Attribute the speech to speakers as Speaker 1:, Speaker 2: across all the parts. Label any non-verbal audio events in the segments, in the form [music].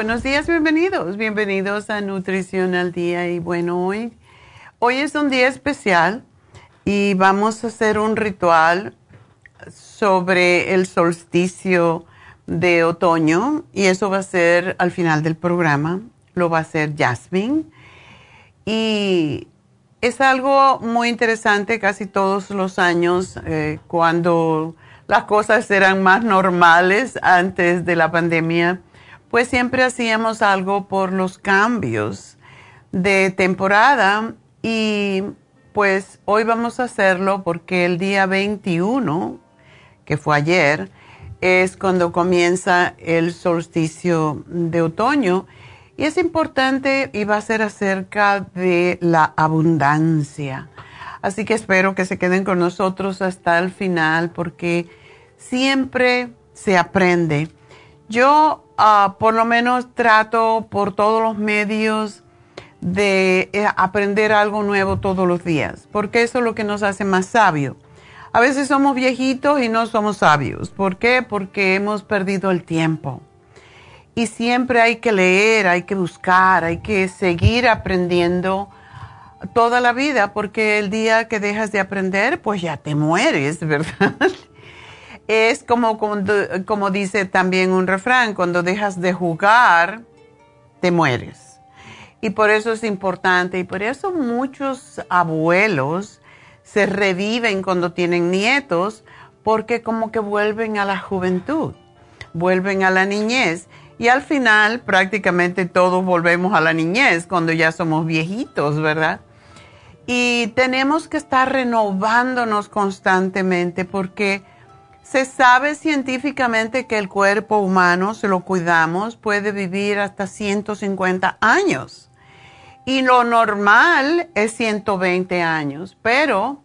Speaker 1: Buenos días, bienvenidos, bienvenidos a Nutrición al Día. Y bueno, hoy, hoy es un día especial y vamos a hacer un ritual sobre el solsticio de otoño y eso va a ser al final del programa, lo va a hacer Jasmine. Y es algo muy interesante casi todos los años eh, cuando las cosas eran más normales antes de la pandemia pues siempre hacíamos algo por los cambios de temporada y pues hoy vamos a hacerlo porque el día 21, que fue ayer, es cuando comienza el solsticio de otoño
Speaker 2: Y es importante y va a ser acerca de la abundancia. Así que espero que se queden con nosotros hasta el final porque siempre se aprende. Yo ah, por lo menos trato por todos los medios de eh, aprender algo nuevo todos los días, porque eso es lo que nos hace más sabios. A veces somos viejitos y no somos sabios. ¿Por qué? Porque hemos perdido el tiempo. Y siempre hay que leer, hay que buscar, hay que seguir aprendiendo toda la vida, porque el día que dejas de aprender, pues ya te mueres, [laughs] ¿verdad? Es como, como, dice también un refrán, cuando dejas de jugar, te mueres. Y por eso es importante, y por eso muchos abuelos se reviven cuando tienen nietos, porque como que vuelven a la juventud, vuelven a la niñez. Y al final prácticamente todos volvemos a la niñez cuando ya somos viejitos, ¿verdad? Y tenemos que estar renovándonos constantemente porque se sabe científicamente que el cuerpo humano, si lo cuidamos, puede vivir hasta 150 años. Y lo normal es 120 años, pero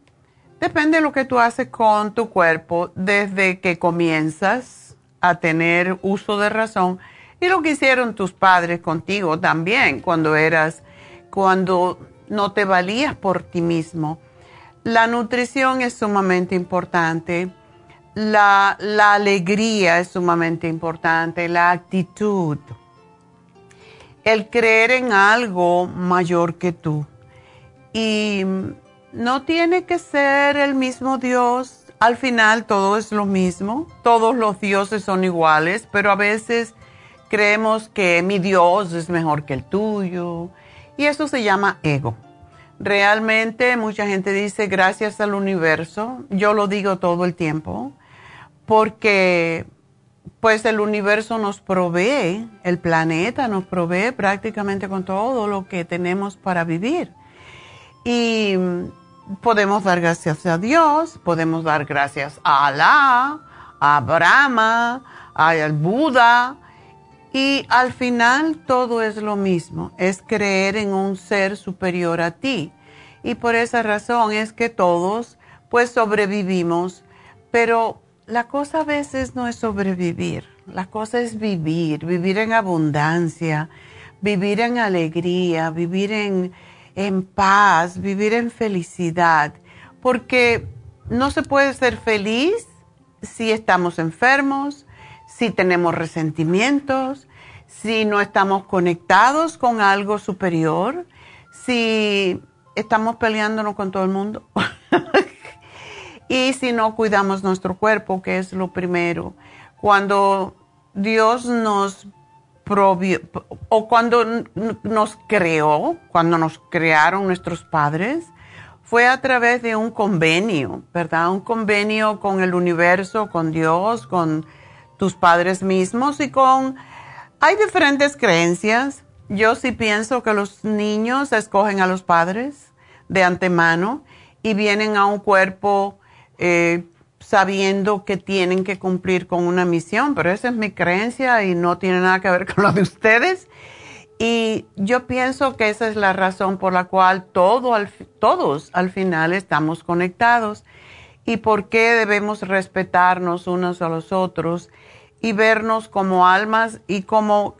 Speaker 2: depende de lo que tú haces con tu cuerpo desde que comienzas a tener uso de razón y lo que hicieron tus padres contigo también cuando eras, cuando no te valías por ti mismo. La nutrición es sumamente importante la, alegría es sumamente importante, la actitud, el creer en algo mayor que tú. Y no tiene que ser el mismo Dios, al final todo es lo mismo, todos los dioses son iguales, pero a veces creemos que mi Dios es mejor que el tuyo. Y eso se llama ego. Realmente mucha gente dice gracias al universo, yo lo digo todo el tiempo, porque pues el universo nos provee, el planeta nos provee prácticamente con todo lo que tenemos para vivir. Y podemos dar gracias a Dios, podemos dar gracias a Alá, a Brahma, al Buda, y al final todo es lo mismo, es creer en un ser superior a ti. Y por esa razón es que todos pues sobrevivimos, pero la cosa a veces no es sobrevivir, la cosa es vivir, vivir en abundancia, vivir en alegría, vivir en, paz, vivir en felicidad, porque no se puede ser feliz si estamos enfermos, si tenemos resentimientos, si no estamos conectados con algo superior, si estamos peleándonos con todo el mundo. [laughs] Y si no cuidamos nuestro cuerpo, que es lo primero, cuando Dios nos provió, o cuando nos creó, cuando nos crearon nuestros padres, fue a través de un convenio, ¿verdad? Un convenio con el universo, con Dios, con tus padres mismos y con... Hay diferentes creencias. Yo sí pienso que los niños escogen a los padres de antemano y vienen a un cuerpo eh, sabiendo que tienen que cumplir con una misión, pero esa es mi creencia y no tiene nada que ver con lo de ustedes. Y yo pienso que esa es la razón por la cual todo todos al final estamos conectados y por qué debemos respetarnos unos a los otros y vernos como almas y como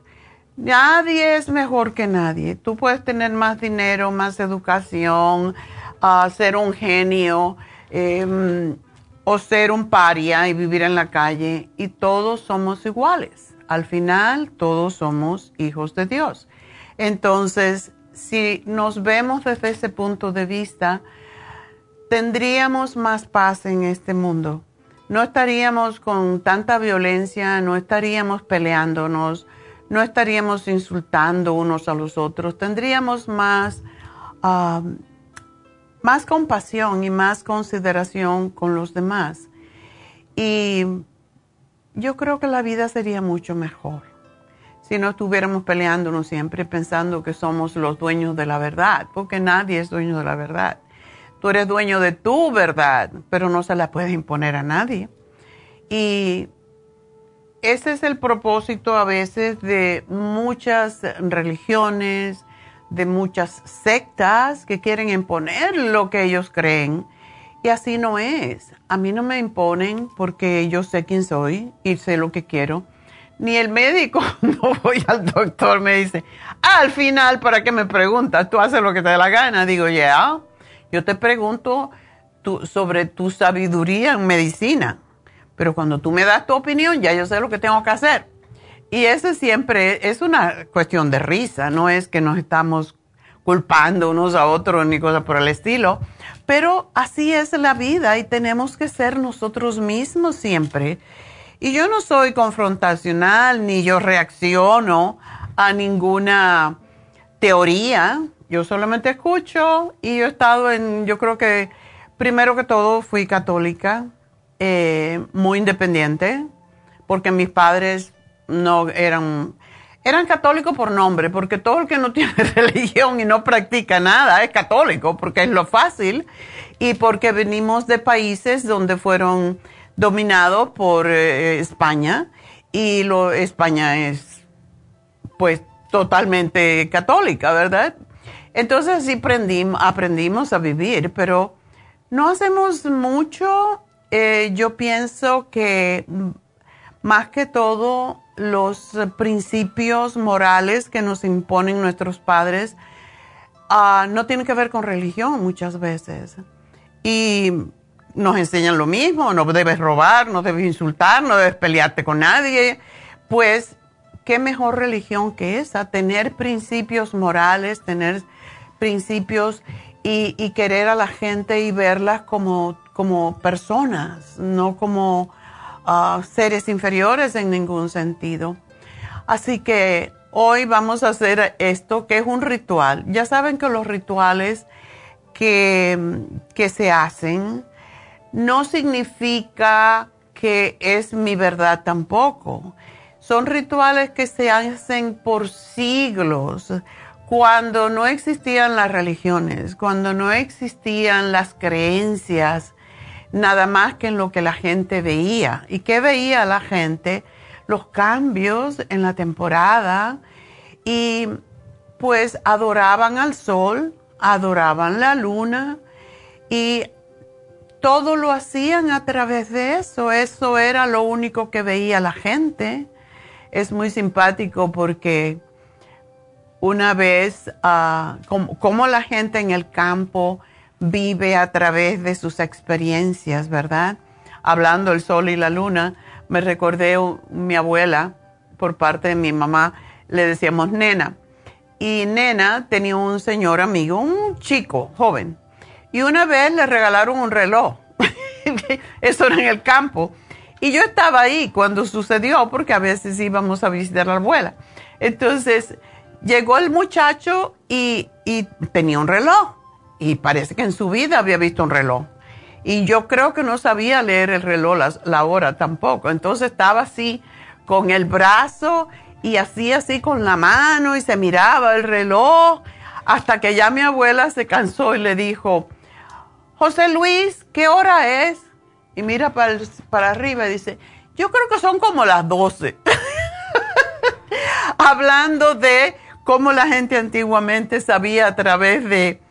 Speaker 2: nadie es mejor que nadie. Tú puedes tener más dinero, más educación, uh, ser un genio, Em, o ser un paria y vivir en la calle y todos somos iguales. Al final todos somos hijos de Dios. Entonces, si nos vemos desde ese punto de vista, tendríamos más paz en este mundo. No estaríamos con tanta violencia, no estaríamos peleándonos, no estaríamos insultando unos a los otros, tendríamos más ah, más compasión y más consideración con los demás. Y yo creo que la vida sería mucho mejor si no estuviéramos peleándonos siempre pensando que somos los dueños de la verdad, porque nadie es dueño de la verdad. Tú eres dueño de tu verdad, pero no se la puedes imponer a nadie. Y ese es el propósito a veces de muchas religiones, de muchas sectas que quieren imponer lo que ellos creen. Y así no es. A mí no me imponen porque yo sé quién soy y sé lo que quiero. Ni el médico, [laughs] no voy al doctor, me dice, al final, ¿para qué me preguntas? Tú haces lo que te dé la gana. Digo, ya, yo te pregunto sobre tu sabiduría en medicina, pero cuando tú me das tu opinión, ya yo sé lo que tengo que hacer. Y ese siempre es una cuestión de risa, no es que nos estamos culpando unos a otros ni cosas por el estilo, pero así es la vida y tenemos que ser nosotros mismos siempre. Y yo no soy confrontacional ni yo reacciono a ninguna teoría, yo solamente escucho y yo he estado en, yo creo que primero que todo fui católica, eh, muy independiente, porque mis padres no eran, eran católicos por nombre, porque todo el que no [laughs] tiene religión y no practica nada es católico, porque es lo fácil, y porque venimos de países donde fueron dominados por eh, España, y lo, España es pues totalmente católica, ¿verdad? Entonces sí aprendimos, aprendimos a vivir, pero no hacemos mucho. Eh, yo pienso que mm, más que todo los principios morales que nos imponen nuestros padres ah, no tienen que ver con religión muchas veces. Y nos enseñan lo mismo, no debes robar, no debes insultar, no debes pelearte con nadie. Pues, ¿qué mejor religión que esa? Tener principios morales, tener principios y, querer a la gente y verlas como, como personas, no como seres inferiores en ningún sentido. Así que hoy vamos a hacer esto, que es un ritual. Ya saben que los rituales que, que se hacen no significa que es mi verdad tampoco. Son rituales que se hacen por siglos cuando no existían las religiones, cuando no existían las creencias, nada más que en lo que la gente veía. ¿Y qué veía la gente? Los cambios en la temporada y pues adoraban al sol, adoraban la luna y todo lo hacían a través de eso. Eso era lo único que veía la gente. Es muy simpático porque una vez uh, cómo, la gente en el campo vive a través de sus experiencias, ¿verdad? Hablando del sol y la luna, me recordé mi abuela, por parte de mi mamá, le decíamos nena. Y nena tenía un señor amigo, un chico joven, y una vez le regalaron un reloj. [laughs] Eso era en el campo. Y yo estaba ahí cuando sucedió, porque a veces íbamos a visitar a la abuela. Entonces, Llegó el muchacho y, tenía un reloj. Y parece que en su vida había visto un reloj. Y yo creo que no sabía leer el reloj, la, hora tampoco. Entonces estaba así con el brazo y así, así con la mano y se miraba el reloj. Hasta que ya mi abuela se cansó y le dijo, José Luis, ¿qué hora es? Y mira para, para arriba y dice, yo creo que son como las 12. [laughs] Hablando de cómo la gente antiguamente sabía a través de,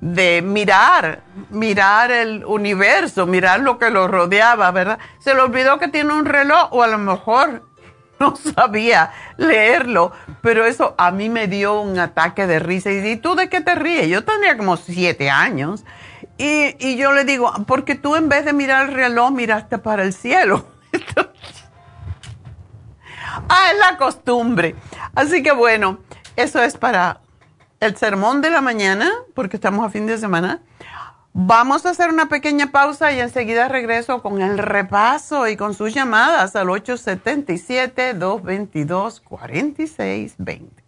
Speaker 2: mirar, mirar el universo, mirar lo que lo rodeaba, ¿verdad? Se le olvidó que tiene un reloj o a lo mejor [laughs] no sabía leerlo, pero eso a mí me dio un ataque de risa. ¿y tú de qué te ríes? Yo tenía como siete años. Y, y yo le digo, porque tú en vez de mirar el reloj miraste para el cielo. [laughs] ah, es la costumbre. Así que bueno, eso es para el sermón de la mañana, porque estamos a fin de semana. Vamos a hacer una pequeña pausa y enseguida regreso con el repaso y con sus llamadas al 877-222-4620.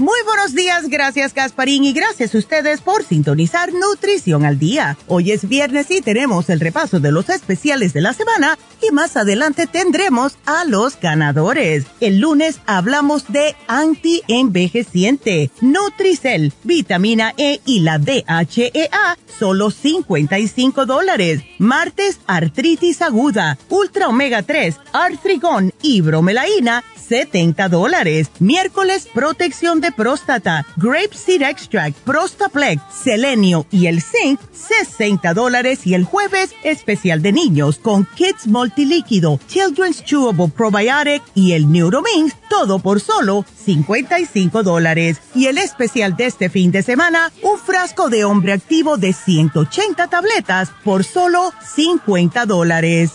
Speaker 3: Muy buenos días, gracias Gasparín y gracias a ustedes por sintonizar Nutrición al Día. Hoy es viernes y tenemos el repaso de los especiales de la semana y más adelante tendremos a los ganadores. El lunes hablamos de anti-envejeciente, Nutricel, vitamina E y la DHEA, solo 55 dólares. Martes, artritis aguda, ultra omega 3, artrigón y bromelaína, 70 dólares. Miércoles, protección de próstata, grape seed extract, prostaplex, selenio y el zinc, 60 dólares. Y el jueves, especial de niños con Kids Multilíquido, Children's Chewable Probiotic y el Neuromins, todo por solo 55 dólares. Y el especial de este fin de semana, un frasco de hombre activo de 180 tabletas por solo 50 dólares.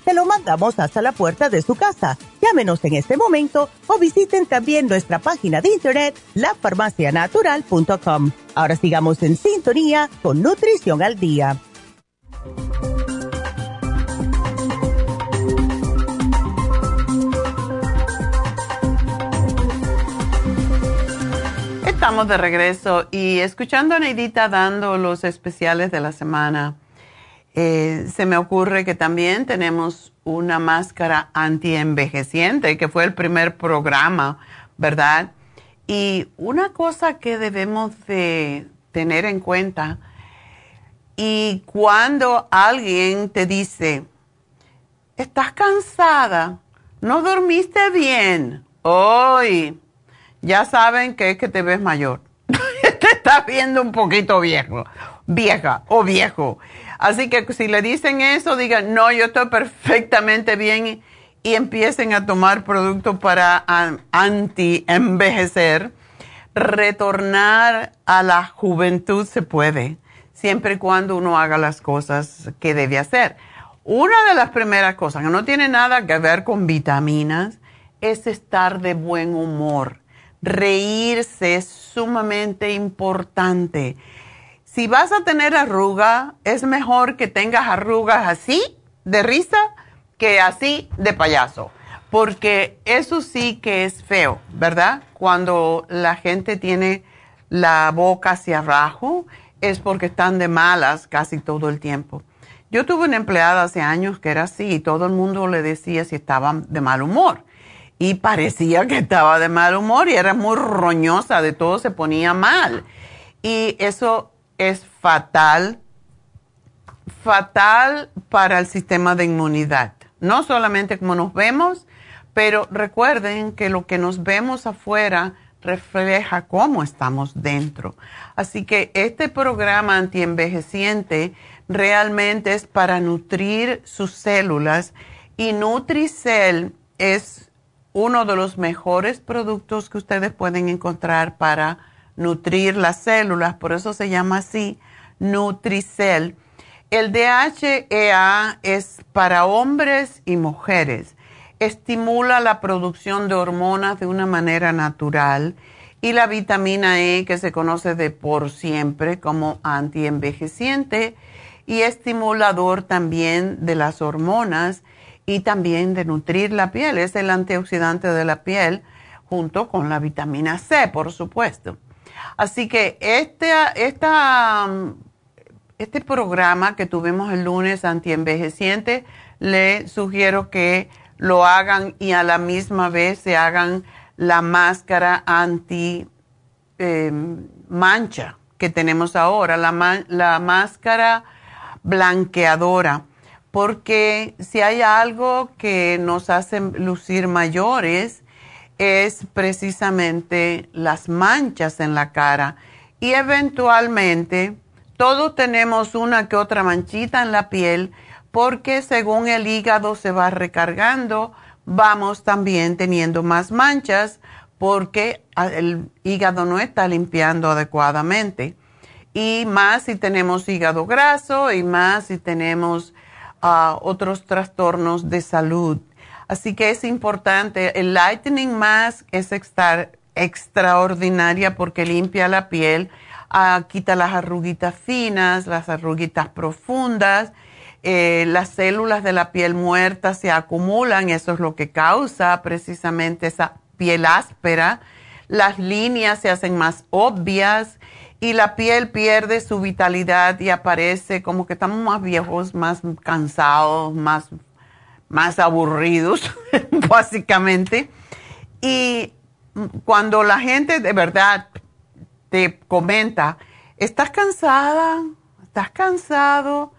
Speaker 3: Lo mandamos hasta la puerta de su casa. Llámenos en este momento o visiten también nuestra página de internet, lafarmacianatural.com. Ahora sigamos en sintonía con Nutrición al Día.
Speaker 2: estamos de regreso y escuchando a Neidita dando los especiales de la semana, eh, se me ocurre que también tenemos una máscara anti-envejeciente, que fue el primer programa, ¿verdad? Y una cosa que debemos de tener en cuenta, y cuando alguien te dice, estás cansada, no dormiste bien, hoy ya saben que es que te ves mayor. [laughs] te estás viendo un poquito viejo, vieja o viejo. Así que si le dicen eso, digan, no, yo estoy perfectamente bien y empiecen a tomar productos para anti-envejecer. Retornar a la juventud se puede, siempre y cuando uno haga las cosas que debe hacer. Una de las primeras cosas que no tiene nada que ver con vitaminas es estar de buen humor reírse es sumamente importante. Si vas a tener arruga, es mejor que tengas arrugas así de risa que así de payaso, porque eso sí que es feo, ¿verdad? Cuando la gente tiene la boca hacia abajo, es porque están de malas casi todo el tiempo. Yo tuve una empleada hace años que era así y todo el mundo le decía si estaba de mal humor y parecía que estaba de mal humor y era muy roñosa, de todo se ponía mal. Y eso es fatal, fatal para el sistema de inmunidad. No solamente como nos vemos, pero recuerden que lo que nos vemos afuera refleja cómo estamos dentro. Así que este programa antienvejeciente realmente es para nutrir sus células y Nutricel es uno de los mejores productos que ustedes pueden encontrar para nutrir las células, por eso se llama así, Nutricel. El DHEA es para hombres y mujeres. Estimula la producción de hormonas de una manera natural y la vitamina E, que se conoce de por siempre como antienvejeciente y estimulador también de las hormonas y también de nutrir la piel. Es el antioxidante de la piel junto con la vitamina C, por supuesto. Así que este, este programa que tuvimos el lunes antienvejeciente, le sugiero que lo hagan y a la misma vez se hagan la máscara anti em, mancha que tenemos ahora, la, la máscara blanqueadora, porque si hay algo que nos hace lucir mayores es precisamente las manchas en la cara y eventualmente todos tenemos una que otra manchita en la piel porque según el hígado se va recargando, vamos también teniendo más manchas porque el hígado no está limpiando adecuadamente y más si tenemos hígado graso y más si tenemos ah, otros trastornos de salud. Así que es importante, el Lightning Mask es extraordinaria porque limpia la piel, ah, quita las arruguitas finas, las arruguitas profundas, eh, las células de la piel muerta se acumulan, eso es lo que causa precisamente esa piel áspera, las líneas se hacen más obvias y la piel pierde su vitalidad y aparece como que estamos más viejos, más cansados, más, más aburridos, [laughs] básicamente. Y cuando la gente de verdad te comenta, ¿estás cansada? ¿Estás cansado?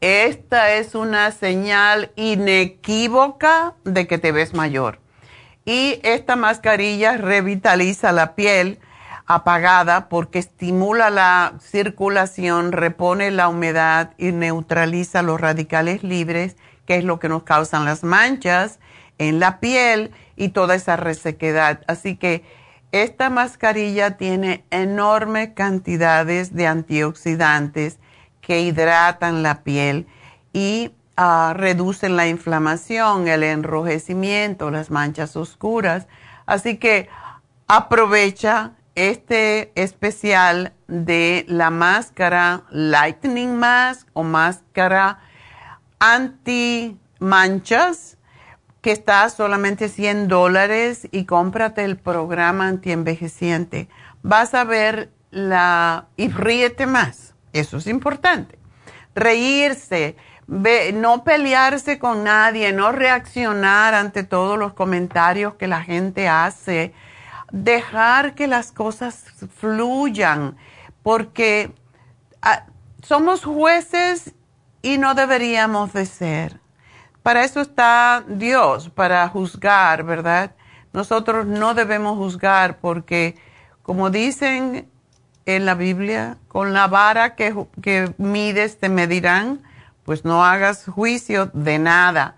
Speaker 2: Esta es una señal inequívoca de que te ves mayor. Y esta mascarilla revitaliza la piel apagada porque estimula la circulación, repone la humedad y neutraliza los radicales libres, que es lo que nos causan las manchas en la piel y toda esa resequedad. Así que esta mascarilla tiene enormes cantidades de antioxidantes que hidratan la piel y ah, reducen la inflamación, el enrojecimiento, las manchas oscuras. Así que aprovecha este especial de la máscara Lightning Mask o máscara anti manchas que está solamente 100 dólares y cómprate el programa anti-envejeciente. Vas a ver la... y ríete más. Eso es importante. Reírse, no pelearse con nadie, no reaccionar ante todos los comentarios que la gente hace dejar que las cosas fluyan, porque ah, somos jueces y no deberíamos de ser. Para eso está Dios, para juzgar, ¿verdad? Nosotros no debemos juzgar porque, como dicen en la Biblia, con la vara que, que mides te medirán, pues no hagas juicio de nada.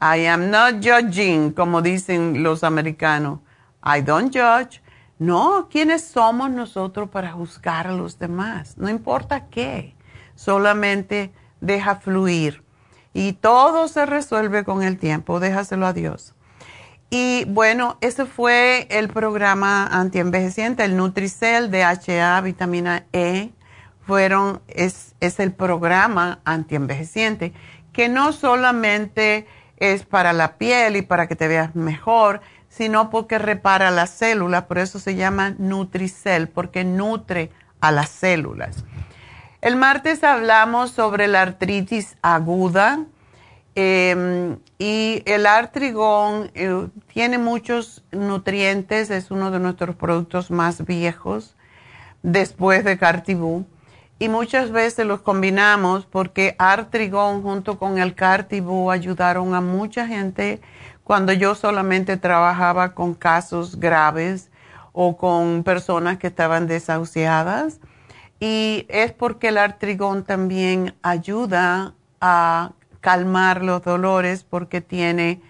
Speaker 2: I am not judging, como dicen los americanos. I don't judge. No, ¿quiénes somos nosotros para juzgar a los demás? No importa qué, solamente deja fluir. Y todo se resuelve con el tiempo, déjaselo a Dios. Y bueno, ese fue el programa antienvejeciente, el Nutricel, DHA, vitamina E. Fueron, es, es el programa antienvejeciente, que no solamente es para la piel y para que te veas mejor, sino porque repara las células, por eso se llama Nutricel, porque nutre a las células. El martes hablamos sobre la artritis aguda em, y el artrigón eh, tiene muchos nutrientes, es uno de nuestros productos más viejos después de Cartibú y muchas veces los combinamos porque artrigón junto con el Cartibú ayudaron a mucha gente cuando yo solamente trabajaba con casos graves o con personas que estaban desahuciadas. Y es porque el artrigón también ayuda a calmar los dolores porque tiene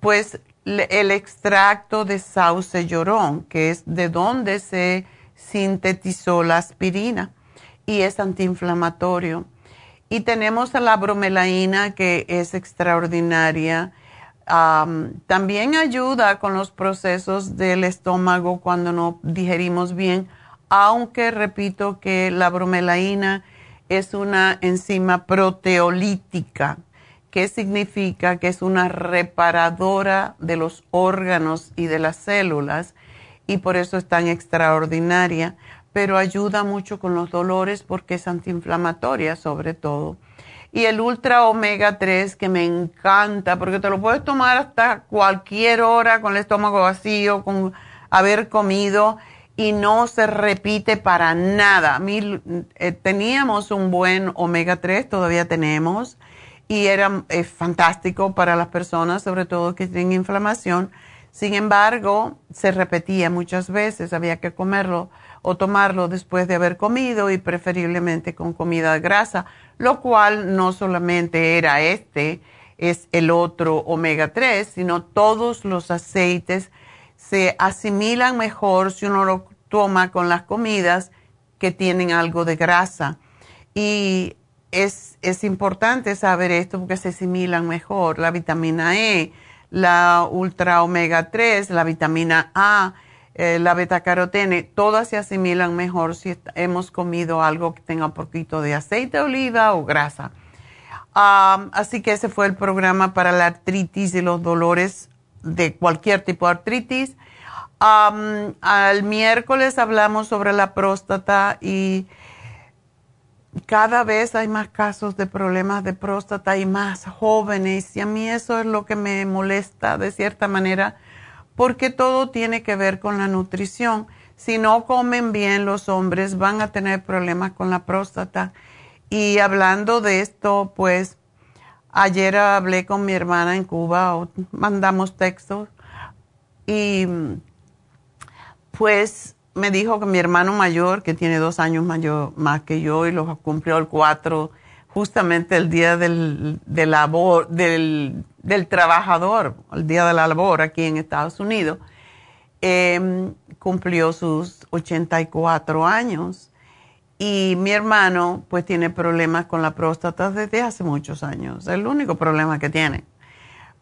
Speaker 2: pues el extracto de sauce llorón, que es de donde se sintetizó la aspirina y es antiinflamatorio. Y tenemos la bromelaína que es extraordinaria. también ayuda con los procesos del estómago cuando no digerimos bien, aunque repito que la bromelaína es una enzima proteolítica, que significa que es una reparadora de los órganos y de las células y por eso es tan extraordinaria pero ayuda mucho con los dolores porque es antiinflamatoria sobre todo. Y el Ultra Omega 3 que me encanta porque te lo puedes tomar hasta cualquier hora con el estómago vacío, con haber comido y no se repite para nada. Eh, teníamos un buen omega 3, todavía tenemos, y era fantástico para las personas, sobre todo que tienen inflamación. Sin embargo, se repetía muchas veces, había que comerlo o tomarlo después de haber comido y preferiblemente con comida grasa, lo cual no solamente era este, es el otro omega 3, sino todos los aceites se asimilan mejor si uno lo toma con las comidas que tienen algo de grasa. Y es, es importante saber esto porque se asimilan mejor. La vitamina E, la ultra omega 3, la vitamina A, eh, la betacarotene, todas se asimilan mejor si hemos comido algo que tenga un poquito de aceite de oliva o grasa. así que ese fue el programa para la artritis y los dolores de cualquier tipo de artritis. al miércoles hablamos sobre la próstata y cada vez hay más casos de problemas de próstata y más jóvenes y a mí eso es lo que me molesta de cierta manera porque todo tiene que ver con la nutrición. Si no comen bien los hombres van a tener problemas con la próstata. Y hablando de esto, pues ayer hablé con mi hermana en Cuba, mandamos textos y pues me dijo que mi hermano mayor, que tiene dos años mayor, más que yo y los cumplió el cuatro, justamente el día del, del, labor, del del trabajador, el Día de la Labor aquí en Estados Unidos, em, cumplió sus 84 años y mi hermano pues tiene problemas con la próstata desde hace muchos años, es el único problema que tiene.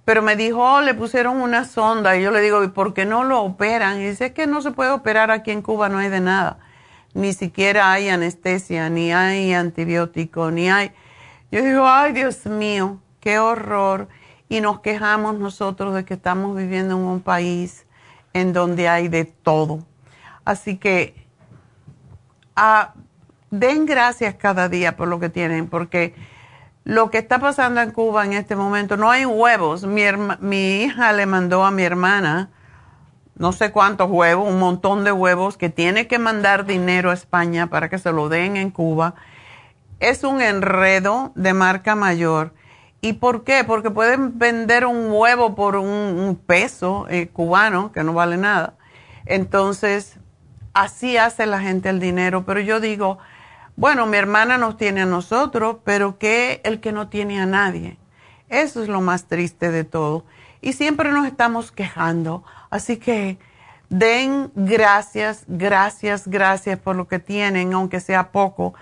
Speaker 2: Pero me dijo, oh, le pusieron una sonda y yo le digo, ¿y por qué no lo operan? Y dice que no se puede operar aquí en Cuba, no hay de nada. Ni siquiera hay anestesia, ni hay antibiótico, ni hay... Yo digo, ay Dios mío, qué horror y nos quejamos nosotros de que estamos viviendo en un país en donde hay de todo. Así que ah, den gracias cada día por lo que tienen, porque lo que está pasando en Cuba en este momento, no hay huevos. Mi, mi hija le mandó a mi hermana no sé cuántos huevos, un montón de huevos, que tiene que mandar dinero a España para que se lo den en Cuba. Es un enredo de marca mayor ¿Y por qué? Porque pueden vender un huevo por un, peso eh, cubano, que no vale nada. Entonces, así hace la gente el dinero. Pero yo digo, bueno, mi hermana nos tiene a nosotros, pero ¿qué el que no tiene a nadie? Eso es lo más triste de todo. Y siempre nos estamos quejando. Así que den gracias, gracias, gracias por lo que tienen, aunque sea poco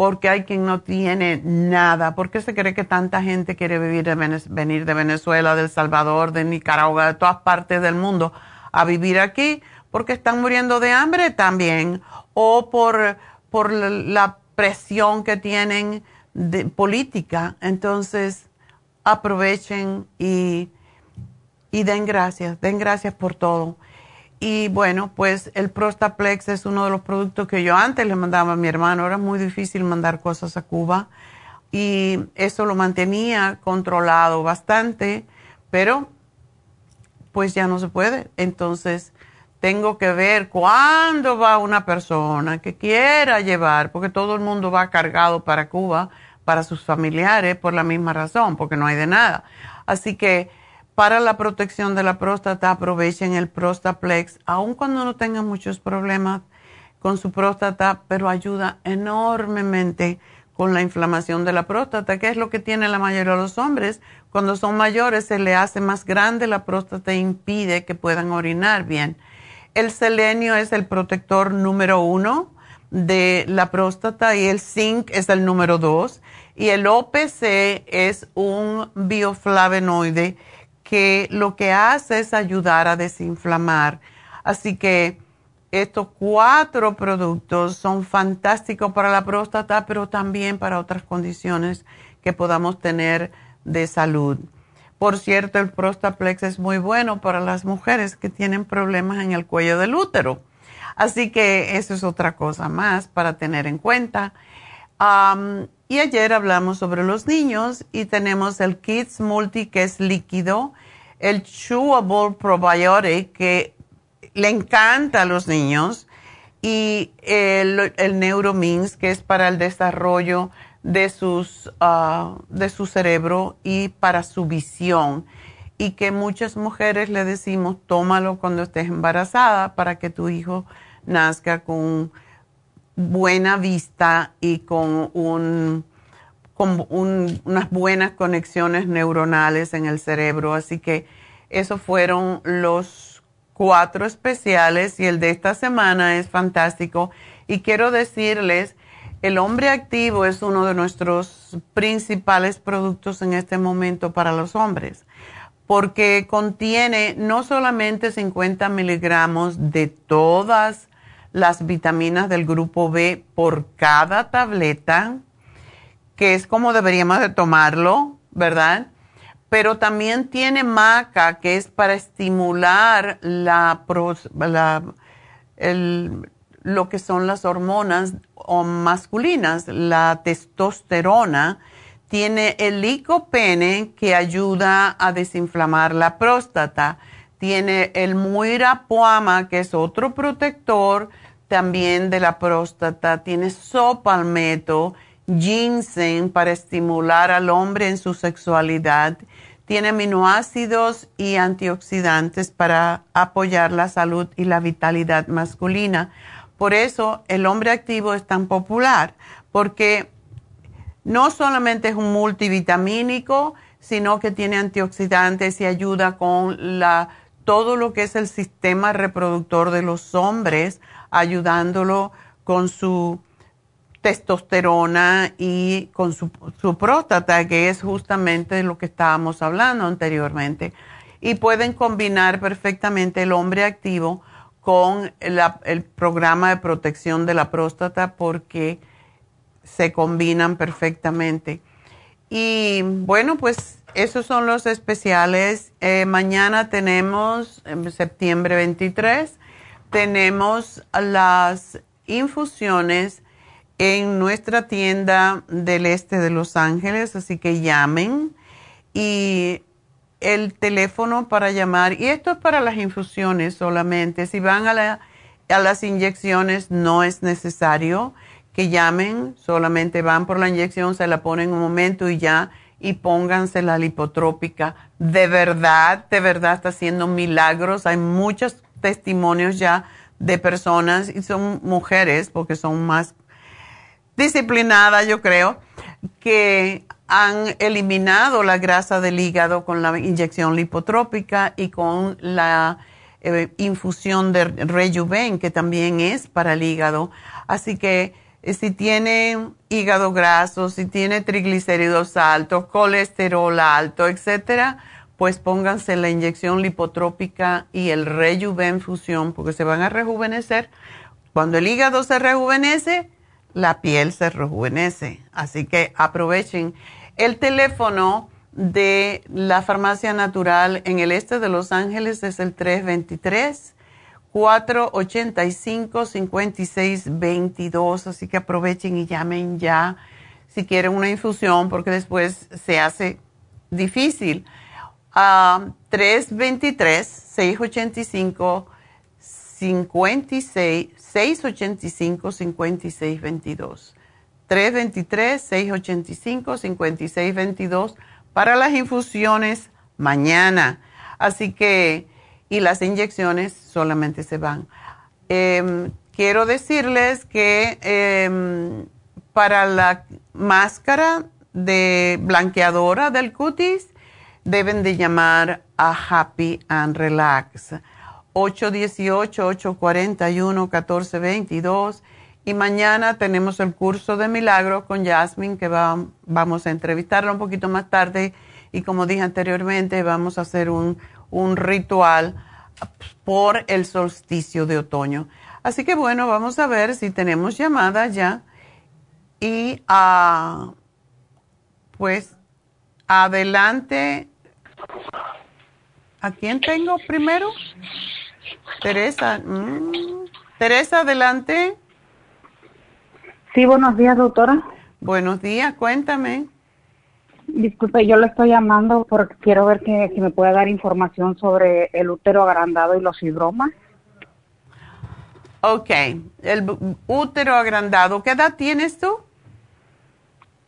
Speaker 2: porque hay quien no tiene nada. ¿Por qué se cree que tanta gente quiere vivir venir de Venezuela, de El Salvador, de Nicaragua, de todas partes del mundo a vivir aquí? Porque están muriendo de hambre también o por, por la presión que tienen de política. Entonces, aprovechen y, y den gracias, den gracias por todo. Y bueno, pues el Prostaplex es uno de los productos que yo antes le mandaba a mi hermano. Era muy difícil mandar cosas a Cuba y eso lo mantenía controlado bastante, pero pues ya no se puede. Entonces tengo que ver cuándo va una persona que quiera llevar, porque todo el mundo va cargado para Cuba, para sus familiares, por la misma razón, porque no hay de nada. Así que para la protección de la próstata, aprovechen el Prostaplex, aun cuando no tengan muchos problemas con su próstata, pero ayuda enormemente con la inflamación de la próstata, que es lo que tiene la mayoría de los hombres. Cuando son mayores se le hace más grande la próstata e impide que puedan orinar bien. El selenio es el protector número uno de la próstata y el zinc es el número dos. Y el OPC es un bioflavonoide que lo que hace es ayudar a desinflamar. Así que estos cuatro productos son fantásticos para la próstata, pero también para otras condiciones que podamos tener de salud. Por cierto, el Prostaplex es muy bueno para las mujeres que tienen problemas en el cuello del útero. Así que eso es otra cosa más para tener en cuenta. y ayer hablamos sobre los niños y tenemos el Kids Multi que es líquido, el Chewable Probiotic que le encanta a los niños y el, el Neuromins, que es para el desarrollo de, sus, ah, de su cerebro y para su visión. Y que muchas mujeres le decimos, tómalo cuando estés embarazada para que tu hijo nazca con buena vista y con, un, con unas buenas conexiones neuronales en el cerebro. Así que esos fueron los cuatro especiales y el de esta semana es fantástico. Y quiero decirles, el hombre activo es uno de nuestros principales productos en este momento para los hombres, porque contiene no solamente 50 miligramos de todas las vitaminas del grupo B por cada tableta, que es como deberíamos de tomarlo, ¿verdad? pero también tiene maca, que es para estimular la, lo que son las hormonas masculinas, la testosterona. Tiene el licopene, que ayuda a desinflamar la próstata. Tiene el muirapuama, que es otro protector también de la próstata. Tiene sopalmeto, ginseng para estimular al hombre en su sexualidad tiene aminoácidos y antioxidantes para apoyar la salud y la vitalidad masculina. Por eso el hombre activo es tan popular, porque no solamente es un multivitamínico, sino que tiene antioxidantes y ayuda con la, todo lo que es el sistema reproductor de los hombres, ayudándolo con su testosterona y con su, próstata, que es justamente lo que estábamos hablando anteriormente. Y pueden combinar perfectamente el hombre activo con el programa de protección de la próstata porque se combinan perfectamente. Y bueno, pues esos son los especiales. Eh, mañana tenemos, en septiembre 23, tenemos las infusiones en nuestra tienda del este de Los Ángeles, así que llamen y el teléfono para llamar, y esto es para las infusiones solamente, si van a, a las inyecciones no es necesario que llamen, solamente van por la inyección, se la ponen un momento y ya, y pónganse la lipotrópica. De verdad, de verdad está haciendo milagros, hay muchos testimonios ya de personas, y son mujeres porque son más disciplinada, yo creo, que han eliminado la grasa del hígado con la inyección lipotrópica y con la eh, infusión de Rejuven, que también es para el hígado. Así que eh, si tiene hígado graso, si tiene triglicéridos altos, colesterol alto, etcétera, pues pónganse la inyección lipotrópica y el Rejuven fusión, porque se van a rejuvenecer. Cuando el hígado se rejuvenece, la piel se rejuvenece. Así que aprovechen. El teléfono de la farmacia natural en el este de Los Ángeles es el 323-485-5622. Así que aprovechen y llamen ya si quieren una infusión porque después se hace difícil. 323-685-56 685-5622. 323-685-5622 para las infusiones mañana. Así que, y las inyecciones solamente se van. Em, quiero decirles que em, para la máscara de blanqueadora del cutis deben de llamar a Happy and Relax. 818-841-1422. Y mañana tenemos el curso de milagros con Jasmine, que vamos a entrevistarla un poquito más tarde. Y como dije anteriormente, vamos a hacer un, ritual por el solsticio de otoño. Así que bueno, vamos a ver si tenemos llamada ya. Y uh, pues adelante. ¿A quién tengo primero? Teresa. Mm. Teresa, adelante.
Speaker 4: Sí, buenos días, doctora.
Speaker 2: Buenos días, cuéntame.
Speaker 4: Disculpe, yo le estoy llamando porque quiero ver que, si me puede dar información sobre el útero agrandado y los fibromas.
Speaker 2: Ok, el útero agrandado, ¿qué edad tienes tú?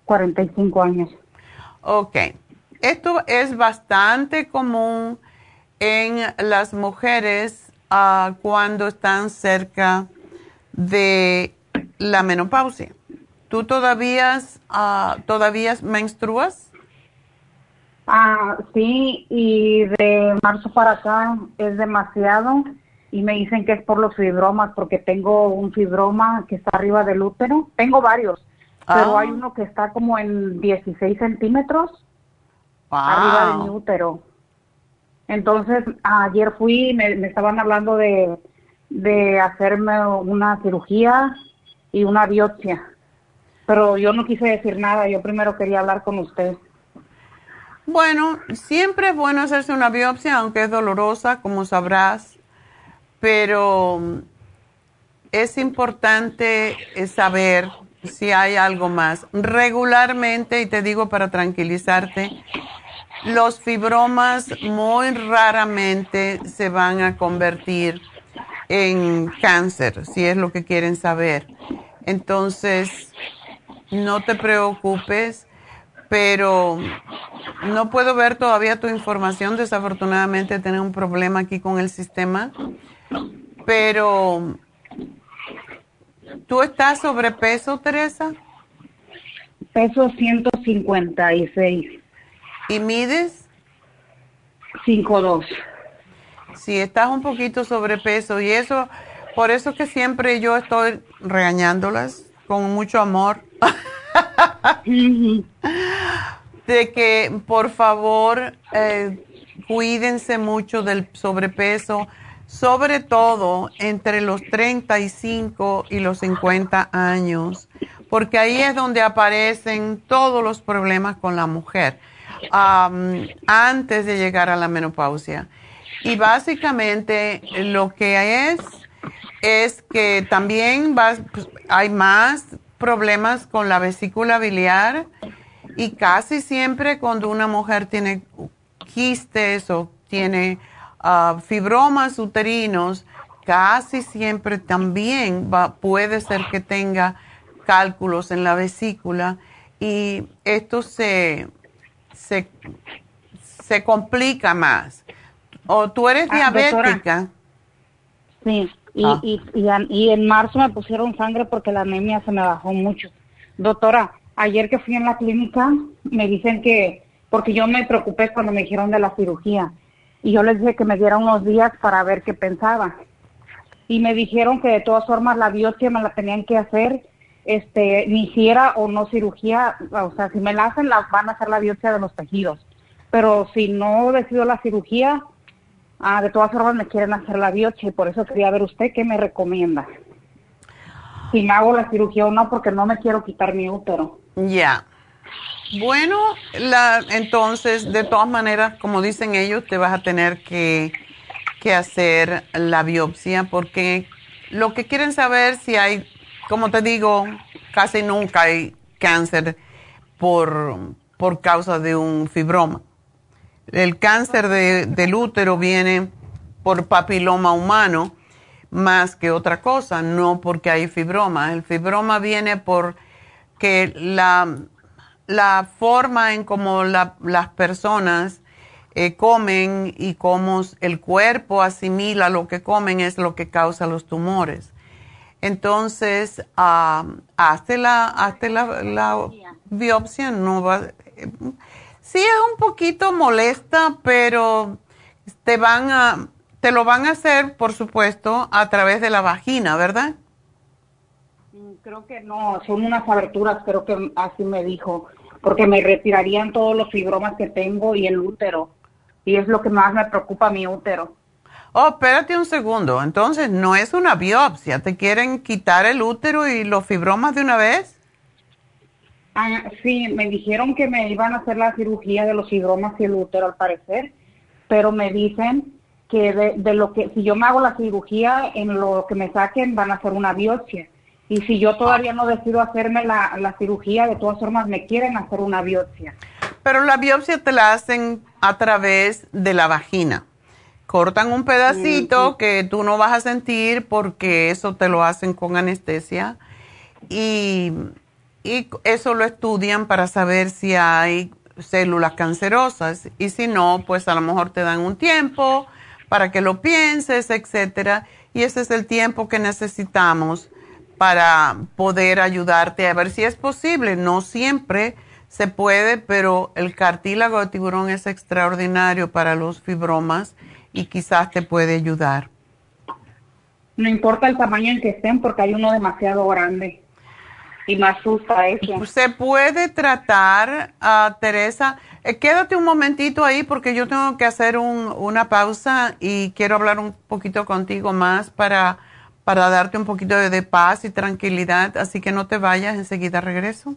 Speaker 4: 45 años.
Speaker 2: Ok, esto es bastante común en las mujeres uh, cuando están cerca de la menopausia. ¿Tú todavía, uh, todavía menstruas?
Speaker 4: Ah, sí, y de marzo para acá es demasiado y me dicen que es por los fibromas porque tengo un fibroma que está arriba del útero. Tengo varios, pero hay ah. uno que está como en 16 centímetros arriba de mi útero. Entonces, ayer fui, me, me estaban hablando de, de hacerme una cirugía y una biopsia, pero yo no quise decir nada, yo primero quería hablar con usted.
Speaker 2: Bueno, siempre es bueno hacerse una biopsia, aunque es dolorosa, como sabrás, pero es importante saber si hay algo más. Regularmente, y te digo para tranquilizarte, los fibromas muy raramente se van a convertir en cáncer, si es lo que quieren saber. Entonces, no te preocupes, pero no puedo ver todavía tu información. Desafortunadamente, tener un problema aquí con el sistema. Pero, ¿tú estás sobrepeso, Teresa?
Speaker 4: Peso 156.
Speaker 2: ¿Y mides?
Speaker 4: 5'2".
Speaker 2: Si estás un poquito sobrepeso y eso, por eso que siempre yo estoy regañándolas con mucho amor. de que por favor eh, cuídense mucho del sobrepeso, sobre todo entre los 35 y los 50 años, porque ahí es donde aparecen todos los problemas con la mujer antes de llegar a la menopausia. Y básicamente lo que es es que también pues, hay más problemas con la vesícula biliar y casi siempre cuando una mujer tiene quistes o tiene ah, fibromas uterinos, casi siempre también va, puede ser que tenga cálculos en la vesícula y esto se se, complica más. ¿O tú eres ah, diabética?
Speaker 4: sí, y, ah. y, y, en marzo me pusieron sangre porque la anemia se me bajó mucho. Doctora, ayer que fui en la clínica me dicen que, porque yo me preocupé cuando me dijeron de la cirugía, y yo les dije que me diera unos días para ver qué pensaba. Y me dijeron que de todas formas la biopsia me la tenían que hacer este, ni hiciera o no cirugía, o sea, si me la hacen, la, van a hacer la biopsia de los tejidos. Pero si no decido la cirugía, ah, de todas formas me quieren hacer la biopsia y por eso quería ver usted qué me recomienda. Si me hago la cirugía o no, porque no me quiero quitar mi útero.
Speaker 2: Ya. Bueno, la, entonces, de todas maneras, como dicen ellos, te vas a tener que, que hacer la biopsia porque lo que quieren saber si hay como te digo, casi nunca hay cáncer por, por causa de un fibroma. El cáncer del útero viene por papiloma humano más que otra cosa, no porque hay fibroma. El fibroma viene por que la, la forma en cómo las personas eh, comen y cómo el cuerpo asimila lo que comen es lo que causa los tumores. Entonces, hazte, la, la, biopsia, no va, sí es un poquito molesta, pero te van a, te lo van a hacer, por supuesto, a través de la vagina, ¿verdad?
Speaker 4: Mm, creo que no, son unas aberturas, creo que así me dijo, porque me retirarían todos los fibromas que tengo y el útero, y es lo que más me preocupa mi útero.
Speaker 2: Oh, espérate un segundo. Entonces, no es una biopsia. ¿Te quieren quitar el útero y los fibromas de una vez?
Speaker 4: Ah, sí, me dijeron que me iban a hacer la cirugía de los fibromas y el útero, al parecer, pero me dicen que de, lo que, si yo me hago la cirugía, en lo que me saquen van a hacer una biopsia. Y si yo todavía no decido hacerme la, la cirugía, de todas formas me quieren hacer una biopsia.
Speaker 2: Pero la biopsia te la hacen a través de la vagina cortan un pedacito que tú no vas a sentir porque eso te lo hacen con anestesia y, eso lo estudian para saber si hay células cancerosas y si no, pues a lo mejor te dan un tiempo para que lo pienses, etcétera, y ese es el tiempo que necesitamos para poder ayudarte a ver si es posible. No siempre se puede, pero el cartílago de tiburón es extraordinario para los fibromas y quizás te puede ayudar.
Speaker 4: No importa el tamaño en que estén porque hay uno demasiado grande y me asusta eso.
Speaker 2: Se puede tratar, uh, Teresa. Eh, quédate un momentito ahí porque yo tengo que hacer un, una pausa y quiero hablar un poquito contigo más para, para darte un poquito de paz y tranquilidad. Así que no te vayas, enseguida regreso.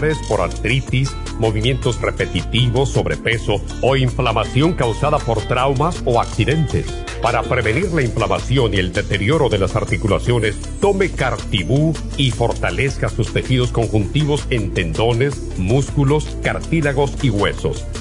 Speaker 5: por artritis, movimientos repetitivos, sobrepeso o inflamación causada por traumas o accidentes. Para prevenir la inflamación y el deterioro de las articulaciones, tome Cartibú y fortalezca sus tejidos conjuntivos en tendones, músculos, cartílagos y huesos.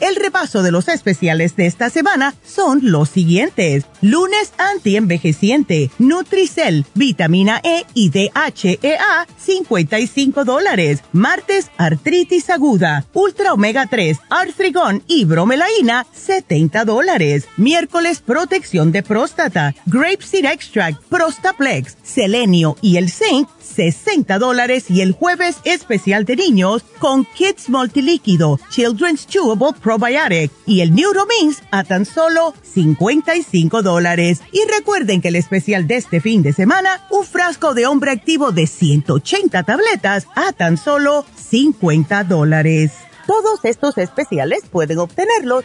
Speaker 3: El repaso de los especiales de esta semana son los siguientes. Lunes anti-envejeciente, Nutricel, vitamina E y DHEA, 55 dólares. Martes, artritis aguda, Ultra Omega 3, Artrigón y bromelaína, 70 dólares. Miércoles, protección de próstata, Grape Seed Extract, Prostaplex, Selenio y el Zinc, 60 dólares. Y el jueves, especial de niños con Kids Multilíquido, Children's Chewable Probiotic y el Neuromins a tan solo 55 dólares. Y recuerden que el especial de este fin de semana, un frasco de hombre activo de 180 tabletas a tan solo 50 dólares. Todos estos especiales pueden obtenerlos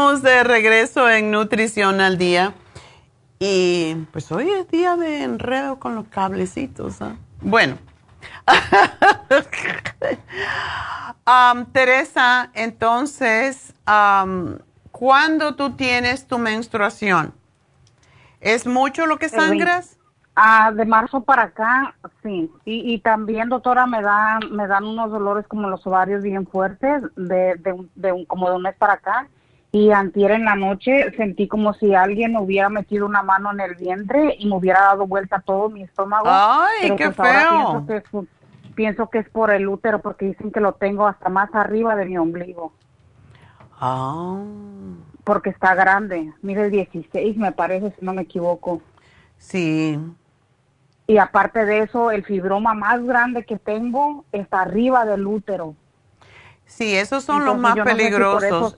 Speaker 2: Estamos de regreso en Nutrición al Día. Y pues hoy es día de enredo con los cablecitos. ¿ah? Bueno. [laughs] Teresa, entonces, ¿cuándo tú tienes tu menstruación? ¿Es mucho lo que sangras?
Speaker 4: Ah, de marzo para acá, sí. Y, y también, doctora, me dan, me dan unos dolores como los ovarios bien fuertes, de, de, de como de un mes para acá. Y antier en la noche sentí como si alguien hubiera metido una mano en el vientre y me hubiera dado vuelta todo mi estómago.
Speaker 2: ¡Ay, qué pues feo!
Speaker 4: Pienso que, es, pienso que es por el útero, porque dicen que lo tengo hasta más arriba de mi ombligo.
Speaker 2: Ah.
Speaker 4: Porque está grande. Mire, 16 me parece, si no me equivoco.
Speaker 2: Sí.
Speaker 4: Y aparte de eso, el fibroma más grande que tengo está arriba del útero.
Speaker 2: Sí, esos son los más peligrosos.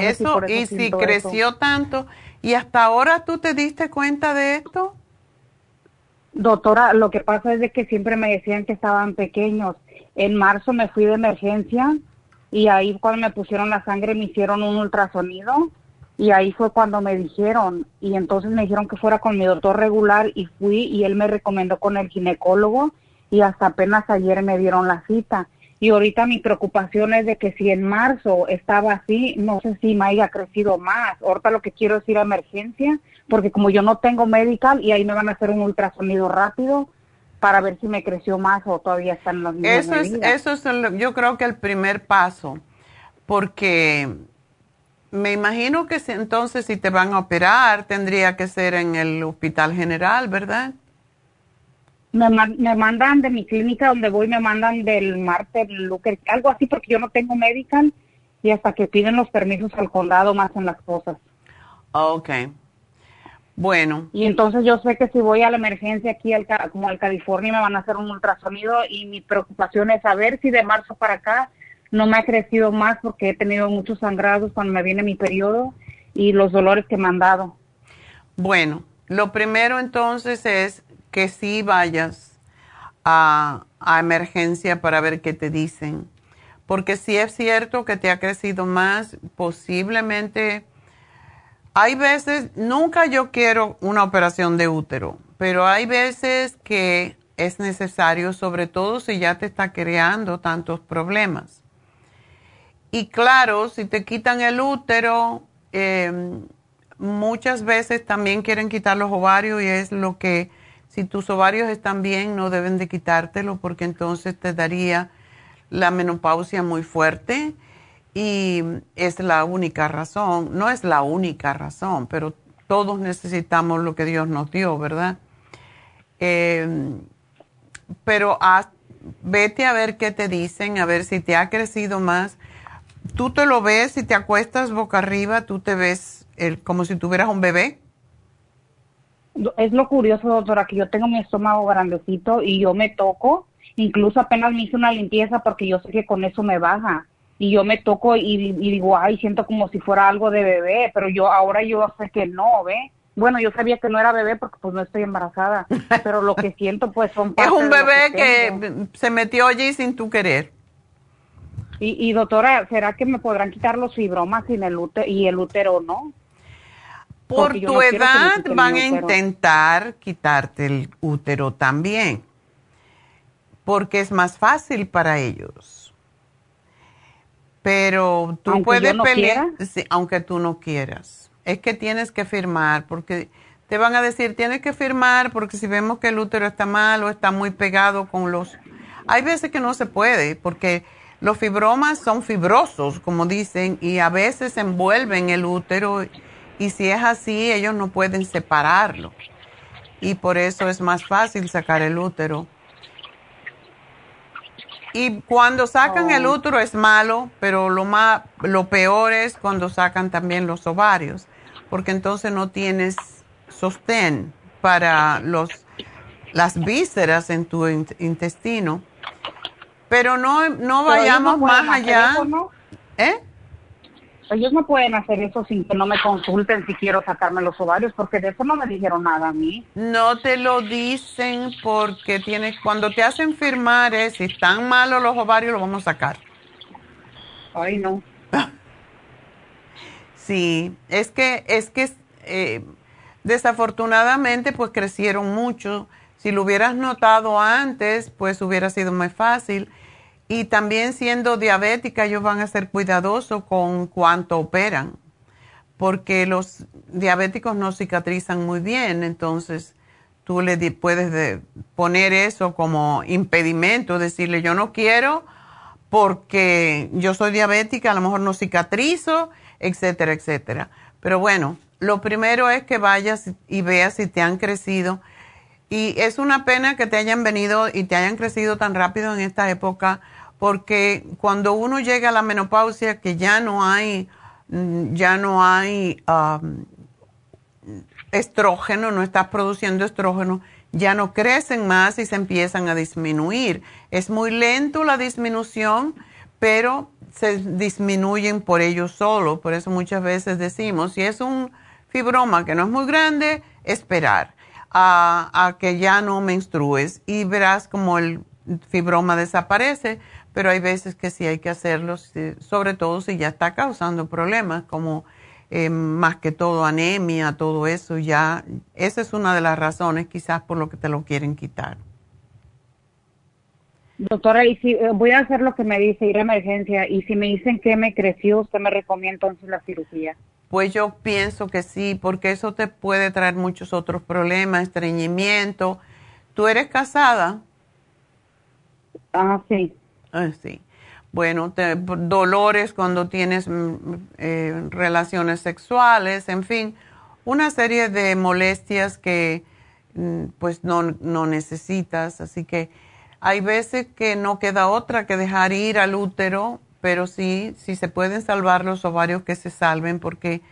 Speaker 2: eso, y si creció tanto, ¿y hasta ahora tú te diste cuenta de esto?
Speaker 4: Doctora, lo que pasa es de que siempre me decían que estaban pequeños. En marzo me fui de emergencia y ahí cuando me pusieron la sangre me hicieron un ultrasonido y ahí fue cuando me dijeron, y entonces me dijeron que fuera con mi doctor regular y fui y él me recomendó con el ginecólogo y hasta apenas ayer me dieron la cita. Y ahorita mi preocupación es de que si en marzo estaba así, no sé si me haya crecido más. Ahorita lo que quiero es ir a emergencia, porque como yo no tengo medical y ahí me van a hacer un ultrasonido rápido para ver si me creció más o todavía están los mismos.
Speaker 2: Eso es, eso es yo creo que el primer paso, porque me imagino que si, entonces si te van a operar tendría que ser en el hospital general, ¿verdad?
Speaker 4: Me, me mandan de mi clínica donde voy, me mandan del Martin Luther, algo así porque yo no tengo medical y hasta que piden los permisos al condado más en las cosas.
Speaker 2: Ok. Bueno.
Speaker 4: Y entonces yo sé que si voy a la emergencia aquí al, como al California me van a hacer un ultrasonido y mi preocupación es saber si de marzo para acá no me ha crecido más porque he tenido muchos sangrados cuando me viene mi periodo y los dolores que me han dado.
Speaker 2: Bueno, lo primero entonces es que sí vayas a, a emergencia para ver qué te dicen. Porque si es cierto que te ha crecido más, posiblemente... Hay veces, nunca yo quiero una operación de útero, pero hay veces que es necesario, sobre todo si ya te está creando tantos problemas. Y claro, si te quitan el útero, em, muchas veces también quieren quitar los ovarios y es lo que, si tus ovarios están bien, no deben de quitártelo porque entonces te daría la menopausia muy fuerte y es la única razón, no es la única razón, pero todos necesitamos lo que Dios nos dio, ¿verdad? Em, pero vete a ver qué te dicen, a ver si te ha crecido más tú te lo ves y te acuestas boca arriba, tú te ves como si tuvieras un bebé.
Speaker 4: Es lo curioso, doctora, que yo tengo mi estómago grandecito y yo me toco, incluso apenas me hice una limpieza porque yo sé que con eso me baja. Y yo me toco y, digo, ay, siento como si fuera algo de bebé, pero yo ahora yo sé que no, ¿ve? Bueno, yo sabía que no era bebé porque pues no estoy embarazada, [laughs] pero lo que siento pues son...
Speaker 2: Es un bebé que se metió allí sin tu querer.
Speaker 4: Y, doctora, ¿será que me podrán quitar los fibromas sin el útero, y el útero no?
Speaker 2: Por tu edad van a intentar quitarte el útero también, porque es más fácil para ellos. Pero tú puedes pelear, aunque tú no quieras. Es que tienes que firmar, porque te van a decir, tienes que firmar, porque si vemos que el útero está mal o está muy pegado con los... Hay veces que no se puede, porque los fibromas son fibrosos, como dicen, y a veces envuelven el útero y si es así, ellos no pueden separarlo. Y por eso es más fácil sacar el útero. Y cuando sacan el oh. útero es malo, pero lo, más, lo peor es cuando sacan también los ovarios, porque entonces no tienes sostén para los, las vísceras en tu intestino pero no, no vayamos más allá. ¿Eh?
Speaker 4: Ellos no pueden hacer eso sin que no me consulten si quiero sacarme los ovarios, porque de eso no me dijeron nada a mí.
Speaker 2: No te lo dicen porque tienes, cuando te hacen firmar es, si están malos los ovarios, los vamos a sacar.
Speaker 4: Ay, no. [laughs]
Speaker 2: Sí, es que, es que eh, desafortunadamente pues crecieron mucho. Si lo hubieras notado antes, pues hubiera sido más fácil. Y también siendo diabética, ellos van a ser cuidadosos con cuánto operan, porque los diabéticos no cicatrizan muy bien, entonces tú le puedes poner eso como impedimento, decirle yo no quiero porque yo soy diabética, a lo mejor no cicatrizo, etcétera, etcétera. Pero bueno, lo primero es que vayas y veas si te han crecido. Y es una pena que te hayan venido y te hayan crecido tan rápido en esta época, porque cuando uno llega a la menopausia, que ya no hay, mm, ya no hay um, estrógeno, no estás produciendo estrógeno, ya no crecen más y se empiezan a disminuir. Es muy lento la disminución, pero se disminuyen por ellos solo. Por eso muchas veces decimos, si es un fibroma que no es muy grande, esperar a, a que ya no menstrues y verás como el fibroma desaparece, pero hay veces que sí hay que hacerlo, sobre todo si ya está causando problemas como eh, más que todo anemia, todo eso, ya, esa es una de las razones quizás por lo que te lo quieren quitar.
Speaker 4: Doctora, y si eh, voy a hacer lo que me dice, ir a emergencia, y si me dicen que me creció, ¿usted me recomienda entonces la cirugía?
Speaker 2: Pues yo pienso que sí, porque eso te puede traer muchos otros problemas, estreñimiento. ¿Tú eres casada?
Speaker 4: Ah, sí.
Speaker 2: Ah, sí bueno, dolores cuando tienes mm, eh, relaciones sexuales, en fin, una serie de molestias que mm, pues no, necesitas. Así que hay veces que no queda otra que dejar ir al útero, pero sí, si se pueden salvar los ovarios, que se salven, porque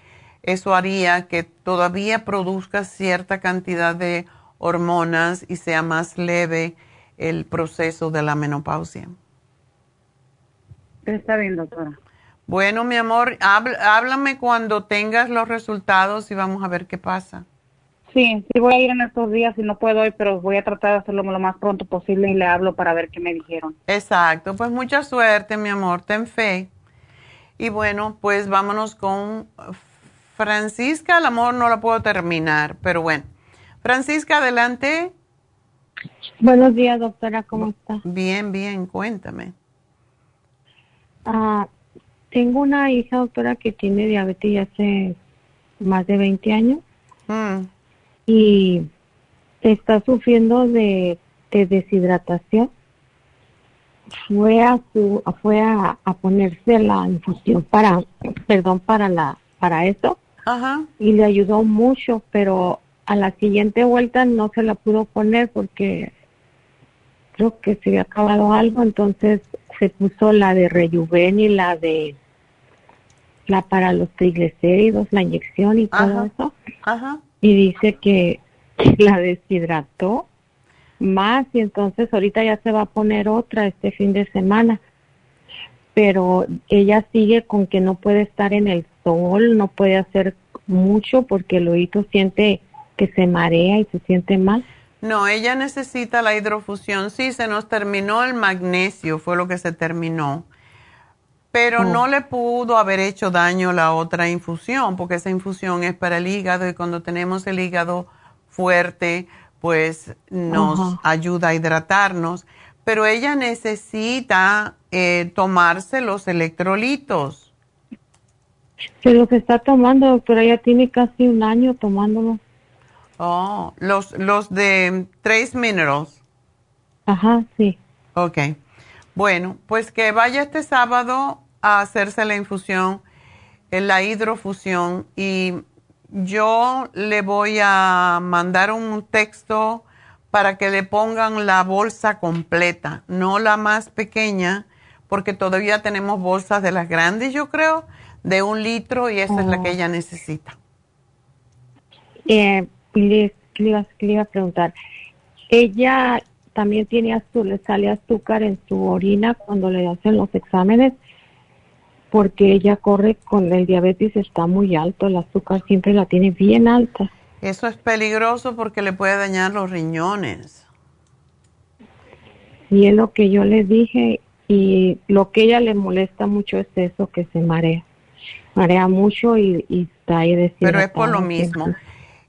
Speaker 2: eso haría que todavía produzca cierta cantidad de hormonas y sea más leve el proceso de la menopausia.
Speaker 4: Está bien, doctora.
Speaker 2: Bueno, mi amor, háblame cuando tengas los resultados y vamos a ver qué pasa.
Speaker 4: Sí, sí voy a ir en estos días, si no puedo hoy, pero voy a tratar de hacerlo lo más pronto posible y le hablo para ver qué me dijeron.
Speaker 2: Exacto, pues mucha suerte, mi amor, ten fe. Y bueno, pues vámonos con Francisca, el amor no la puedo terminar, pero bueno. Francisca, adelante.
Speaker 6: Buenos días, doctora, ¿cómo está?
Speaker 2: Bien, bien, cuéntame.
Speaker 6: Ah, tengo una hija, doctora, que tiene diabetes hace más de 20 años mm. y está sufriendo de, deshidratación. Fue a su, fue a, ponerse la infusión para, perdón, para la, para eso y le ayudó mucho, pero a la siguiente vuelta no se la pudo poner porque creo que se había acabado algo, entonces se puso la de Rejuven y la de la para los triglicéridos, la inyección y todo eso. Y dice que [laughs] la deshidrató más y entonces ahorita ya se va a poner otra este fin de semana. Pero ella sigue con que no puede estar en el sol, no puede hacer mucho porque el oído siente que se marea y se siente mal.
Speaker 2: No, ella necesita la hidrofusión. Sí, se nos terminó el magnesio, fue lo que se terminó. Pero oh. no le pudo haber hecho daño la otra infusión, porque esa infusión es para el hígado y cuando tenemos el hígado fuerte, pues nos ayuda a hidratarnos. Pero ella necesita eh, tomarse los electrolitos.
Speaker 6: Se los está tomando, doctora, ella tiene casi un año tomándolo.
Speaker 2: Oh, los, los de Trace Minerals.
Speaker 6: Ajá, sí.
Speaker 2: Ok. Bueno, pues que vaya este sábado a hacerse la infusión, en la hidrofusión, y yo le voy a mandar un texto para que le pongan la bolsa completa, no la más pequeña, porque todavía tenemos bolsas de las grandes, yo creo, de un litro y esa es la que ella necesita.
Speaker 6: Eh, le, le, iba, a preguntar, ella también tiene azul, le sale azúcar en su orina cuando le hacen los exámenes porque ella corre con el diabetes está muy alto, el azúcar siempre la tiene bien alta.
Speaker 2: Eso es peligroso porque le puede dañar los riñones.
Speaker 6: Y es lo que yo le dije y lo que ella le molesta mucho es eso que se marea. marea mucho y, está ahí
Speaker 2: Pero es por lo mismo.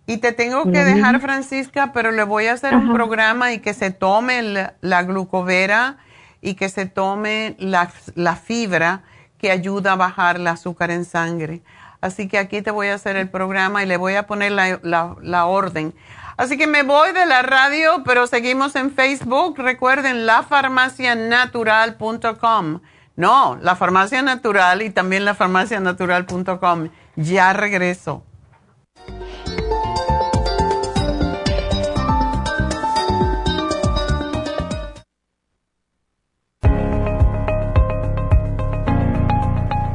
Speaker 2: Y te tengo que dejar, Francisca, pero le voy a hacer un programa y que se tome la, glucovera y que se tome la, fibra que ayuda a bajar el azúcar en sangre. Así que aquí te voy a hacer el programa y le voy a poner la, la orden. Así que me voy de la radio, pero seguimos en Facebook. Recuerden, lafarmacianatural.com. No, la farmacia natural y también lafarmacianatural.com. Ya regreso.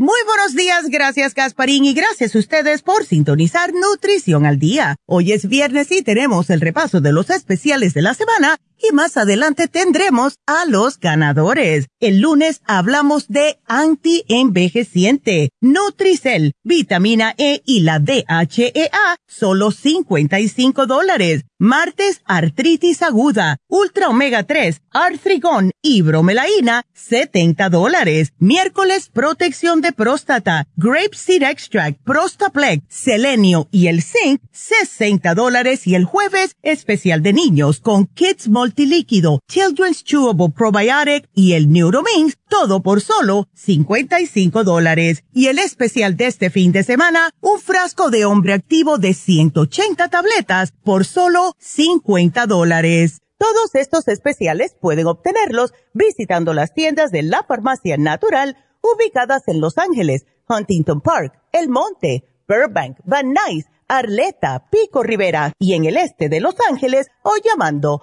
Speaker 3: Muy buenos días, gracias Gasparín y gracias a ustedes por sintonizar Nutrición al Día. Hoy es viernes y tenemos el repaso de los especiales de la semana y más adelante tendremos a los ganadores. El lunes hablamos de anti-envejeciente, Nutricel, vitamina E y la DHEA, solo 55 dólares. Martes, artritis aguda, ultra omega 3, artrigón y bromelaína, 70 dólares. Miércoles, protección de próstata, grape seed extract, prostaplex, selenio y el zinc, 60 dólares. Y el jueves, especial de niños con Kids Multilíquido, Children's Chewable Probiotic y el Neuromins, todo por solo 55 dólares. Y el especial de este fin de semana, un frasco de hombre activo de 180 tabletas por solo 50 dólares. Todos estos especiales pueden obtenerlos visitando las tiendas de la farmacia natural ubicadas en Los Ángeles, Huntington Park, El Monte, Burbank, Van Nuys, Arleta, Pico Rivera y en el este de Los Ángeles o llamando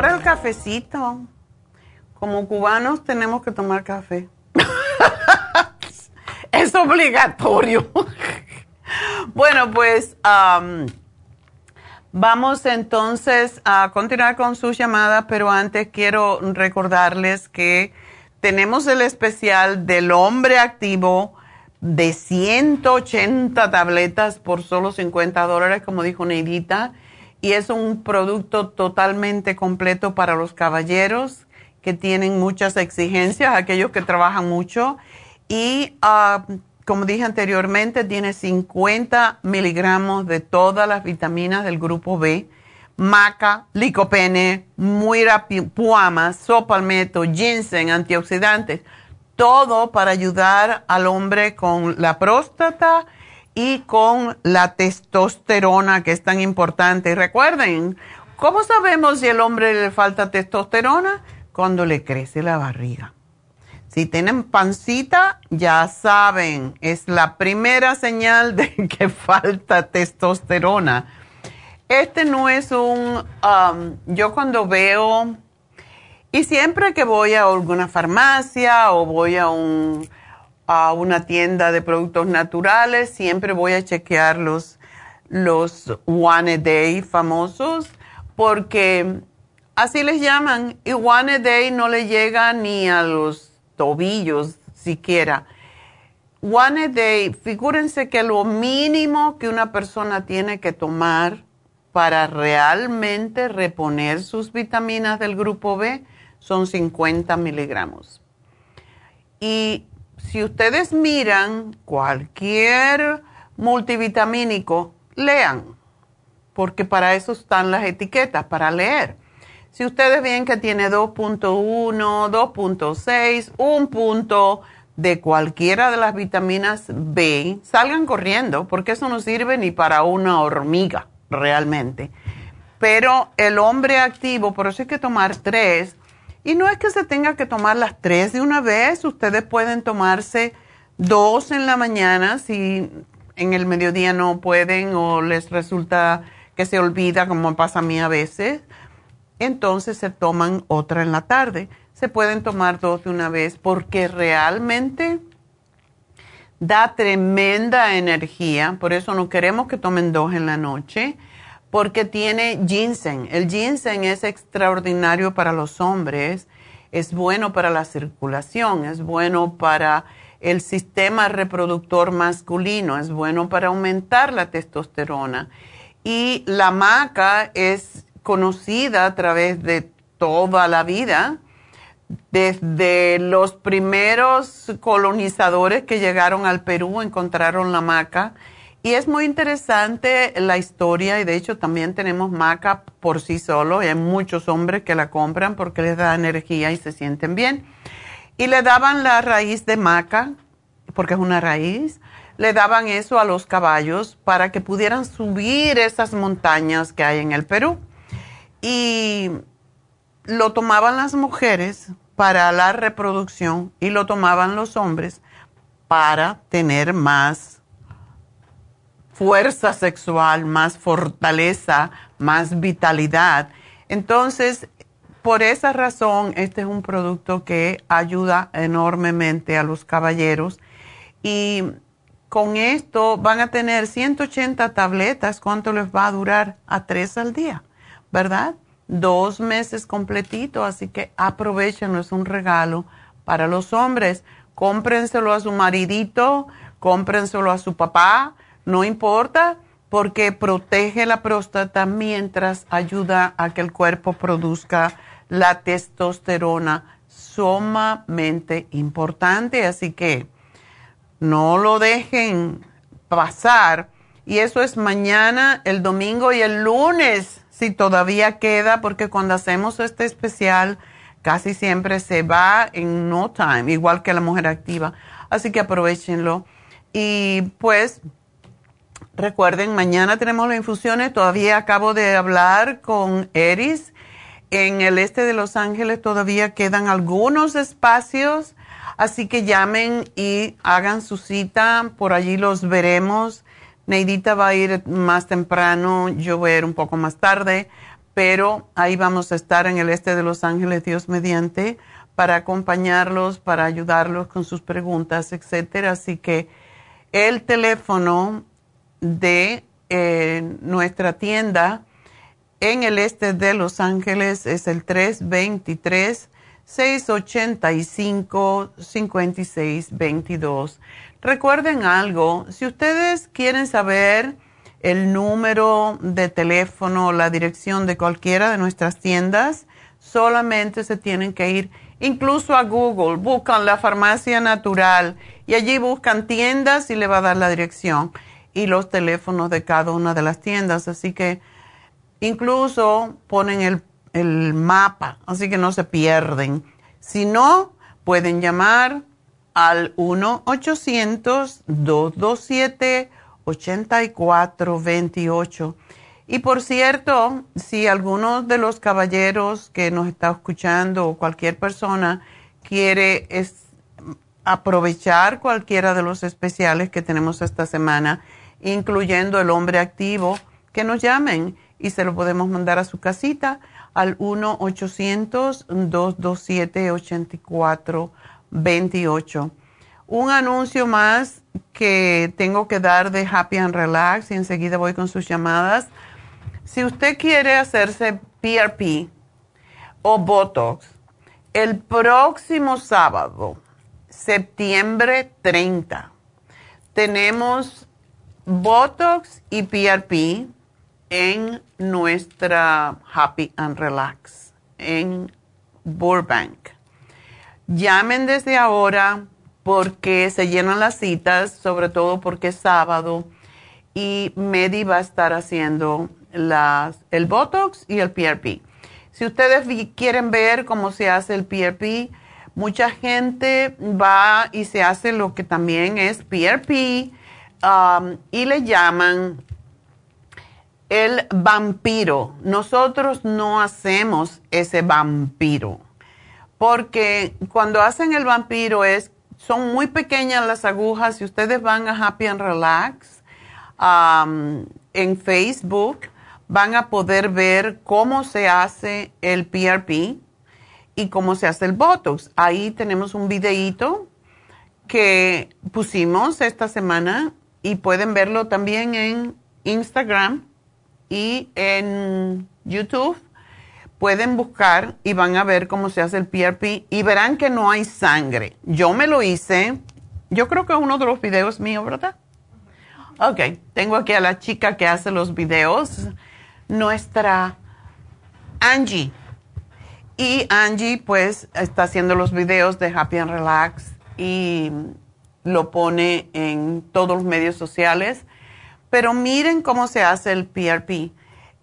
Speaker 2: Bueno, la hora del cafecito. Como cubanos tenemos que tomar café. [laughs] es obligatorio. bueno, pues vamos entonces a continuar con sus llamadas, pero antes quiero recordarles que tenemos el especial del hombre activo de 180 tabletas por solo 50 dólares, como dijo Neidita, y es un producto totalmente completo para los caballeros que tienen muchas exigencias, aquellos que trabajan mucho, y ah, como dije anteriormente, tiene 50 miligramos de todas las vitaminas del grupo B, maca, licopene, muira puama, sopalmeto, ginseng, antioxidantes todo para ayudar al hombre con la próstata y con la testosterona, que es tan importante. Y recuerden, ¿cómo sabemos si el hombre le falta testosterona? Cuando le crece la barriga. Si tienen pancita, ya saben, es la primera señal de [laughs] que falta testosterona. Este no es un, um, yo cuando veo y siempre que voy a alguna farmacia o voy a, un, a una tienda de productos naturales, siempre voy a chequear los, los One a Day famosos porque así les llaman. Y One a Day no le llega ni a los tobillos siquiera. One a Day, figúrense que lo mínimo que una persona tiene que tomar para realmente reponer sus vitaminas del grupo B son 50 miligramos. Y si ustedes miran cualquier multivitamínico, lean, porque para eso están las etiquetas, para leer. Si ustedes ven que tiene 2.1, 2.6, un punto de cualquiera de las vitaminas B, salgan corriendo, porque eso no sirve ni para una hormiga realmente. Pero el hombre activo, por eso hay que tomar tres, y no es que se tenga que tomar las tres de una vez, ustedes pueden tomarse dos en la mañana si en el mediodía no pueden o les resulta que se olvida, como pasa a mí a veces. Entonces se toman otra en la tarde. Se pueden tomar dos de una vez porque realmente da tremenda energía. Por eso no queremos que tomen dos en la noche porque tiene ginseng. El ginseng es extraordinario para los hombres, es bueno para la circulación, es bueno para el sistema reproductor masculino, es bueno para aumentar la testosterona. Y la maca es conocida a través de toda la vida, desde los primeros colonizadores que llegaron al Perú encontraron la maca y es muy interesante la historia y de hecho también tenemos maca por sí solo y hay muchos hombres que la compran porque les da energía y se sienten bien. Y le daban la raíz de maca, porque es una raíz, le daban eso a los caballos para que pudieran subir esas montañas que hay en el Perú. Y lo tomaban las mujeres para la reproducción y lo tomaban los hombres para tener más fuerza sexual, más fortaleza, más vitalidad. Entonces, por esa razón, este es un producto que ayuda enormemente a los caballeros y con esto van a tener 180 tabletas. ¿Cuánto les va a durar? A tres al día, ¿verdad? Dos meses completito, así que aprovechenlo, es un regalo para los hombres. Cómprenselo a su maridito, cómprenselo a su papá, no importa porque protege la próstata mientras ayuda a que el cuerpo produzca la testosterona sumamente importante. Así que no lo dejen pasar. Y eso es mañana, el domingo y el lunes, si todavía queda, porque cuando hacemos este especial casi siempre se va en no time, igual que la mujer activa. Así que aprovechenlo. Y pues Recuerden, mañana tenemos las infusiones. Todavía acabo de hablar con Eris. En el este de Los Ángeles todavía quedan algunos espacios, así que llamen y hagan su cita. Por allí los veremos. Neidita va a ir más temprano, yo voy a ir un poco más tarde, pero ahí vamos a estar en el este de Los Ángeles, Dios mediante, para acompañarlos, para ayudarlos con sus preguntas, etcétera. Así que el teléfono de eh, nuestra tienda en el este de Los Ángeles es el 323-685-5622. Recuerden algo, si ustedes quieren saber el número de teléfono, la dirección de cualquiera de nuestras tiendas, solamente se tienen que ir incluso a Google, buscan la farmacia natural y allí buscan tiendas y le va a dar la dirección y los teléfonos de cada una de las tiendas. Así que incluso ponen el, el mapa, así que no se pierden. Si no, pueden llamar al 1-800-227 8428. Y por cierto, si alguno de los caballeros que nos está escuchando o cualquier persona quiere aprovechar cualquiera de los especiales que tenemos esta semana, incluyendo el hombre activo, que nos llamen y se lo podemos mandar a su casita al 1-800-227-8428. Un anuncio más que tengo que dar de Happy and Relax y enseguida voy con sus llamadas. Si usted quiere hacerse PRP o Botox, el próximo sábado, septiembre 30, tenemos Botox y PRP en nuestra Happy and Relax en Burbank. Llamen desde ahora porque se llenan las citas, sobre todo porque es sábado y Medi va a estar haciendo las, el Botox y el PRP. Si ustedes quieren ver cómo se hace el PRP, mucha gente va y se hace lo que también es PRP um, y le llaman el vampiro. Nosotros no hacemos ese vampiro porque cuando hacen el vampiro es son muy pequeñas las agujas. Si ustedes van a Happy and Relax um, en Facebook, van a poder ver cómo se hace el PRP y cómo se hace el Botox. Ahí tenemos un videíto que pusimos esta semana y pueden verlo también en Instagram y en YouTube pueden buscar y van a ver cómo se hace el PRP y verán que no hay sangre. Yo me lo hice, yo creo que es uno de los videos míos, ¿verdad? Ok, tengo aquí a la chica que hace los videos, nuestra Angie. Y Angie pues está haciendo los videos de Happy and Relax y lo pone en todos los medios sociales. Pero miren cómo se hace el PRP.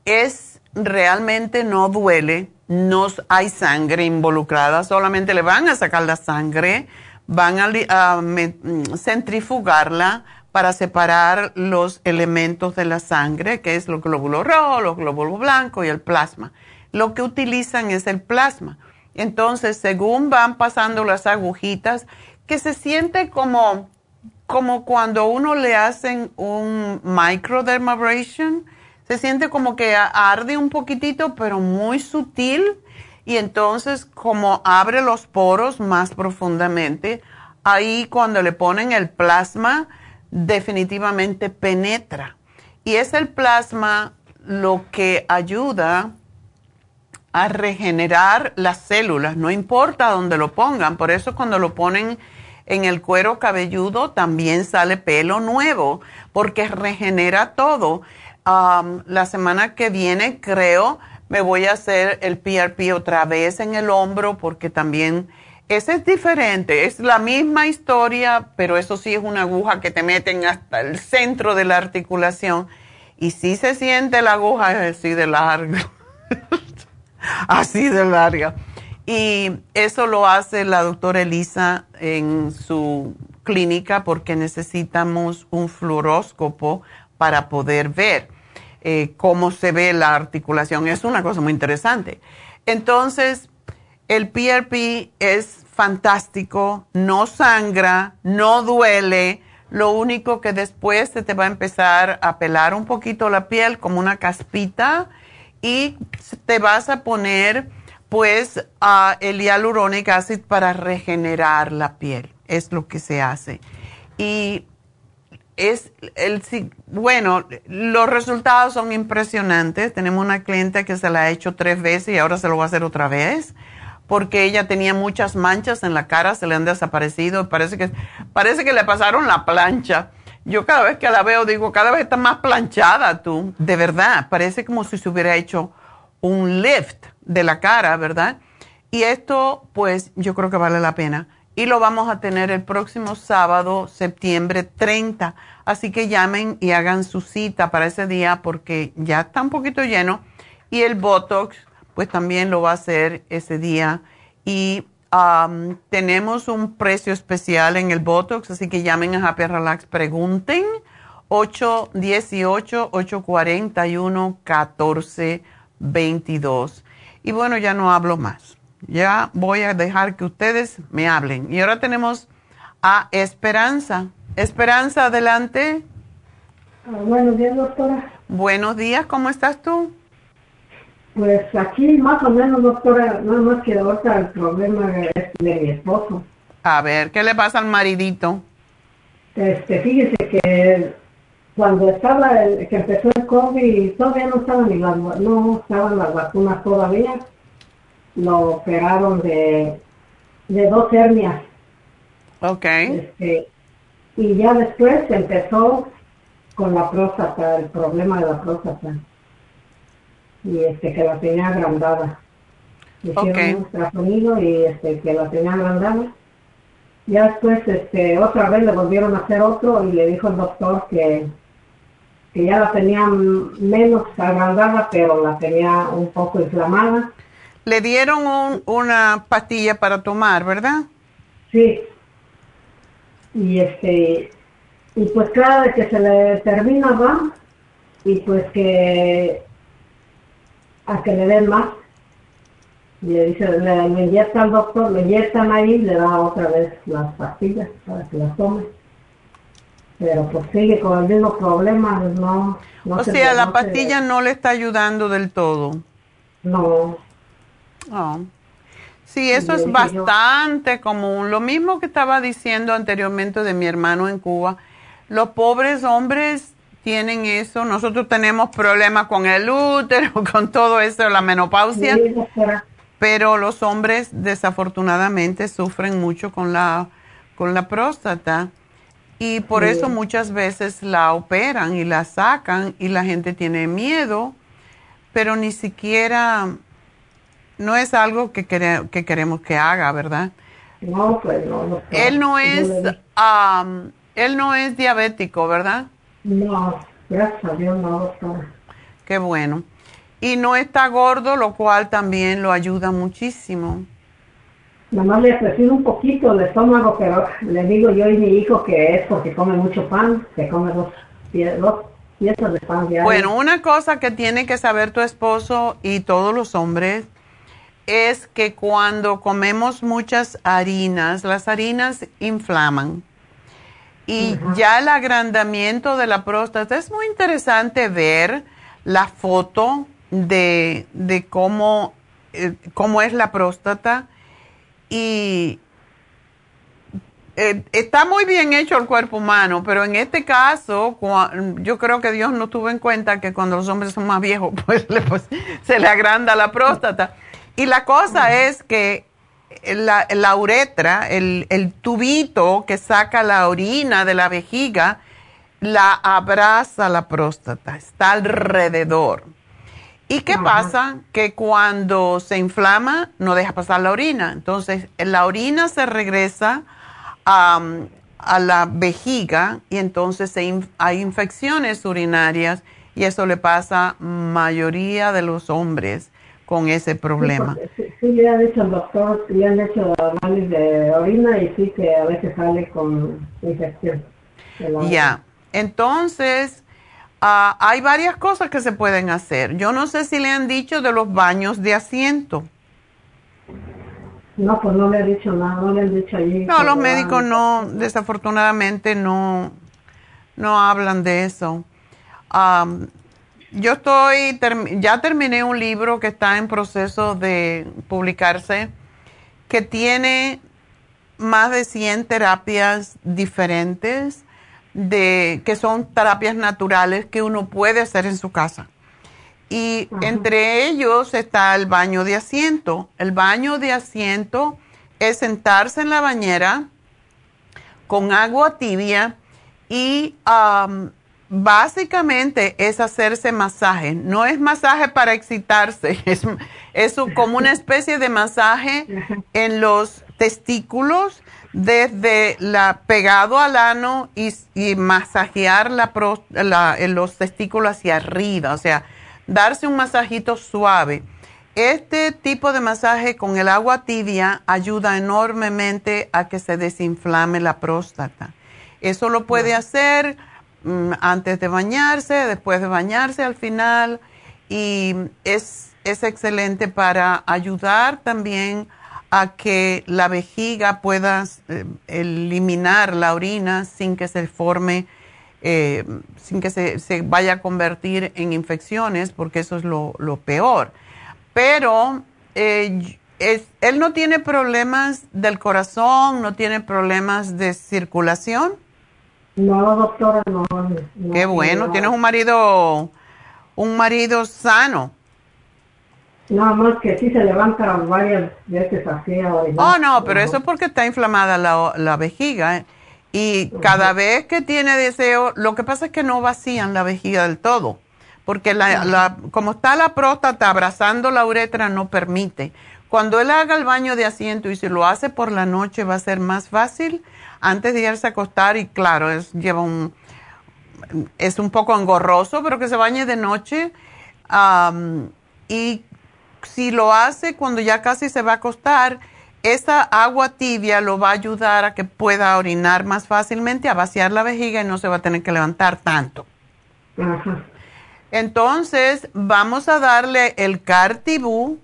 Speaker 2: Es realmente no duele, no hay sangre involucrada, solamente le van a sacar la sangre, van a, mm, centrifugarla para separar los elementos de la sangre, que es los glóbulos rojos, los glóbulos blancos y el plasma. Lo que utilizan es el plasma. Entonces, según van pasando las agujitas, que se siente como, como cuando uno le hacen un microdermabrasion, se siente como que arde un poquitito, pero muy sutil. Y entonces, como abre los poros más profundamente, ahí cuando le ponen el plasma, definitivamente penetra. Y es el plasma lo que ayuda a regenerar las células, no importa dónde lo pongan. Por eso cuando lo ponen en el cuero cabelludo también sale pelo nuevo, porque regenera todo. La semana que viene creo me voy a hacer el PRP otra vez en el hombro porque también ese es diferente, es la misma historia, pero eso sí es una aguja que te meten hasta el centro de la articulación. Y sí se siente la aguja así de larga, [laughs] así de larga. Y eso lo hace la doctora Elisa en su clínica porque necesitamos un fluoróscopo para poder ver. Eh, cómo se ve la articulación. Es una cosa muy interesante. Entonces, el PRP es fantástico, no sangra, no duele. Lo único que después se te va a empezar a pelar un poquito la piel como una caspita y te vas a poner pues uh, el hialurónico acid para regenerar la piel, es lo que se hace. Y es el bueno, los resultados son impresionantes. Tenemos una cliente que se la ha hecho tres veces y ahora se lo va a hacer otra vez porque ella tenía muchas manchas en la cara, se le han desaparecido, parece que parece que le pasaron la plancha. Yo cada vez que la veo digo, cada vez está más planchada tú, de verdad, parece como si se hubiera hecho un lift de la cara, ¿verdad? Y esto pues yo creo que vale la pena y lo vamos a tener el próximo sábado, septiembre 30. Así que llamen y hagan su cita para ese día porque ya está un poquito lleno y el Botox pues también lo va a hacer ese día. Y tenemos un precio especial en el Botox, así que llamen a Happy Relax, pregunten 818-841-1422. Y bueno, ya no hablo más ya voy a dejar que ustedes me hablen. Y ahora tenemos a Esperanza. Esperanza, adelante.
Speaker 7: Ah, buenos días, doctora.
Speaker 2: Buenos días, ¿cómo estás tú?
Speaker 7: Pues aquí más o menos, doctora, nada más que ahorita el problema es de mi esposo.
Speaker 2: A ver, ¿qué le pasa al maridito?
Speaker 7: Este, fíjese que cuando estaba, el, que empezó el COVID, todavía no estaban ni las, no estaban las vacunas todavía lo operaron de, de dos hernias.
Speaker 2: Ok.
Speaker 7: Este, y ya después empezó con la próstata, el problema de la próstata. Y este, que la tenía agrandada. Hicieron okay. un ultrasonido y este, que la tenía agrandada. Ya después, este, otra vez le volvieron a hacer otro y le dijo el doctor que, que ya la tenía menos agrandada, pero la tenía un poco inflamada
Speaker 2: le dieron una pastilla para tomar, ¿verdad?
Speaker 7: Sí. Y este, y pues cada vez que se le termina va, y pues que a que le den más. Y le dice, le, le inyecta al doctor, le inyectan ahí, le da otra vez las pastillas para que las tome. Pero pues sigue con el mismo problema, no. no
Speaker 2: o sea, la pastilla no le está ayudando del todo.
Speaker 7: No.
Speaker 2: Oh. Sí, eso es bastante común. Lo mismo que estaba diciendo anteriormente de mi hermano en Cuba. Los pobres hombres tienen eso. Nosotros tenemos problemas con el útero, [laughs] con todo eso, la menopausia. pero los hombres desafortunadamente sufren mucho con la, con la próstata. Y por eso muchas veces la operan y la sacan y la gente tiene miedo, pero ni siquiera no es algo que, que queremos que haga, ¿verdad?
Speaker 7: No, pues no.
Speaker 2: él no es, um, él no es diabético, ¿verdad?
Speaker 7: No, gracias a Dios no, doctora.
Speaker 2: Qué bueno. Y no está gordo, lo cual también lo ayuda muchísimo.
Speaker 7: Nada más le presido un poquito el estómago, pero le digo yo y mi hijo que es porque come mucho pan, que come dos, dos piezas de pan diario.
Speaker 2: Bueno, una cosa que tiene que saber tu esposo y todos los hombres es que cuando comemos muchas harinas, las harinas inflaman. Y ya el agrandamiento de la próstata, es muy interesante ver la foto de, cómo, eh, cómo es la próstata. Y eh, está muy bien hecho el cuerpo humano, pero en este caso, yo creo que Dios no tuvo en cuenta que cuando los hombres son más viejos, [laughs] pues, pues se le agranda la próstata. Y la cosa es que la, uretra, el, tubito que saca la orina de la vejiga, la abraza la próstata, está alrededor. ¿Y qué pasa? Que cuando se inflama no deja pasar la orina. Entonces la orina se regresa a, a la vejiga y entonces hay infecciones urinarias y eso le pasa a mayoría de los hombres con ese problema.
Speaker 7: Sí, sí, le han hecho al doctor, le han hecho análisis de orina y sí que a veces sale con infección.
Speaker 2: Ya, entonces ah, hay varias cosas que se pueden hacer. Yo no sé si le han dicho de los baños de asiento.
Speaker 7: No, pues no le han dicho nada, no le han dicho allí.
Speaker 2: No, los médicos no, desafortunadamente no, no hablan de eso. yo estoy, ya terminé un libro que está en proceso de publicarse, que tiene más de 100 terapias diferentes, de, que son terapias naturales que uno puede hacer en su casa. Y entre ellos está el baño de asiento. El baño de asiento es sentarse en la bañera con agua tibia y básicamente es hacerse masaje. No es masaje para excitarse, [laughs] es, es como una especie de masaje en los testículos desde la pegado al ano y, masajear la, los testículos hacia arriba, o sea, darse un masajito suave. Este tipo de masaje con el agua tibia ayuda enormemente a que se desinflame la próstata. Eso lo puede hacer mm, antes de bañarse, después de bañarse al final y es, es excelente para ayudar también a que la vejiga pueda eh, eliminar la orina sin que se forme, eh, sin que se, vaya a convertir en infecciones, porque eso es lo, peor. Pero eh, él no tiene problemas del corazón, no tiene problemas de circulación.
Speaker 7: No, doctora, no.
Speaker 2: Qué bueno, tienes un marido, un marido sano.
Speaker 7: Nada más que sí se levanta varias veces así.
Speaker 2: Oh, no, pero eso es porque está inflamada la, la vejiga. ¿eh? Y cada vez que tiene deseo, lo que pasa es que no vacían la vejiga del todo. Porque la, la, como está la próstata abrazando la uretra, no permite. Cuando él haga el baño de asiento y si lo hace por la noche, va a ser más fácil antes de irse a acostar. Y claro, es, lleva un, es un poco engorroso, pero que se bañe de noche. y si lo hace cuando ya casi se va a acostar, esa agua tibia lo va a ayudar a que pueda orinar más fácilmente, a vaciar la vejiga y no se va a tener que levantar tanto. Entonces, vamos a darle el Cartibú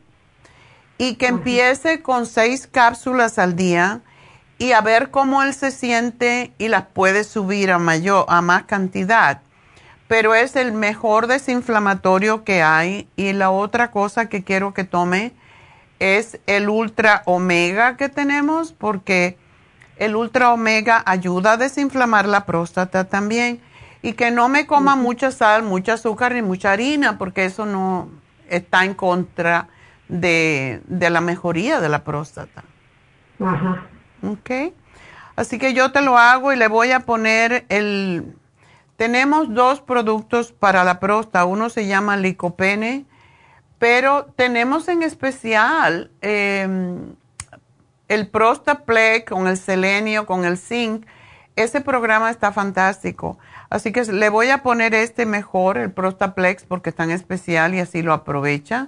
Speaker 2: y que empiece con seis cápsulas al día y a ver cómo él se siente y las puede subir a mayor, a más cantidad pero es el mejor desinflamatorio que hay. Y la otra cosa que quiero que tome es el ultra omega que tenemos, porque el ultra omega ayuda a desinflamar la próstata también. Y que no me coma mucha sal, mucha azúcar ni mucha harina, porque eso no está en contra de, de la mejoría de la próstata. Ajá. Ok. Así que yo te lo hago y le voy a poner el tenemos dos productos para la próstata. Uno se llama licopene, pero tenemos en especial em, el Prostaplex con el selenio, con el zinc. Ese programa está fantástico. Así que le voy a poner este mejor, el Prostaplex, porque está en especial y así lo aprovecha.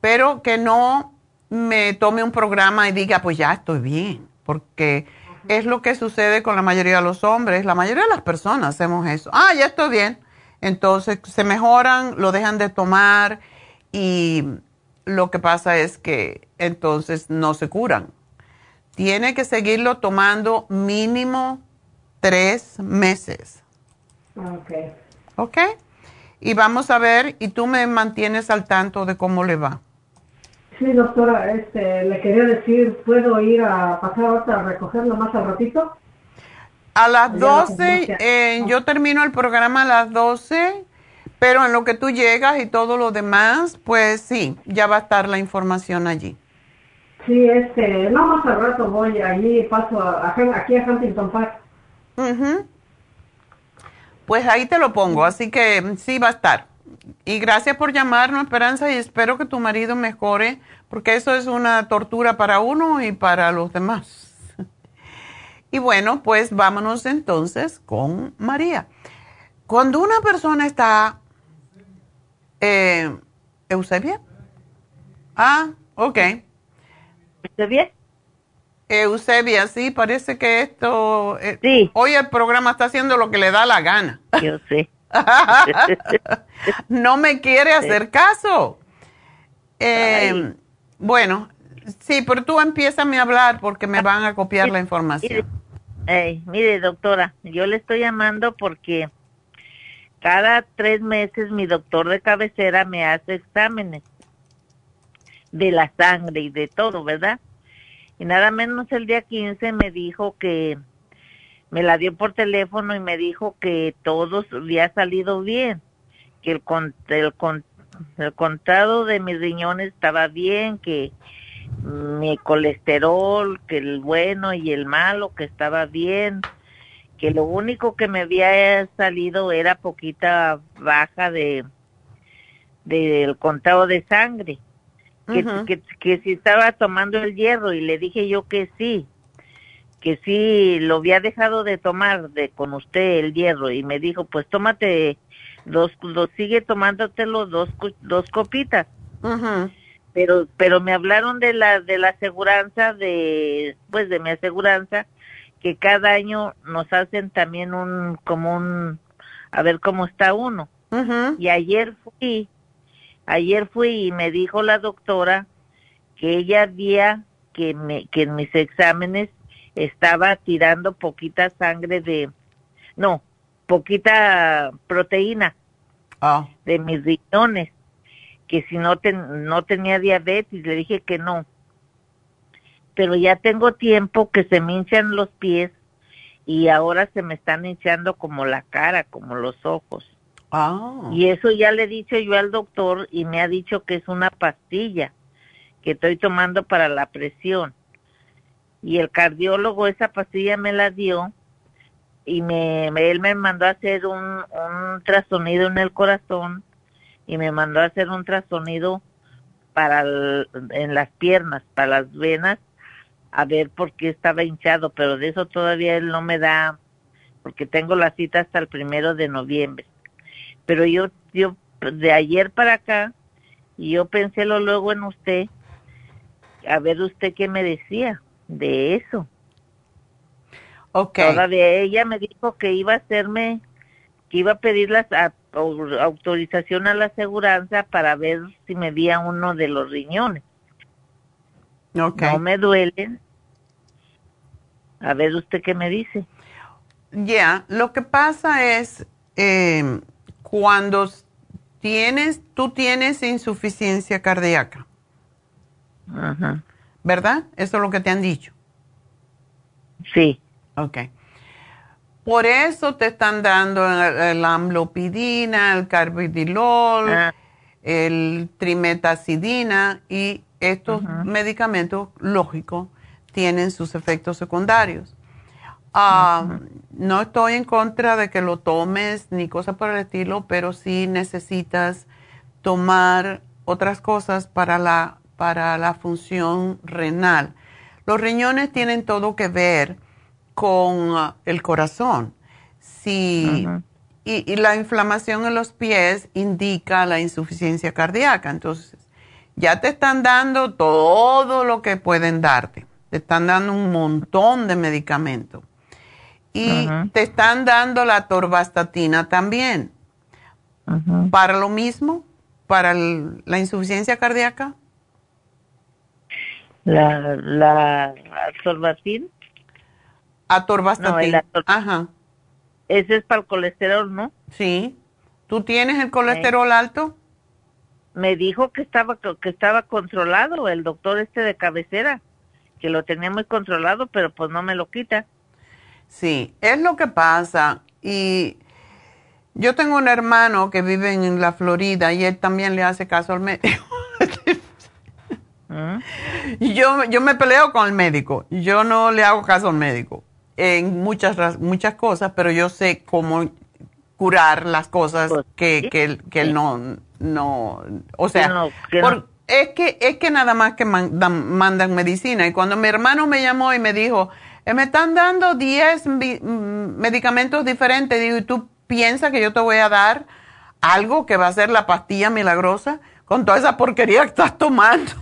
Speaker 2: Pero que no me tome un programa y diga, pues ya estoy bien, porque es lo que sucede con la mayoría de los hombres. La mayoría de las personas hacemos eso. Ah, ya estoy bien. Entonces se mejoran, lo dejan de tomar y lo que pasa es que entonces no se curan. Tiene que seguirlo tomando mínimo tres meses.
Speaker 7: Ok.
Speaker 2: Ok. Y vamos a ver, y tú me mantienes al tanto de cómo le va.
Speaker 7: Sí, doctora, este, le quería decir, ¿puedo ir a pasar a recogerlo más al ratito?
Speaker 2: A las 12, eh, yo termino el programa a las 12, pero en lo que tú llegas y todo lo demás, pues sí, ya va a estar la información allí.
Speaker 7: Sí, este, no más al rato voy allí, paso aquí a Huntington Park.
Speaker 2: Pues ahí te lo pongo, así que sí va a estar. Y gracias por llamarnos, Esperanza, y espero que tu marido mejore, porque eso es una tortura para uno y para los demás. [laughs] Y bueno, pues vámonos entonces con María. Cuando una persona está... Eh, ¿Eusebia? Ah, ok.
Speaker 8: ¿Eusebia?
Speaker 2: Eusebia, sí, parece que esto... Eh, sí. Hoy el programa está haciendo lo que le da la gana.
Speaker 8: Yo sé. [laughs]
Speaker 2: no me quiere hacer caso. Eh, bueno, sí, pero tú empieza a hablar porque me van a copiar la información.
Speaker 8: Mire, mire, doctora, yo le estoy llamando porque cada tres meses mi doctor de cabecera me hace exámenes de la sangre y de todo, ¿verdad? Y nada menos el día 15 me dijo que me la dio por teléfono y me dijo que todo había salido bien, que el, el, el contado de mis riñones estaba bien, que mi colesterol, que el bueno y el malo, que estaba bien, que lo único que me había salido era poquita baja de del contado de sangre, que, que, que si estaba tomando el hierro y le dije yo que sí, que sí lo había dejado de tomar de con usted el hierro y me dijo pues tómate dos, dos sigue tomándotelo dos dos copitas. Pero pero me hablaron de la de la aseguranza de pues de mi aseguranza que cada año nos hacen también un como un a ver cómo está uno. Y ayer fui ayer fui y me dijo la doctora que ella había que me que en mis exámenes estaba tirando poquita sangre de no poquita proteína ah. de mis riñones que si no no tenía diabetes le dije que no pero ya tengo tiempo que se me hinchan los pies y ahora se me están hinchando como la cara, como los ojos. Ah. Y eso ya le he dicho yo al doctor y me ha dicho que es una pastilla que estoy tomando para la presión. Y el cardiólogo esa pastilla me la dio y me, él me mandó a hacer un, un ultrasonido en el corazón y me mandó a hacer un ultrasonido para en las piernas, para las venas a ver por qué estaba hinchado, pero de eso todavía él no me da, porque tengo la cita hasta el primero de noviembre. Pero yo, yo, de ayer para acá, y yo pensé lo luego en usted, a ver usted qué me decía de eso.
Speaker 2: Ok.
Speaker 8: Todavía ella me dijo que iba a hacerme, que iba a pedir la autorización a la aseguranza para ver si me veía uno de los riñones. No me duelen. A ver usted qué me dice.
Speaker 2: Ya, lo que pasa es eh, cuando tienes, tú tienes insuficiencia cardíaca. ¿Verdad? Eso es lo que te han dicho.
Speaker 8: Sí.
Speaker 2: Ok. Por eso te están dando el, amlopidina, el carbidilol, ah. el trimetazidina y estos medicamentos, lógicos, tienen sus efectos secundarios. Ah, no estoy en contra de que lo tomes ni cosas por el estilo, pero sí necesitas tomar otras cosas para la, para la función renal. Los riñones tienen todo que ver con ah, el corazón. y, y, la inflamación en los pies indica la insuficiencia cardíaca. Entonces, ya te están dando todo lo que pueden darte. Te están dando un montón de medicamentos. Y te están dando la torvastatina también. ¿Para lo mismo? ¿Para la insuficiencia cardíaca?
Speaker 8: La, la atorvastatina.
Speaker 2: Atorvastatina. Ajá.
Speaker 8: Ese es para el colesterol, ¿no?
Speaker 2: Sí. ¿Tú tienes el colesterol alto?
Speaker 8: me dijo que estaba que estaba controlado el doctor este de cabecera, que lo tenía muy controlado, pero pues no me lo quita.
Speaker 2: Sí, es lo que pasa y yo tengo un hermano que vive en la Florida y él también le hace caso al médico. ¿Mm? yo, yo me peleo con el médico, yo no le hago caso al médico en muchas, muchas cosas, pero yo sé cómo curar las cosas pues, que, que, que él no, no, o sea, es que es que nada más que mandan, medicina y cuando mi hermano me llamó y me dijo, eh, me están dando 10 mm, medicamentos diferentes, digo, ¿y tú piensas que yo te voy a dar algo que va a ser la pastilla milagrosa con toda esa porquería que estás tomando?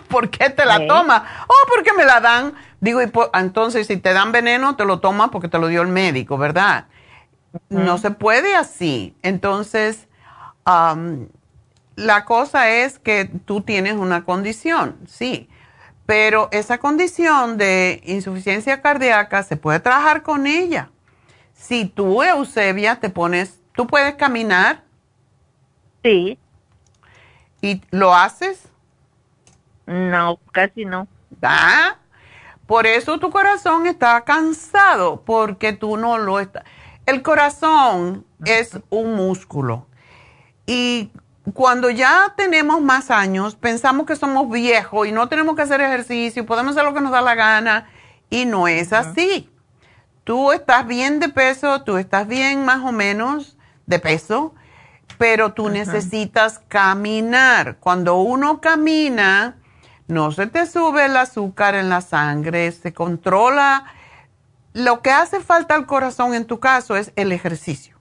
Speaker 2: [laughs] ¿Por qué te la tomas? Oh, porque me la dan. Digo, y entonces si te dan veneno, te lo tomas porque te lo dio el médico, ¿verdad? No se puede así. Entonces, la cosa es que tú tienes una condición, sí, pero esa condición de insuficiencia cardíaca se puede trabajar con ella. Si tú, Eusebia, te pones ¿Tú puedes caminar?
Speaker 8: Sí.
Speaker 2: ¿Y lo haces?
Speaker 8: No, casi no.
Speaker 2: ¿Ah? Por eso tu corazón está cansado, porque tú no lo estás. El corazón es un músculo. Y cuando ya tenemos más años, pensamos que somos viejos y no tenemos que hacer ejercicio, podemos hacer lo que nos da la gana. Y no es así. Tú estás bien de peso, tú estás bien más o menos de peso, pero tú necesitas caminar. Cuando uno camina, no se te sube el azúcar en la sangre, se controla. Lo que hace falta al corazón en tu caso es el ejercicio.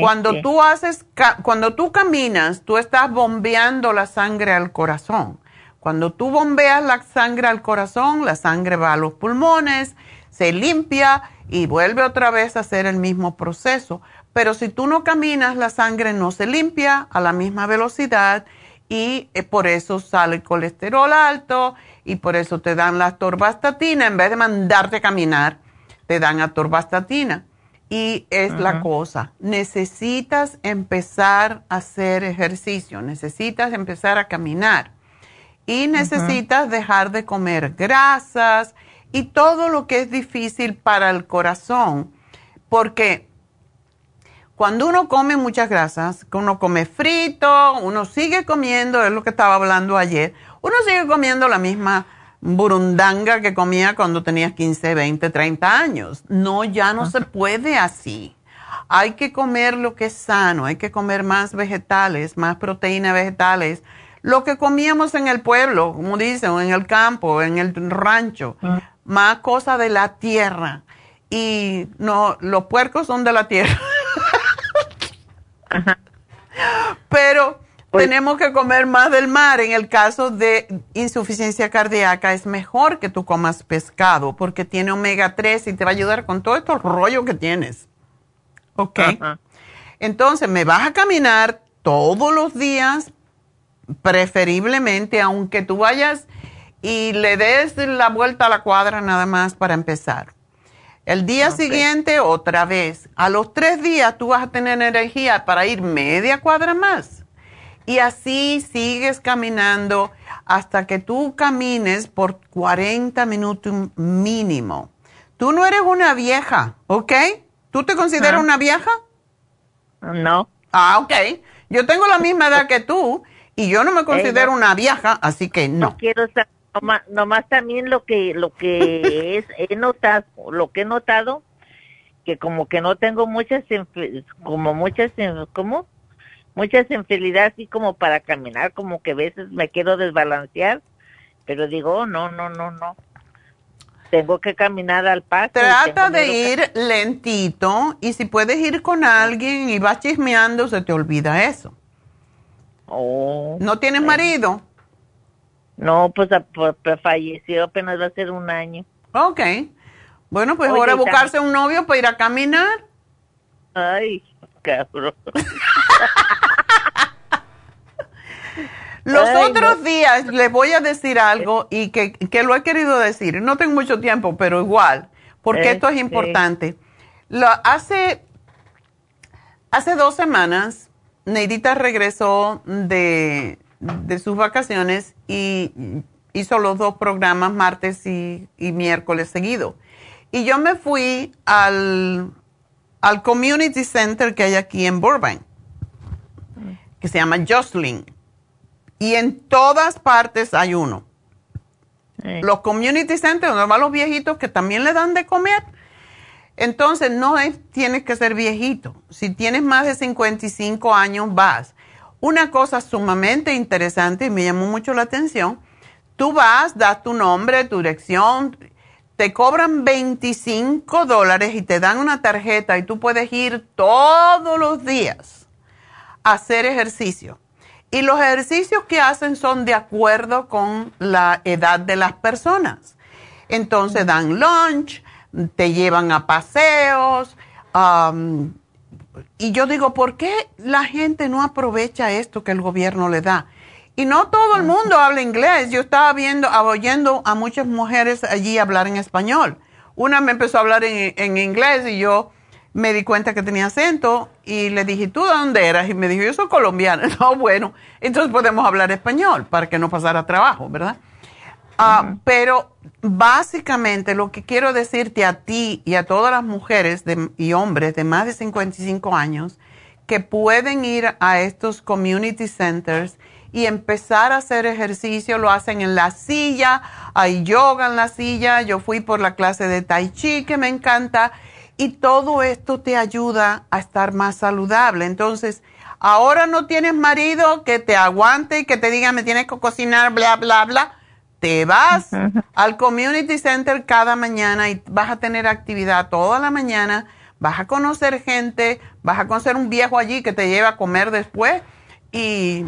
Speaker 2: cuando tú haces, cuando tú caminas, tú estás bombeando la sangre al corazón. Cuando tú bombeas la sangre al corazón, la sangre va a los pulmones, se limpia y vuelve otra vez a hacer el mismo proceso. Pero si tú no caminas, la sangre no se limpia a la misma velocidad y eh, por eso sale el colesterol alto y por eso te dan la torvastatina. En vez de mandarte a caminar, te dan a torvastatina. Y es la cosa, necesitas empezar a hacer ejercicio, necesitas empezar a caminar. Y necesitas dejar de comer grasas y todo lo que es difícil para el corazón, porque cuando uno come muchas grasas, que uno come frito, uno sigue comiendo, es lo que estaba hablando ayer, uno sigue comiendo la misma burundanga que comía cuando tenías 15, 20, 30 años. No, ya no se puede así. Hay que comer lo que es sano, hay que comer más vegetales, más proteínas vegetales. Lo que comíamos en el pueblo, como dicen, en el campo, en el rancho, más cosas de la tierra. Y no, los puercos son de la tierra. [laughs] Pero pues tenemos que comer más del mar. En el caso de insuficiencia cardíaca es mejor que tú comas pescado porque tiene omega 3 y te va a ayudar con todo este rollo que tienes. ¿Ok? Entonces me vas a caminar todos los días, preferiblemente, aunque tú vayas y le des la vuelta a la cuadra nada más para empezar. El día siguiente, otra vez. A los tres días tú vas a tener energía para ir media cuadra más. Y así sigues caminando hasta que tú camines por 40 minutos mínimo. Tú no eres una vieja, ¿ok? ¿Tú te consideras una vieja?
Speaker 8: No.
Speaker 2: Ah, ok. Yo tengo la misma edad que tú y yo no me considero una vieja, así que no.
Speaker 8: No quiero estar nomás, también lo que lo que [laughs] es he notado lo que he notado que como que no tengo muchas como muchas como muchas enfermedades así como para caminar como que a veces me quiero desbalancear pero digo oh, no no no no tengo que caminar al paso
Speaker 2: trata de ir lentito y si puedes ir con alguien y vas chismeando se te olvida eso.
Speaker 8: Oh,
Speaker 2: no tienes marido
Speaker 8: no, pues, pues, falleció apenas va a ser un año.
Speaker 2: Ok. Bueno, pues ahora buscarse un novio para ir a caminar.
Speaker 8: Ay, cabrón.
Speaker 2: Los otros días les voy a decir algo y que, que, lo he querido decir. No tengo mucho tiempo, pero igual, porque esto es este. importante. Lo, hace, hace dos semanas, Neidita regresó de, de sus vacaciones y hizo los dos programas martes y, miércoles seguido. Y yo me fui al, al Community Center que hay aquí en Burbank, que se llama Jocelyn. Y en todas partes hay uno. Los community centers, donde van los viejitos que también le dan de comer. Entonces, no es, tienes que ser viejito. Si tienes más de 55 años, vas. Una cosa sumamente interesante y me llamó mucho la atención, tú vas, das tu nombre, tu dirección, te cobran 25 dólares y te dan una tarjeta y tú puedes ir todos los días a hacer ejercicio. Y los ejercicios que hacen son de acuerdo con la edad de las personas. Entonces dan lunch, te llevan a paseos, y yo digo, ¿por qué la gente no aprovecha esto que el gobierno le da? Y no todo el mundo habla inglés. Yo estaba viendo, oyendo a muchas mujeres allí hablar en español. Una me empezó a hablar en, inglés y yo me di cuenta que tenía acento y le dije, ¿tú de dónde eras? Y me dijo, yo soy colombiana. [laughs] No, bueno, entonces podemos hablar español para que no pasara trabajo, ¿verdad? Ah, pero básicamente lo que quiero decirte a ti y a todas las mujeres y hombres de más de 55 años que pueden ir a estos community centers y empezar a hacer ejercicio, lo hacen en la silla, hay yoga en la silla, yo fui por la clase de tai chi que me encanta y todo esto te ayuda a estar más saludable. Entonces, ahora no tienes marido que te aguante y que te diga me tienes que cocinar, bla, bla, bla te vas al community center cada mañana y vas a tener actividad toda la mañana, vas a conocer gente, vas a conocer un viejo allí que te lleva a comer después y,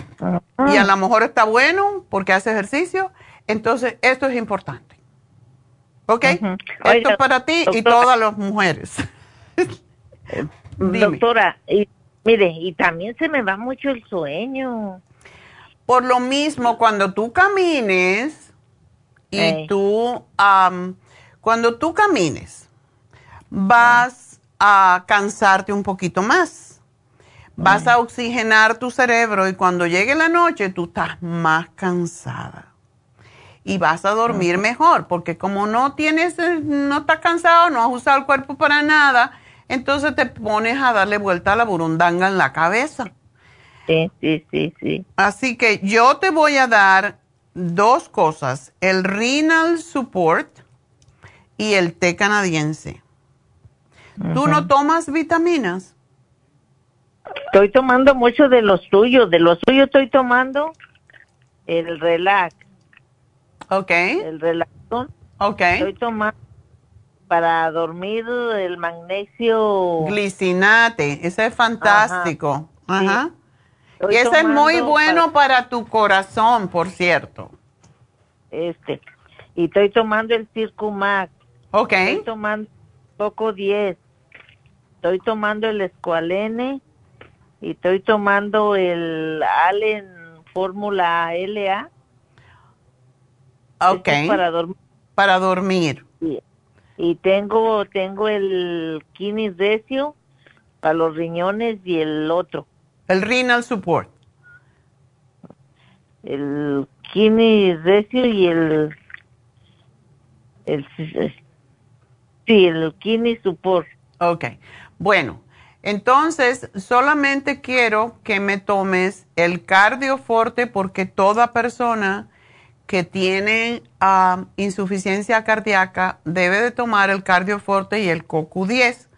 Speaker 2: y a lo mejor está bueno porque hace ejercicio. Entonces, esto es importante. ¿Ok? Esto es para ti y todas las mujeres. [laughs]
Speaker 8: doctora, y, mire, y también se me va mucho el sueño.
Speaker 2: Por lo mismo, cuando tú camines, y tú, cuando tú camines, vas a cansarte un poquito más. Vas a oxigenar tu cerebro y cuando llegue la noche tú estás más cansada. Y vas a dormir mejor, porque como no tienes, eh, no estás cansado, no has usado el cuerpo para nada, entonces te pones a darle vuelta a la burundanga en la cabeza.
Speaker 8: Sí, sí, sí, sí.
Speaker 2: Así que yo te voy a dar dos cosas, el renal support y el té canadiense. ¿Tú no tomas vitaminas?
Speaker 8: Estoy tomando mucho de los tuyos, de los tuyos estoy tomando el relax.
Speaker 2: Ok.
Speaker 8: El relax.
Speaker 2: Ok.
Speaker 8: Estoy tomando para dormir el magnesio.
Speaker 2: Glicinate, ese es fantástico. Ajá y ese es muy bueno para... tu corazón, por cierto.
Speaker 8: Este, y estoy tomando el Circumax.
Speaker 2: Ok.
Speaker 8: Estoy tomando poco 10. Estoy tomando el Escualene y estoy tomando el Allen Fórmula LA.
Speaker 2: Ok. para dormir. Para dormir.
Speaker 8: Y tengo tengo el Kini Recio para los riñones y el otro.
Speaker 2: El renal support.
Speaker 8: El kidney recio y el, el sí, el kidney support.
Speaker 2: Ok. Bueno, entonces solamente quiero que me tomes el cardioforte porque toda persona que tiene ah, insuficiencia cardíaca debe de tomar el cardioforte y el CoQ10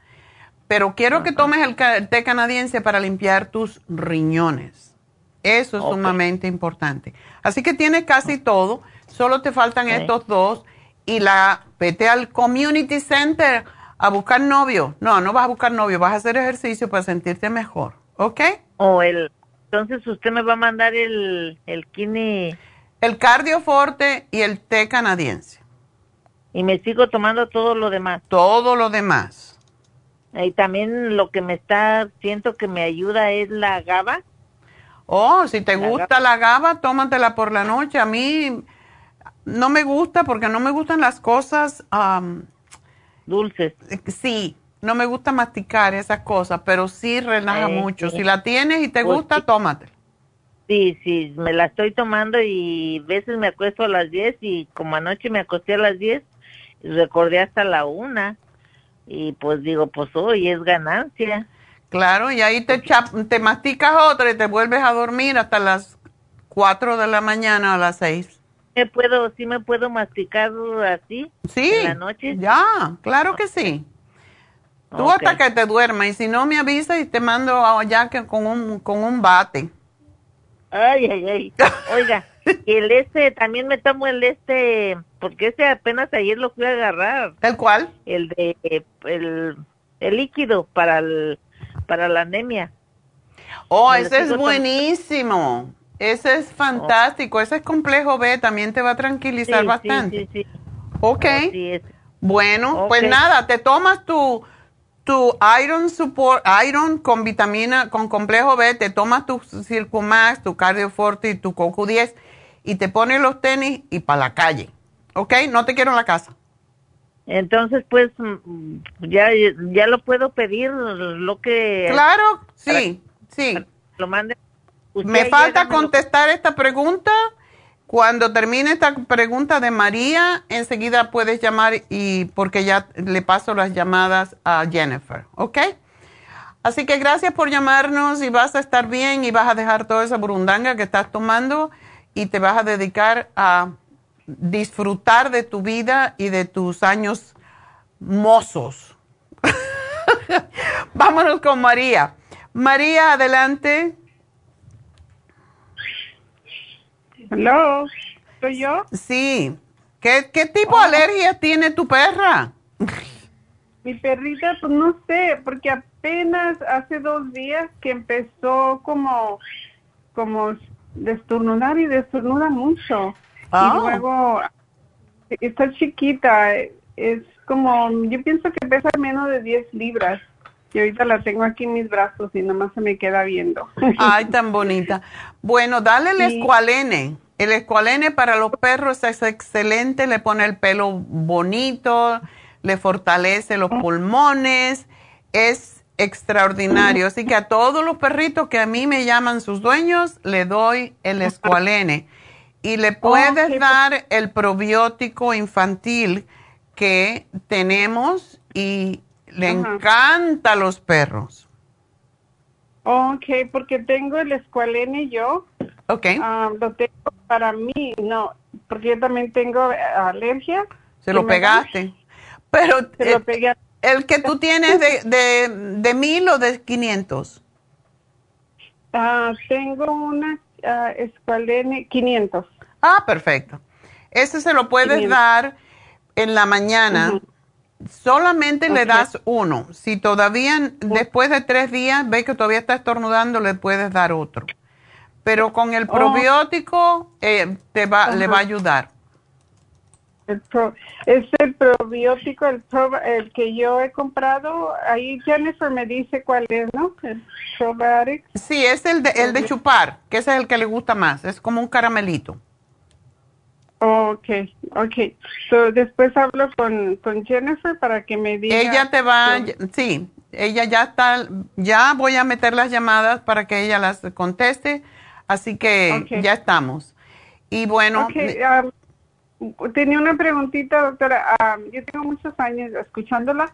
Speaker 2: pero quiero que tomes el té canadiense para limpiar tus riñones. Eso es sumamente importante. Así que tienes casi todo, solo te faltan estos dos y la vete al community center a buscar novio. No, no vas a buscar novio, vas a hacer ejercicio para sentirte mejor, ¿ok?
Speaker 8: O el, entonces usted me va a mandar el, el kine.
Speaker 2: El cardioforte y el té canadiense.
Speaker 8: Y me sigo tomando todo lo demás.
Speaker 2: Todo lo demás.
Speaker 8: Y también lo que me está, siento que me ayuda es la GABA.
Speaker 2: Oh, si te gusta la GABA, tómatela por la noche. A mí no me gusta porque no me gustan las cosas
Speaker 8: dulces.
Speaker 2: Sí, no me gusta masticar esas cosas, pero sí relaja mucho. Si la tienes y te pues gusta, tómatela.
Speaker 8: Sí, sí, me la estoy tomando y veces me acuesto a las 10 y como anoche me acosté a las 10, recordé hasta la una y pues digo, pues hoy es ganancia.
Speaker 2: Claro, y ahí te, te masticas otra y te vuelves a dormir hasta las 4 de la mañana a las 6.
Speaker 8: ¿Me puedo, sí me puedo masticar así?
Speaker 2: Sí. En la noche. Ya, claro que sí. Tú hasta que te duermas y si no me avisas y te mando allá que con un, con un bate.
Speaker 8: Ay, ay, ay. [laughs] Oiga, [laughs] y el este, también me tomo el este, porque ese apenas ayer lo fui a agarrar.
Speaker 2: ¿El cuál?
Speaker 8: El de, el, el líquido para el, para la anemia.
Speaker 2: Oh, ese es buenísimo. Ese es fantástico. Ese es complejo B, también te va a tranquilizar bastante. Sí, sí, sí. Ok. Oh, bueno, pues nada, te tomas tu tu Iron Support, Iron con vitamina, con complejo B, te tomas tu Circumax, tu Cardioforte y tu CoQ10 y te pones los tenis y para la calle. ¿Ok? No te quiero en la casa.
Speaker 8: Entonces, pues, mm, ya, ya lo puedo pedir, lo que...
Speaker 2: Claro, sí, sí.
Speaker 8: Lo mande.
Speaker 2: Me falta contestar esta pregunta. Cuando termine esta pregunta de María, enseguida puedes llamar y porque ya le paso las llamadas a Jennifer, ¿ok? Así que gracias por llamarnos y vas a estar bien y vas a dejar toda esa burundanga que estás tomando y te vas a dedicar a disfrutar de tu vida y de tus años mozos. [laughs] Vámonos con María. María, adelante.
Speaker 9: Hello, ¿soy yo?
Speaker 2: Sí. ¿Qué, qué tipo de oh. alergia tiene tu perra?
Speaker 9: Mi perrita, pues no sé, porque apenas hace dos días que empezó como, como destornudar y destornuda mucho. Y ah. luego está chiquita, es como, yo pienso que pesa menos de 10 libras. Y ahorita la tengo aquí en mis brazos y nomás se me queda viendo.
Speaker 2: Ay, [laughs] tan bonita. Bueno, dale el escualene. El escualene para los perros es excelente, le pone el pelo bonito, le fortalece los pulmones, es extraordinario. Así que a todos los perritos que a mí me llaman sus dueños, le doy el escualene. Y le puedes dar el probiótico infantil que tenemos y le encanta a los perros.
Speaker 9: Ok, porque tengo el escualene yo.
Speaker 2: Ok.
Speaker 9: Ah, lo tengo para mí, no, porque yo también tengo alergia.
Speaker 2: Se lo pegaste. [laughs] Pero
Speaker 9: Se lo pegué.
Speaker 2: el que tú tienes de, de, de mil o de 500.
Speaker 9: Ah, tengo una uh, escualene 500.
Speaker 2: Ah, perfecto. Ese se lo puedes dar en la mañana. Solamente le das uno. Si todavía después de tres días ve que todavía está estornudando, le puedes dar otro. Pero con el oh. probiótico eh, te va, le va a ayudar.
Speaker 9: El es el probiótico, el, el que yo he comprado. Ahí Jennifer me dice cuál es, ¿no? El probiotic.
Speaker 2: Sí, es el de, el de chupar, que ese es el que le gusta más. Es como un caramelito.
Speaker 9: Okay, okay. So, después hablo con, con Jennifer para que me diga.
Speaker 2: Ella te va, sí, ella ya está, ya voy a meter las llamadas para que ella las conteste, así que ya estamos. Y bueno.
Speaker 9: Um, tenía una preguntita, doctora. Um, yo tengo muchos años escuchándola.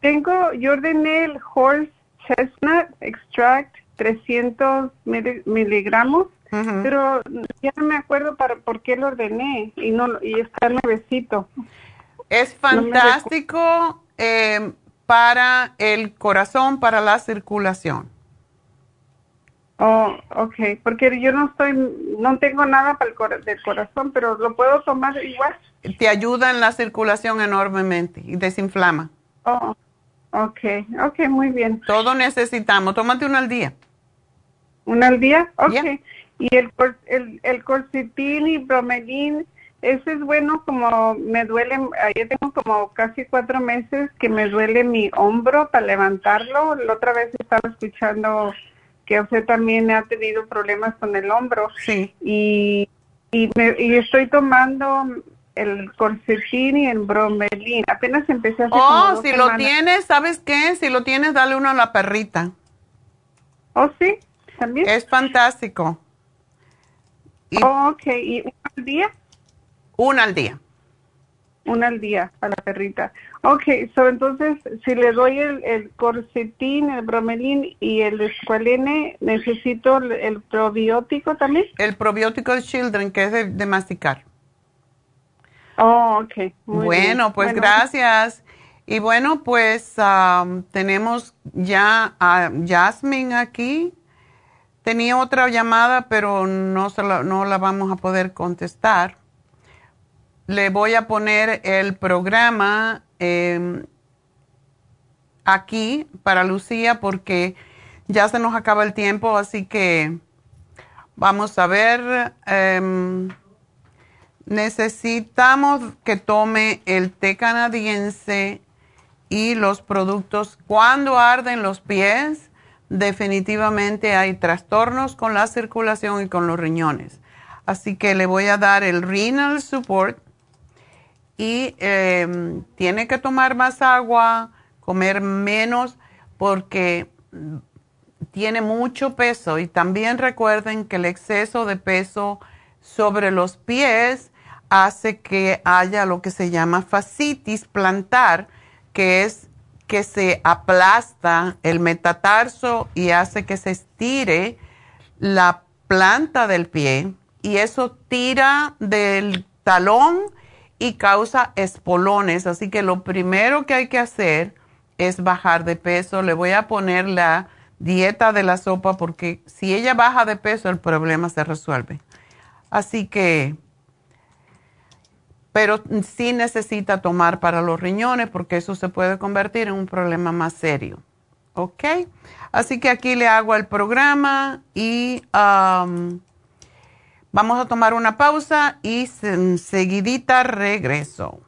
Speaker 9: Tengo, yo ordené el Horse Chestnut Extract 300 miligramos pero ya no me acuerdo para por qué lo ordené y no y está nuevecito.
Speaker 2: Es fantástico eh, para el corazón, para la circulación.
Speaker 9: Oh, ok, porque yo no estoy, no tengo nada para el del corazón, pero lo puedo tomar igual.
Speaker 2: Te ayuda en la circulación enormemente y desinflama.
Speaker 9: Oh, ok, ok, muy bien.
Speaker 2: Todo necesitamos, tómate uno al día.
Speaker 9: ¿Uno al día? Ok. Y el, el, el corcitín y bromelín, ese es bueno como me duele, yo tengo como casi cuatro meses que me duele mi hombro para levantarlo. La otra vez estaba escuchando que usted también ha tenido problemas con el hombro.
Speaker 2: Sí.
Speaker 9: Y, y, me, y estoy tomando el corcetín y el bromelín. Apenas empecé a hacer
Speaker 2: Oh, si lo tienes, ¿sabes qué? Si lo tienes, dale uno a la perrita.
Speaker 9: Oh, sí, también.
Speaker 2: Es fantástico.
Speaker 9: Oh, ok, ¿y una al día?
Speaker 2: Una al día.
Speaker 9: Una al día a la perrita. Ok, so entonces, si le doy el, el corsetín, el bromelín y el escualene, ¿necesito el, probiótico también?
Speaker 2: El probiótico de Children, que es de, masticar.
Speaker 9: Oh, ok.
Speaker 2: bueno, pues gracias. Y bueno, pues um, tenemos ya a Jasmine aquí. Tenía otra llamada, pero no, se la, no la vamos a poder contestar. Le voy a poner el programa em, aquí para Lucía porque ya se nos acaba el tiempo, así que vamos a ver. Em, necesitamos que tome el té canadiense y los productos cuando arden los pies definitivamente hay trastornos con la circulación y con los riñones. Así que le voy a dar el renal support y em, tiene que tomar más agua, comer menos porque tiene mucho peso. Y también recuerden que el exceso de peso sobre los pies hace que haya lo que se llama fascitis plantar, que es que se aplasta el metatarso y hace que se estire la planta del pie y eso tira del talón y causa espolones. Así que lo primero que hay que hacer es bajar de peso. Le voy a poner la dieta de la sopa porque si ella baja de peso el problema se resuelve. Así que, pero sí necesita tomar para los riñones porque eso se puede convertir en un problema más serio. ¿Ok? Así que aquí le hago el programa y um, vamos a tomar una pausa y enseguidita regreso.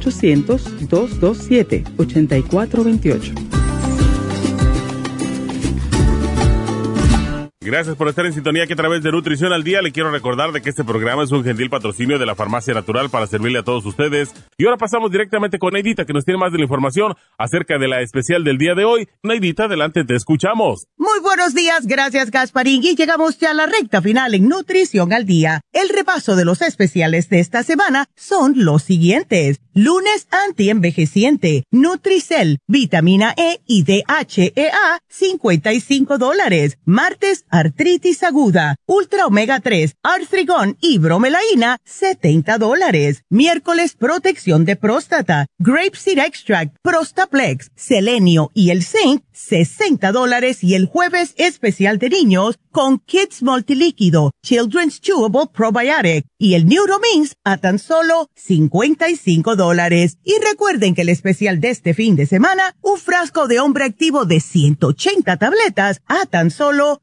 Speaker 10: 1-800-227-8428.
Speaker 11: Gracias por estar en sintonía que a través de Nutrición al Día le quiero recordar de que este programa es un gentil patrocinio de la Farmacia Natural para servirle a todos ustedes. Y ahora pasamos directamente con Neidita que nos tiene más de la información acerca de la especial del día de hoy. Neidita, adelante, te escuchamos.
Speaker 3: Muy buenos días, gracias Gasparín y llegamos ya a la recta final en Nutrición al Día. El repaso de los especiales de esta semana son los siguientes. Lunes anti-envejeciente, Nutricel, vitamina E y DHEA, 55 dólares. Martes artritis aguda, ultra omega 3, artrigón y bromelaína, 70 dólares. Miércoles, protección de próstata, grape seed extract, prostaplex, selenio y el zinc, 60 dólares. Y el jueves, especial de niños, con Kids Multilíquido, Children's Chewable Probiotic y el Neuromins a tan solo 55 dólares. Y recuerden que el especial de este fin de semana, un frasco de hombre activo de 180 tabletas a tan solo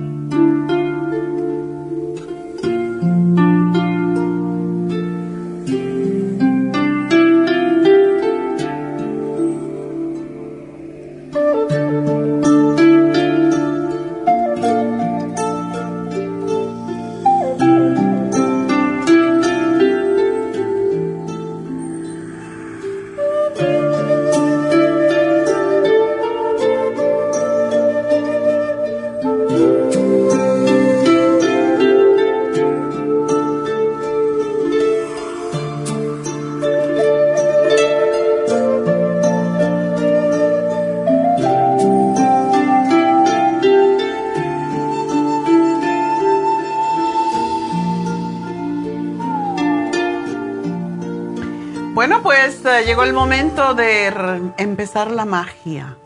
Speaker 2: Llegó el momento de empezar la magia.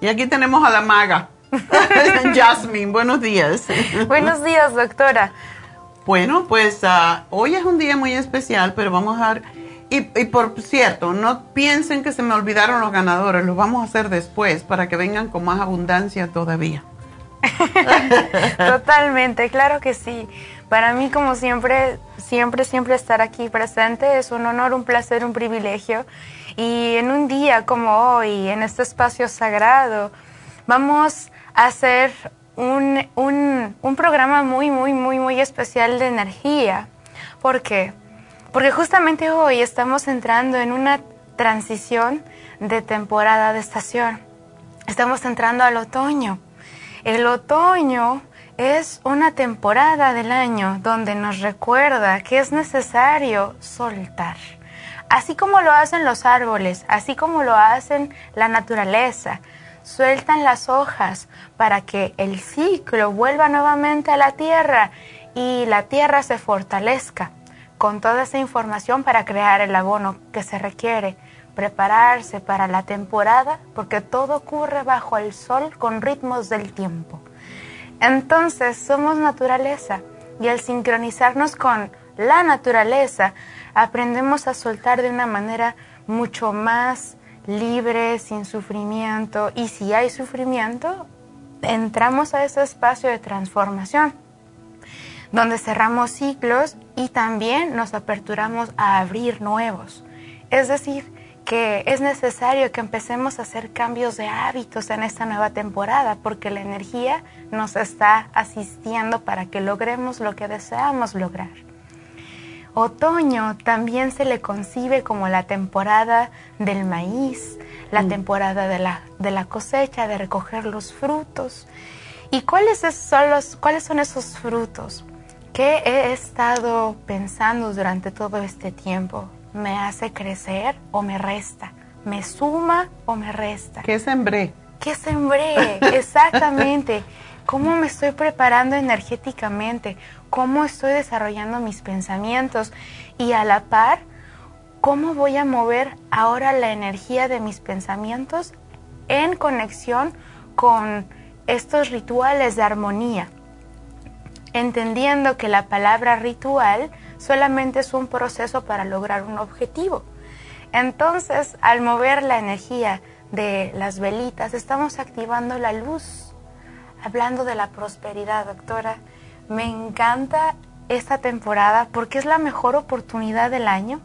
Speaker 2: Y aquí tenemos a la maga, [laughs] Jasmine. Buenos días.
Speaker 12: Buenos días, doctora.
Speaker 2: Bueno, pues ah, hoy es un día muy especial, pero vamos a... Y, y, por cierto, no piensen que se me olvidaron los ganadores, los vamos a hacer después para que vengan con más abundancia todavía. [laughs]
Speaker 12: Totalmente, claro que sí. Para mí, como siempre, siempre, siempre estar aquí presente es un honor, un placer, un privilegio. Y en un día como hoy, en este espacio sagrado, vamos a hacer un, un, un programa muy, muy, muy, muy especial de energía. ¿Por qué? Porque justamente hoy estamos entrando en una transición de temporada de estación. Estamos entrando al otoño. El otoño es una temporada del año donde nos recuerda que es necesario soltar. Así como lo hacen los árboles, así como lo hacen la naturaleza, sueltan las hojas para que el ciclo vuelva nuevamente a la tierra y la tierra se fortalezca con toda esa información para crear el abono que se requiere, prepararse para la temporada, porque todo ocurre bajo el sol con ritmos del tiempo. Entonces somos naturaleza y al sincronizarnos con la naturaleza aprendemos a soltar de una manera mucho más libre, sin sufrimiento y si hay sufrimiento, entramos a ese espacio de transformación donde cerramos ciclos y también nos aperturamos a abrir nuevos. Es decir, que es necesario que empecemos a hacer cambios de hábitos en esta nueva temporada porque la energía nos está asistiendo para que logremos lo que deseamos lograr. Otoño también se le concibe como la temporada del maíz, la mm. temporada de la, de la cosecha, de recoger los frutos. ¿Y cuáles son, los, cuáles son esos frutos? ¿Qué he estado pensando durante todo este tiempo? ¿Me hace crecer o me resta? ¿Me suma o me resta?
Speaker 2: ¿Qué sembré?
Speaker 12: ¿Qué sembré? [laughs] Exactamente. ¿Cómo me estoy preparando energéticamente? ¿Cómo estoy desarrollando mis pensamientos? Y a la par, ¿cómo voy a mover ahora la energía de mis pensamientos en conexión con estos rituales de armonía? entendiendo que la palabra ritual solamente es un proceso para lograr un objetivo. Entonces, al mover la energía de las velitas, estamos activando la luz. Hablando de la prosperidad, doctora, me encanta esta temporada porque es la mejor oportunidad del año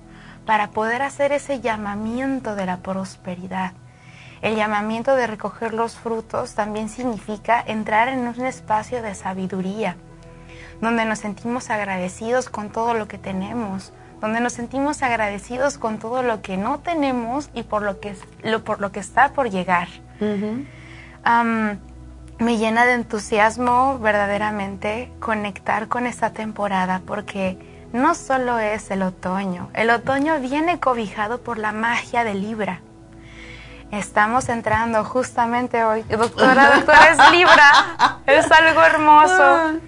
Speaker 12: para poder hacer ese llamamiento de la prosperidad. El llamamiento de recoger los frutos también significa entrar en un espacio de sabiduría donde nos sentimos agradecidos con todo lo que tenemos, donde nos sentimos agradecidos con todo lo que no tenemos y por lo que, lo, por lo que está por llegar. me llena de entusiasmo verdaderamente conectar con esta temporada porque no solo es el otoño, el otoño viene cobijado por la magia de Libra. Estamos entrando justamente hoy. Doctora, doctora, es Libra. Es algo hermoso.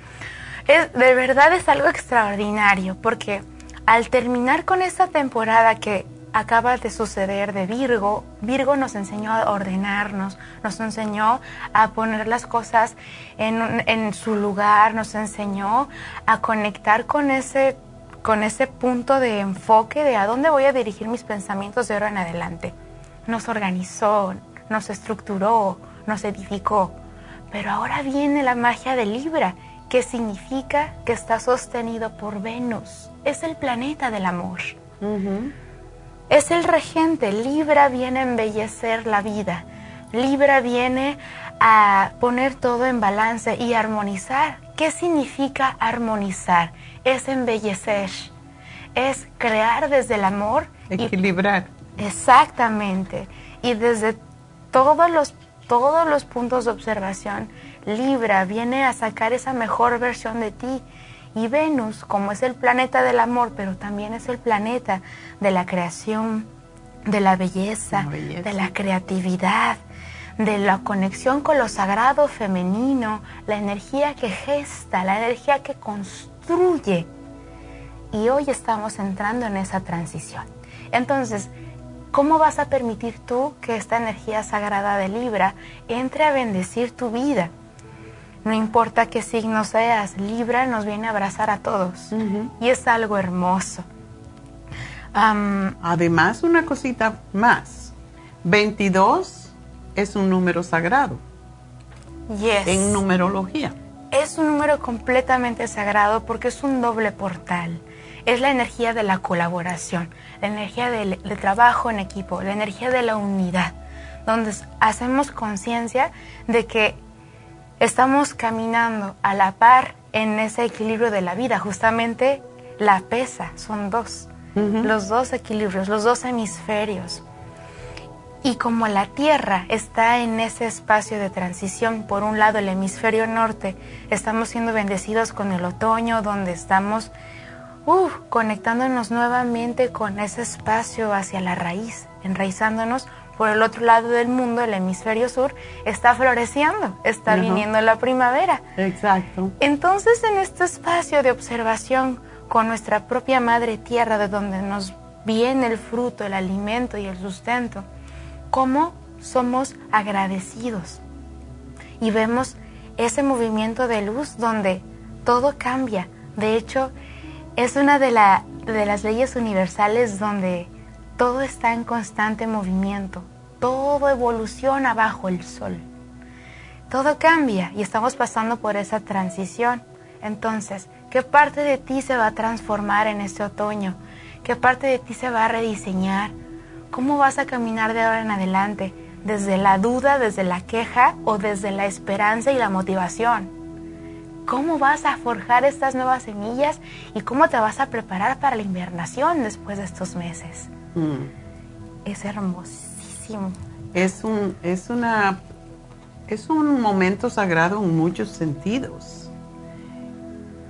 Speaker 12: Ah de verdad es algo extraordinario porque al terminar con esta temporada que acaba de suceder de Virgo, Virgo nos enseñó a ordenarnos, nos enseñó a poner las cosas en, en su lugar, nos enseñó a conectar con ese, con ese punto de enfoque de a dónde voy a dirigir mis pensamientos de ahora en adelante. Nos organizó, nos estructuró, nos edificó. Pero ahora viene la magia de Libra que significa que está sostenido por Venus. Es el planeta del amor. Es el regente. Libra viene a embellecer la vida. Libra viene a poner todo en balance y armonizar. ¿Qué significa armonizar? Es embellecer. Es crear desde el amor.
Speaker 2: Equilibrar.
Speaker 12: exactamente. Y desde todos los, todos los puntos de observación Libra viene a sacar esa mejor versión de ti. Y Venus, como es el planeta del amor, pero también es el planeta de la creación, de la belleza, de la creatividad, de la conexión con lo sagrado femenino, la energía que gesta, la energía que construye. Y hoy estamos entrando en esa transición. Entonces, ¿cómo vas a permitir tú que esta energía sagrada de Libra entre a bendecir tu vida? No importa qué signo seas, Libra nos viene a abrazar a todos. Y es algo hermoso.
Speaker 2: Además, una cosita más. 22 es un número sagrado.
Speaker 12: Yes.
Speaker 2: En numerología.
Speaker 12: es un número completamente sagrado porque es un doble portal. Es la energía de la colaboración, la energía del, trabajo en equipo, la energía de la unidad, donde hacemos conciencia de que estamos caminando a la par en ese equilibrio de la vida. Justamente la pesa, son dos, los dos equilibrios, los dos hemisferios. Y como la Tierra está en ese espacio de transición, por un lado el hemisferio norte, estamos siendo bendecidos con el otoño, donde estamos conectándonos nuevamente con ese espacio hacia la raíz, enraizándonos. Por el otro lado del mundo, el hemisferio sur, está floreciendo, está viniendo la primavera.
Speaker 2: Exacto.
Speaker 12: Entonces, en este espacio de observación con nuestra propia madre tierra, de donde nos viene el fruto, el alimento y el sustento, cómo somos agradecidos. Y vemos ese movimiento de luz donde todo cambia. De hecho, es una de, de las leyes universales donde todo está en constante movimiento, todo evoluciona bajo el sol. Todo cambia y estamos pasando por esa transición. Entonces, ¿qué parte de ti se va a transformar en este otoño? ¿Qué parte de ti se va a rediseñar? ¿Cómo vas a caminar de ahora en adelante? ¿Desde la duda, desde la queja o desde la esperanza y la motivación? ¿Cómo vas a forjar estas nuevas semillas y cómo te vas a preparar para la invernación después de estos meses? Mm. Es hermosísimo.
Speaker 2: Es un, es, una, es un momento sagrado en muchos sentidos.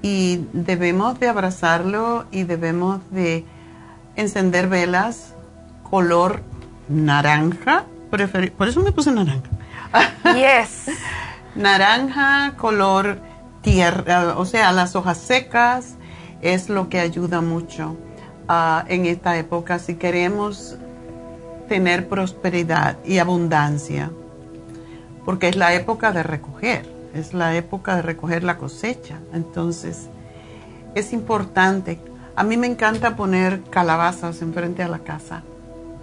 Speaker 2: Y debemos de abrazarlo y debemos de encender velas color naranja. Por eso me puse naranja. [laughs]
Speaker 12: Yes.
Speaker 2: naranja, color tierra, o sea, las hojas secas es lo que ayuda mucho ah, en esta época si queremos tener prosperidad y abundancia, porque es la época de recoger, es la época de recoger la cosecha. Entonces, es importante. A mí me encanta poner calabazas enfrente a la casa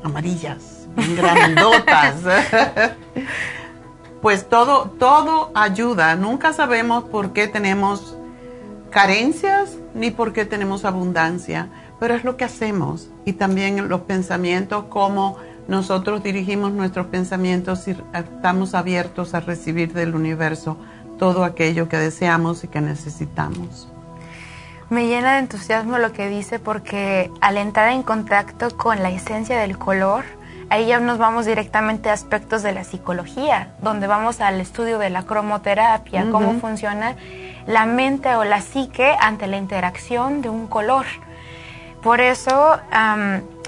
Speaker 2: amarillas, bien [laughs] grandotas. [laughs] pues todo, todo ayuda. Nunca sabemos por qué tenemos carencias ni por qué tenemos abundancia, pero es lo que hacemos. Y también los pensamientos, cómo nosotros dirigimos nuestros pensamientos y estamos abiertos a recibir del universo todo aquello que deseamos y que necesitamos.
Speaker 12: Me llena de entusiasmo lo que dice porque al entrar en contacto con la esencia del color, ahí ya nos vamos directamente a aspectos de la psicología, donde vamos al estudio de la cromoterapia, cómo funciona la mente o la psique ante la interacción de un color. Por eso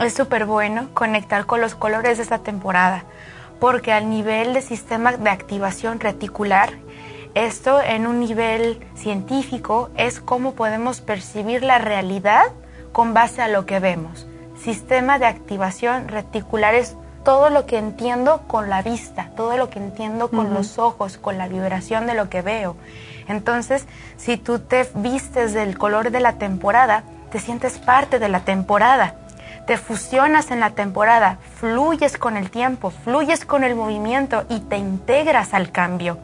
Speaker 12: es súper bueno conectar con los colores de esta temporada, porque al nivel de sistema de activación reticular, esto en un nivel científico es cómo podemos percibir la realidad con base a lo que vemos. Sistema de activación reticular es todo lo que entiendo con la vista, todo lo que entiendo con los ojos, con la vibración de lo que veo. Entonces, si tú te vistes del color de la temporada, te sientes parte de la temporada, te fusionas en la temporada, fluyes con el tiempo, fluyes con el movimiento y te integras al cambio.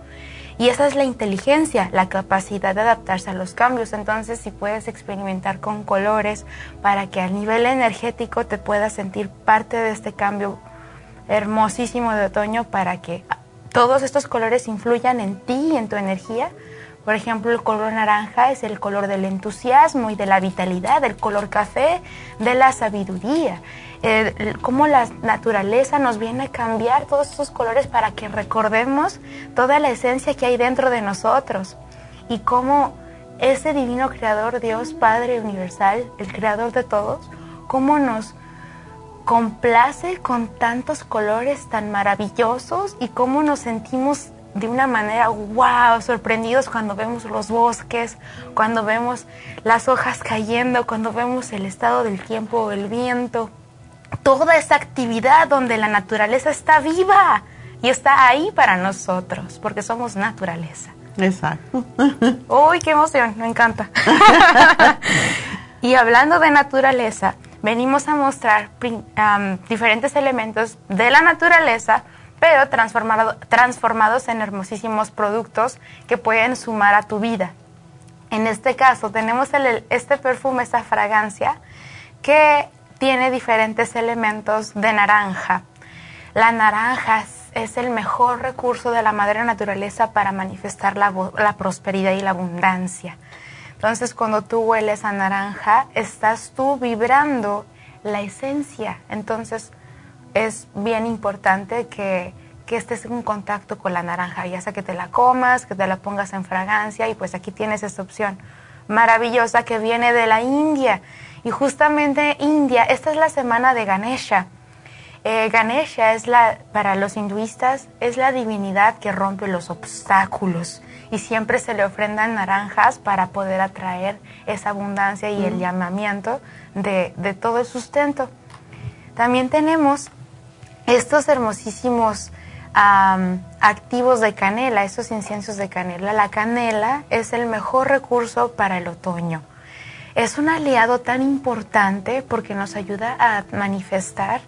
Speaker 12: Y esa es la inteligencia, la capacidad de adaptarse a los cambios. Entonces, si puedes experimentar con colores para que a nivel energético te puedas sentir parte de este cambio hermosísimo de otoño para que todos estos colores influyan en ti y en tu energía. Por ejemplo, el color naranja es el color del entusiasmo y de la vitalidad, el color café de la sabiduría. Cómo la naturaleza nos viene a cambiar todos esos colores para que recordemos toda la esencia que hay dentro de nosotros. Y cómo ese divino creador, Dios Padre Universal, el creador de todos, cómo nos complace con tantos colores tan maravillosos y cómo nos sentimos de una manera, wow, sorprendidos cuando vemos los bosques, cuando vemos las hojas cayendo, cuando vemos el estado del tiempo, el viento, toda esa actividad donde la naturaleza está viva y está ahí para nosotros, porque somos naturaleza.
Speaker 2: Exacto.
Speaker 12: Uy, qué emoción, me encanta. [laughs] y hablando de naturaleza, venimos a mostrar diferentes elementos de la naturaleza pero transformados en hermosísimos productos que pueden sumar a tu vida. En este caso tenemos este perfume, esta fragancia, que tiene diferentes elementos de naranja. La naranja es el mejor recurso de la madre naturaleza para manifestar la, la prosperidad y la abundancia. Entonces, cuando tú hueles a naranja, estás tú vibrando la esencia. Entonces, es bien importante que, que estés en contacto con la naranja, ya sea que te la comas, que te la pongas en fragancia, y pues aquí tienes esta opción maravillosa que viene de la India. Y justamente India, esta es la semana de Ganesha. Eh, Ganesha es la, para los hinduistas, es la divinidad que rompe los obstáculos y siempre se le ofrendan naranjas para poder atraer esa abundancia y el llamamiento de, de todo el sustento. También tenemos estos hermosísimos activos de canela, estos inciensos de canela. La canela es el mejor recurso para el otoño. Es un aliado tan importante porque nos ayuda a manifestar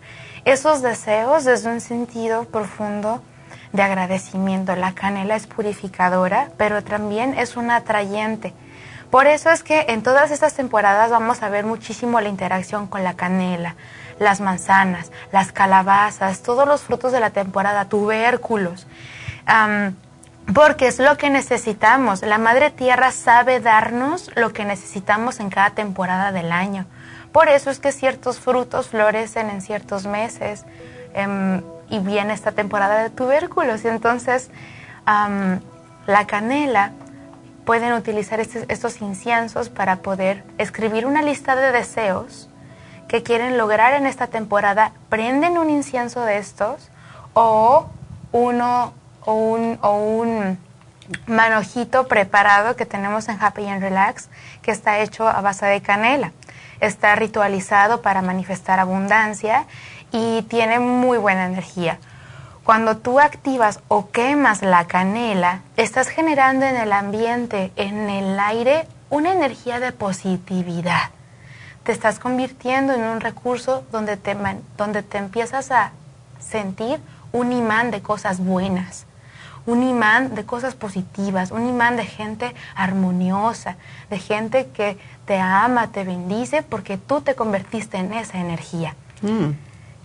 Speaker 12: esos deseos desde un sentido profundo de agradecimiento. La canela es purificadora, pero también es una atrayente. Por eso es que en todas estas temporadas vamos a ver muchísimo la interacción con la canela, las manzanas, las calabazas, todos los frutos de la temporada, tubérculos. porque es lo que necesitamos. La Madre Tierra sabe darnos lo que necesitamos en cada temporada del año. Por eso es que ciertos frutos florecen en ciertos meses em, y viene esta temporada de tubérculos. Entonces la canela pueden utilizar estos inciensos para poder escribir una lista de deseos que quieren lograr en esta temporada, prenden un incienso de estos o uno o un, o un manojito preparado que tenemos en Happy and Relax que está hecho a base de canela. Está ritualizado para manifestar abundancia y tiene muy buena energía. Cuando tú activas o quemas la canela, estás generando en el ambiente, en el aire, una energía de positividad te estás convirtiendo en un recurso donde te, donde te empiezas a sentir un imán de cosas buenas, un imán de cosas positivas, un imán de gente armoniosa, de gente que te ama, te bendice, porque tú te convertiste en esa energía. Mm.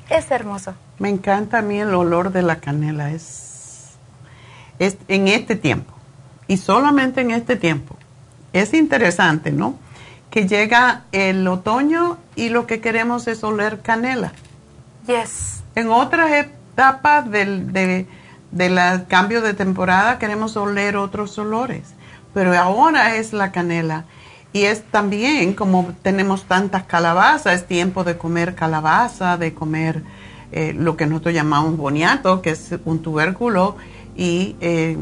Speaker 12: Es hermoso.
Speaker 2: Me encanta a mí el olor de la canela, es, es en este tiempo, y solamente en este tiempo. Es interesante, ¿no? Que llega el otoño y lo que queremos es oler canela.
Speaker 12: Yes.
Speaker 2: En otras etapas del de, cambio de temporada queremos oler otros olores, pero ahora es la canela. Y es también, como tenemos tantas calabazas, es tiempo de comer calabaza, de comer eh, lo que nosotros llamamos boniato, que es un tubérculo, y eh,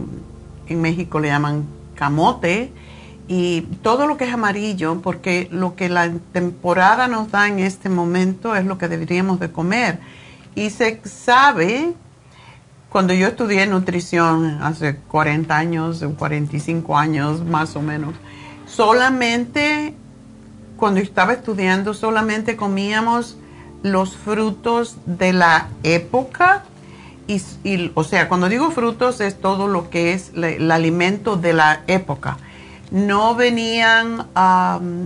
Speaker 2: en México le llaman camote y todo lo que es amarillo, porque lo que la temporada nos da en este momento es lo que deberíamos de comer. Y se sabe, cuando yo estudié nutrición hace 40 años, 45 años más o menos, solamente cuando estaba estudiando, solamente comíamos los frutos de la época. Y, o sea, cuando digo frutos es todo lo que es el alimento de la época no venían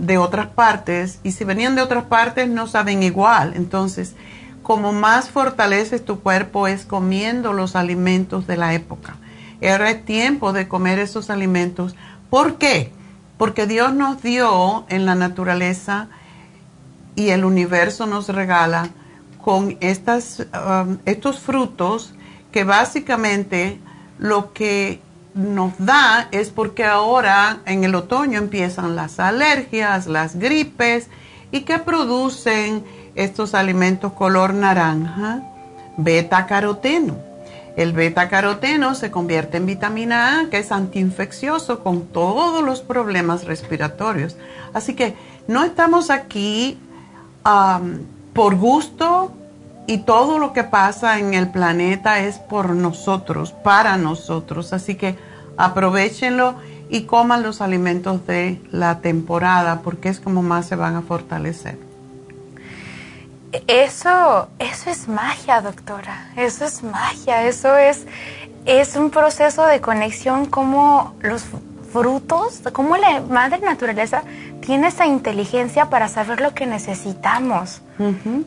Speaker 2: de otras partes y si venían de otras partes no saben igual. Entonces, como más fortaleces tu cuerpo es comiendo los alimentos de la época. Era es tiempo de comer esos alimentos. ¿Por qué? Porque Dios nos dio en la naturaleza y el universo nos regala con estas, estos frutos que básicamente lo que nos da es porque ahora en el otoño empiezan las alergias, las gripes y que producen estos alimentos color naranja, beta caroteno. El beta caroteno se convierte en vitamina A, que es antiinfeccioso con todos los problemas respiratorios. Así que no estamos aquí por gusto y todo lo que pasa en el planeta es por nosotros, para nosotros. Así que aprovechenlo y coman los alimentos de la temporada porque es como más se van a fortalecer.
Speaker 12: eso, eso es magia, doctora. Eso es magia. Eso es, es un proceso de conexión como los frutos, como la madre naturaleza tiene esa inteligencia para saber lo que necesitamos.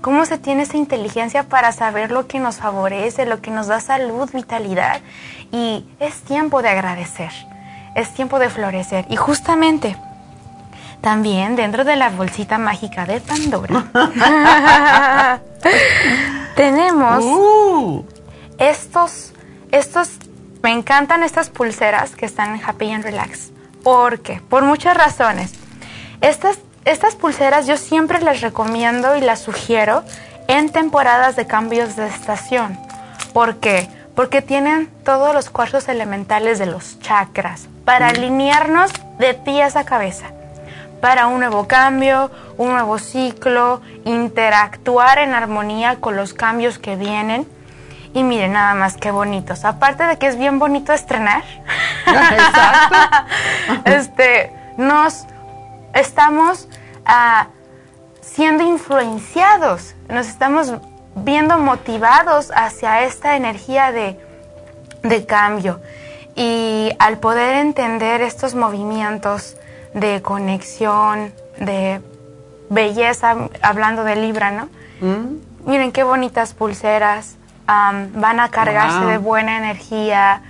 Speaker 12: Cómo se tiene esa inteligencia para saber lo que nos favorece, lo que nos da salud, vitalidad. Y es tiempo de agradecer. Es tiempo de florecer. Y justamente también dentro de la bolsita mágica de Pandora [laughs] tenemos uh. estos, estos, me encantan estas pulseras que están en Happy and Relax. ¿Por qué? Por muchas razones. Estas, estas pulseras yo siempre las recomiendo y las sugiero en temporadas de cambios de estación. ¿Por qué? Porque tienen todos los cuarzos elementales de los chakras para mm. alinearnos de pies a cabeza para un nuevo cambio, un nuevo ciclo, interactuar en armonía con los cambios que vienen. Y miren nada más qué bonitos. Aparte de que es bien bonito estrenar, [laughs] [laughs] este, nos estamos ah, siendo influenciados, nos estamos viendo motivados hacia esta energía de, de cambio. Y al poder entender estos movimientos, de conexión, de belleza, hablando de Libra, ¿no? Mm. Miren qué bonitas pulseras, van a cargarse de buena energía,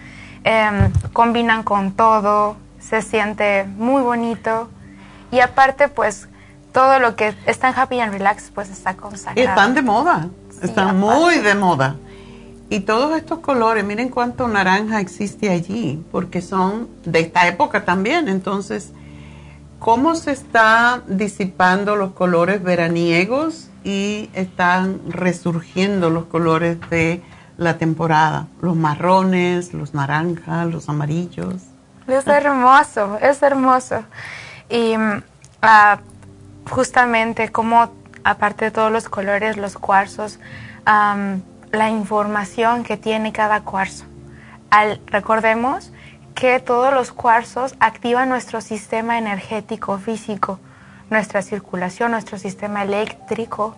Speaker 12: em, combinan con todo, se siente muy bonito y aparte pues todo lo que está en Happy and Relax pues está consagrado.
Speaker 2: Y están de moda, están muy de moda. Y todos estos colores, miren cuánto naranja existe allí, porque son de esta época también, entonces cómo se están disipando los colores veraniegos y están resurgiendo los colores de la temporada, los marrones, los naranjas, los amarillos.
Speaker 12: Es hermoso, es hermoso. Y mm, ah, justamente como aparte de todos los colores, los cuarzos, la información que tiene cada cuarzo. Al, recordemos que todos los cuarzos activan nuestro sistema energético físico, nuestra circulación, nuestro sistema eléctrico,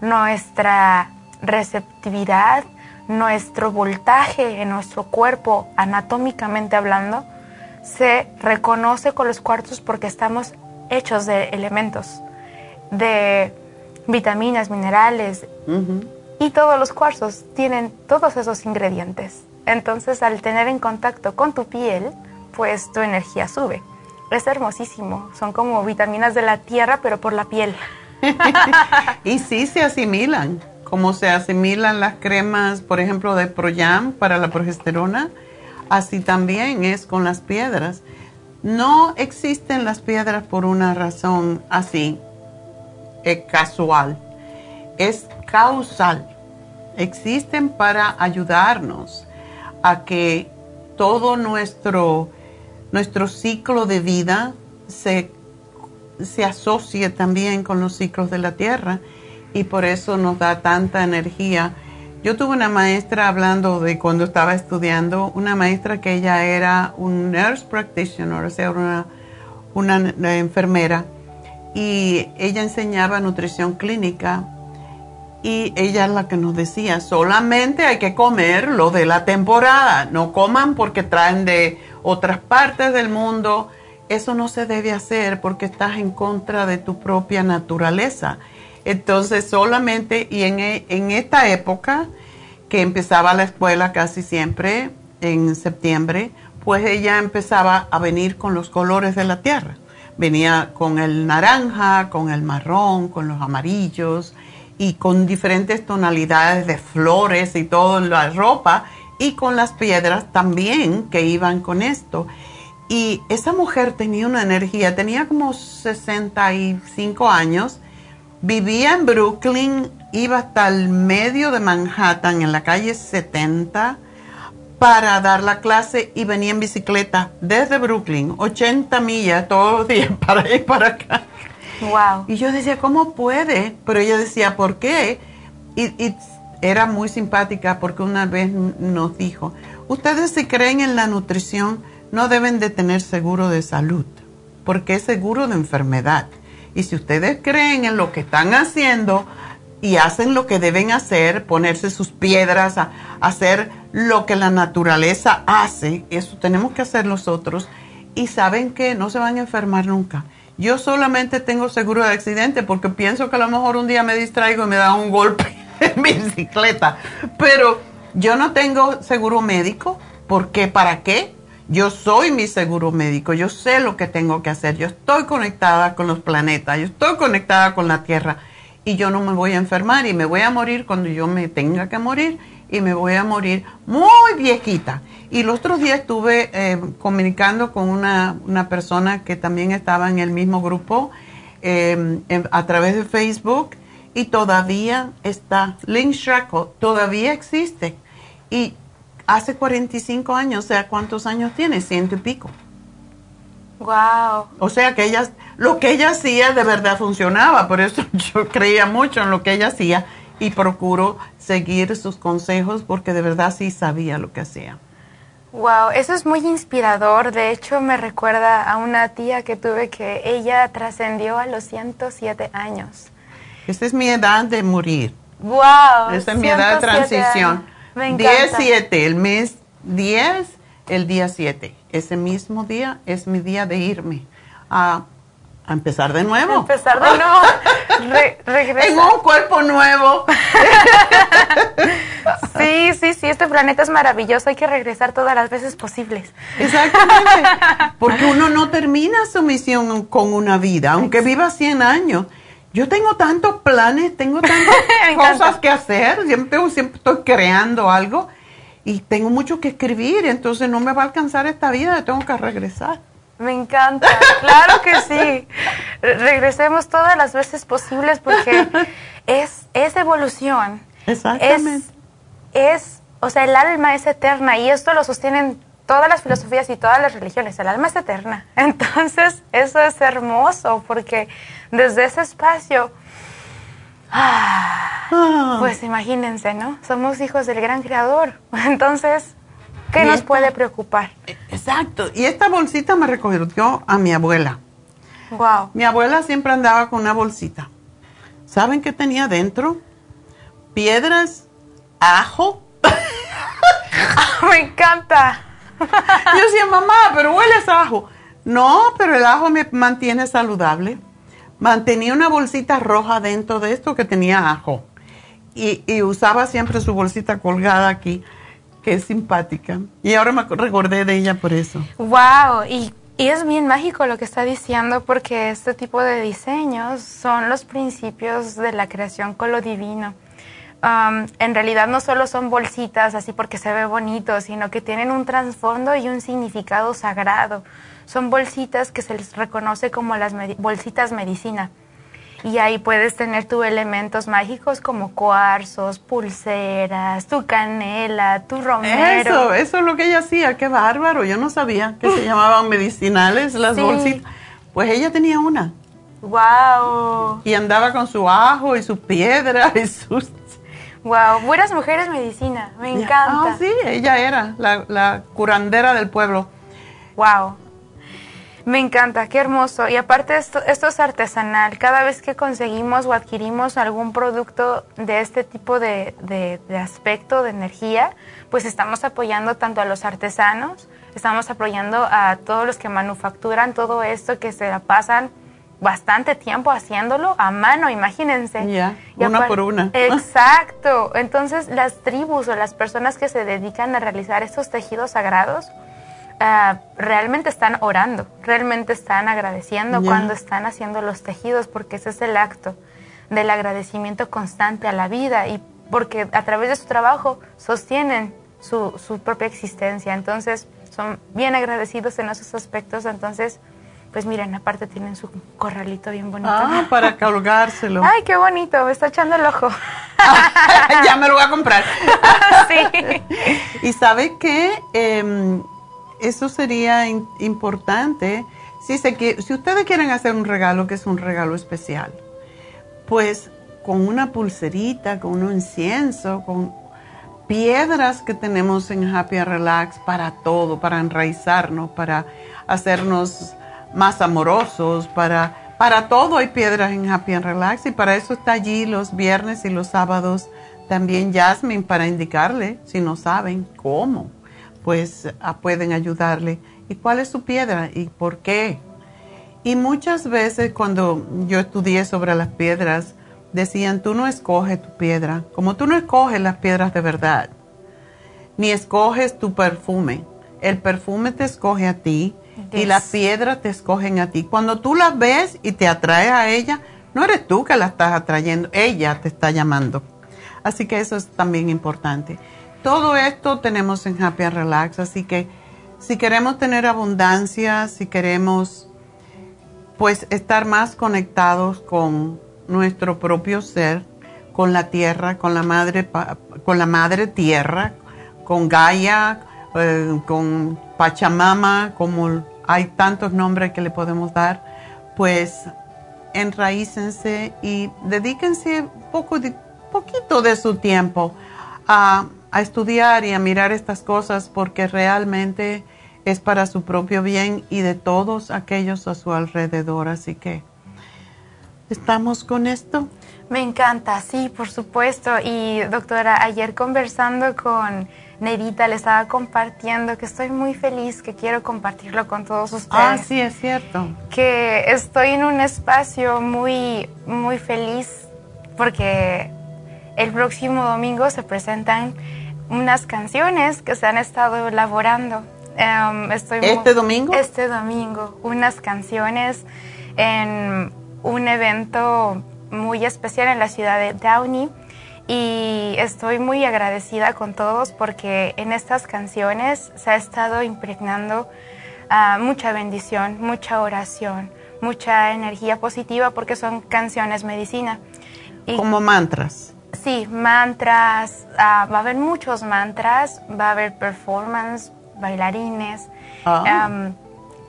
Speaker 12: nuestra receptividad, nuestro voltaje en nuestro cuerpo, anatómicamente hablando, se reconoce con los cuarzos porque estamos hechos de elementos, de vitaminas, minerales, y todos los cuarzos tienen todos esos ingredientes. Entonces, al tener en contacto con tu piel, pues tu energía sube. Es hermosísimo. Son como vitaminas de la tierra, pero por la piel. [laughs]
Speaker 2: y sí se asimilan, como se asimilan las cremas, por ejemplo, de Proyam para la progesterona, así también es con las piedras. No existen las piedras por una razón así, eh, casual, es causal. Existen para ayudarnos a que todo nuestro, nuestro ciclo de vida se, se asocie también con los ciclos de la Tierra y por eso nos da tanta energía. Yo tuve una maestra hablando de cuando estaba estudiando, una maestra que ella era un nurse practitioner, o sea, una, una enfermera, y ella enseñaba nutrición clínica y ella es la que nos decía, solamente hay que comer lo de la temporada, no coman porque traen de otras partes del mundo. Eso no se debe hacer porque estás en contra de tu propia naturaleza. Entonces solamente, y en, en esta época que empezaba la escuela casi siempre, en septiembre, pues ella empezaba a venir con los colores de la tierra. Venía con el naranja, con el marrón, con los amarillos y con diferentes tonalidades de flores y todo en la ropa y con las piedras también que iban con esto. Y esa mujer tenía una energía, tenía como 65 años, vivía en Brooklyn, iba hasta el medio de Manhattan, en la calle 70, para dar la clase y venía en bicicleta desde Brooklyn, 80 millas todos los días [laughs] para ir para acá.
Speaker 12: Wow.
Speaker 2: Y yo decía, ¿cómo puede? Pero ella decía, ¿por qué? Y, era muy simpática porque una vez nos dijo, ustedes si creen en la nutrición no deben de tener seguro de salud, porque es seguro de enfermedad. Y si ustedes creen en lo que están haciendo y hacen lo que deben hacer, ponerse sus piedras, a, hacer lo que la naturaleza hace, eso tenemos que hacer nosotros, y saben que no se van a enfermar nunca. Yo solamente tengo seguro de accidente porque pienso que a lo mejor un día me distraigo y me da un golpe [laughs] en bicicleta, pero yo no tengo seguro médico, porque ¿para qué? Yo soy mi seguro médico, yo sé lo que tengo que hacer, yo estoy conectada con los planetas, yo estoy conectada con la Tierra y yo no me voy a enfermar y me voy a morir cuando yo me tenga que morir y me voy a morir muy viejita. Y los otros días estuve eh, comunicando con una, persona que también estaba en el mismo grupo eh, a través de Facebook y todavía está, Link Shackle todavía existe. Y hace 45 años, o sea, ¿cuántos años tiene? Ciento y pico.
Speaker 12: Wow.
Speaker 2: O sea que ella, lo que ella hacía de verdad funcionaba, por eso [laughs] yo creía mucho en lo que ella hacía y procuro seguir sus consejos porque de verdad sí sabía lo que hacía.
Speaker 12: Wow, eso es muy inspirador. De hecho, me recuerda a una tía que tuve que ella trascendió a los 107 años.
Speaker 2: Esta es mi edad de morir.
Speaker 12: Wow.
Speaker 2: Esta es mi edad de transición. 17, el mes 10, el día 7. Ese mismo día es mi día de irme a, empezar de nuevo.
Speaker 12: Empezar de nuevo. [laughs]
Speaker 2: En un cuerpo nuevo. [laughs]
Speaker 12: sí, sí, sí, este planeta es maravilloso. Hay que regresar todas las veces posibles.
Speaker 2: Exactamente. [laughs] Porque uno no termina su misión con una vida, aunque viva 100 años. Yo tengo tantos planes, tengo tantas [laughs] cosas que hacer, siempre, siempre estoy creando algo y tengo mucho que escribir, entonces no me va a alcanzar esta vida, tengo que regresar.
Speaker 12: Me encanta, claro que sí. Regresemos todas las veces posibles porque [laughs] es, es evolución.
Speaker 2: Exactamente.
Speaker 12: Es, es, o sea, el alma es eterna y esto lo sostienen todas las filosofías y todas las religiones. El alma es eterna. [laughs] Entonces, eso es hermoso porque desde ese espacio, ah, pues imagínense, ¿no? Somos hijos del gran creador. [laughs] Entonces, ¿qué nos puede preocupar?
Speaker 2: Exacto. Y esta bolsita me recordó a mi abuela.
Speaker 12: Wow.
Speaker 2: Mi abuela siempre andaba con una bolsita. ¿Saben qué tenía dentro? Piedras, ajo. [laughs]
Speaker 12: me encanta. [laughs]
Speaker 2: Yo decía, mamá, pero hueles ajo. No, pero el ajo me mantiene saludable mantenía una bolsita roja dentro de esto que tenía ajo. Y, usaba siempre su bolsita colgada aquí, que es simpática. Y ahora me recordé de ella por eso.
Speaker 12: ¡Wow! Y, es bien mágico lo que está diciendo porque este tipo de diseños son los principios de la creación con lo divino. Um, en realidad no solo son bolsitas así porque se ve bonito, sino que tienen un trasfondo y un significado sagrado son bolsitas que se les reconoce como las bolsitas medicina. Y ahí puedes tener tus elementos mágicos como cuarzos, pulseras, tu canela, tu romero.
Speaker 2: Eso, eso es lo que ella hacía, qué bárbaro. Yo no sabía que se [laughs] llamaban medicinales las bolsitas. Pues ella tenía una.
Speaker 12: Wow.
Speaker 2: Y andaba con su ajo y su piedra [laughs] y sus...
Speaker 12: Wow, buenas mujeres medicina, me encanta.
Speaker 2: Ah, sí, ella era la, la curandera del pueblo.
Speaker 12: Wow. Me encanta, qué hermoso. Y aparte esto, esto es artesanal. Cada vez que conseguimos o adquirimos algún producto de este tipo de, de, aspecto, de energía, pues estamos apoyando tanto a los artesanos, estamos apoyando a todos los que manufacturan todo esto, que se la pasan bastante tiempo haciéndolo a mano, imagínense.
Speaker 2: Ya, una por una. [laughs]
Speaker 12: Exacto. Entonces las tribus o las personas que se dedican a realizar estos tejidos sagrados, Ah, realmente están orando, realmente están agradeciendo cuando están haciendo los tejidos, porque ese es el acto del agradecimiento constante a la vida y porque a través de su trabajo sostienen su, su propia existencia. Entonces, son bien agradecidos en esos aspectos. Entonces, pues miren, aparte tienen su corralito bien bonito.
Speaker 2: Ah, [laughs] para colgárselo.
Speaker 12: Ay, qué bonito, me está echando el ojo. [laughs]
Speaker 2: ya me lo voy a comprar. [laughs]
Speaker 12: sí.
Speaker 2: Y sabe qué, eh, eso sería importante. Si, se, si ustedes quieren hacer un regalo que es un regalo especial, pues con una pulserita, con un incienso, con piedras que tenemos en Happy Relax para todo, para enraizarnos, para hacernos más amorosos, para, para todo hay piedras en Happy and Relax y para eso está allí los viernes y los sábados también Jasmine para indicarle, si no saben cómo, pues ah, pueden ayudarle. ¿Y cuál es su piedra y por qué? Y muchas veces cuando yo estudié sobre las piedras, decían, tú no escoges tu piedra, como tú no escoges las piedras de verdad, ni escoges tu perfume. El perfume te escoge a ti y las piedras te escogen a ti. Cuando tú las ves y te atraes a ella, no eres tú que la estás atrayendo, ella te está llamando. Así que eso es también importante. Todo esto tenemos en Happy and Relax, así que si queremos tener abundancia, si queremos pues estar más conectados con nuestro propio ser, con la tierra, con la madre, con la madre tierra, con Gaia, eh, con Pachamama, como hay tantos nombres que le podemos dar, pues enraícense y dedíquense poco de, poquito de su tiempo a, a estudiar y a mirar estas cosas porque realmente es para su propio bien y de todos aquellos a su alrededor. Así que, ¿estamos con esto?
Speaker 12: Me encanta, sí, por supuesto. Y doctora, ayer conversando con Nerita le estaba compartiendo que estoy muy feliz, que quiero compartirlo con todos ustedes.
Speaker 2: Ah, sí, es cierto.
Speaker 12: Que estoy en un espacio muy, muy feliz porque el próximo domingo se presentan unas canciones que se han estado elaborando.
Speaker 2: Em, estoy ¿Este domingo?
Speaker 12: Este domingo, unas canciones en un evento muy especial en la ciudad de Downey y estoy muy agradecida con todos porque en estas canciones se ha estado impregnando ah, mucha bendición, mucha oración, mucha energía positiva porque son canciones medicina.
Speaker 2: Como mantras.
Speaker 12: Sí, mantras, ah, va a haber muchos mantras, va a haber performance, bailarines. Ah.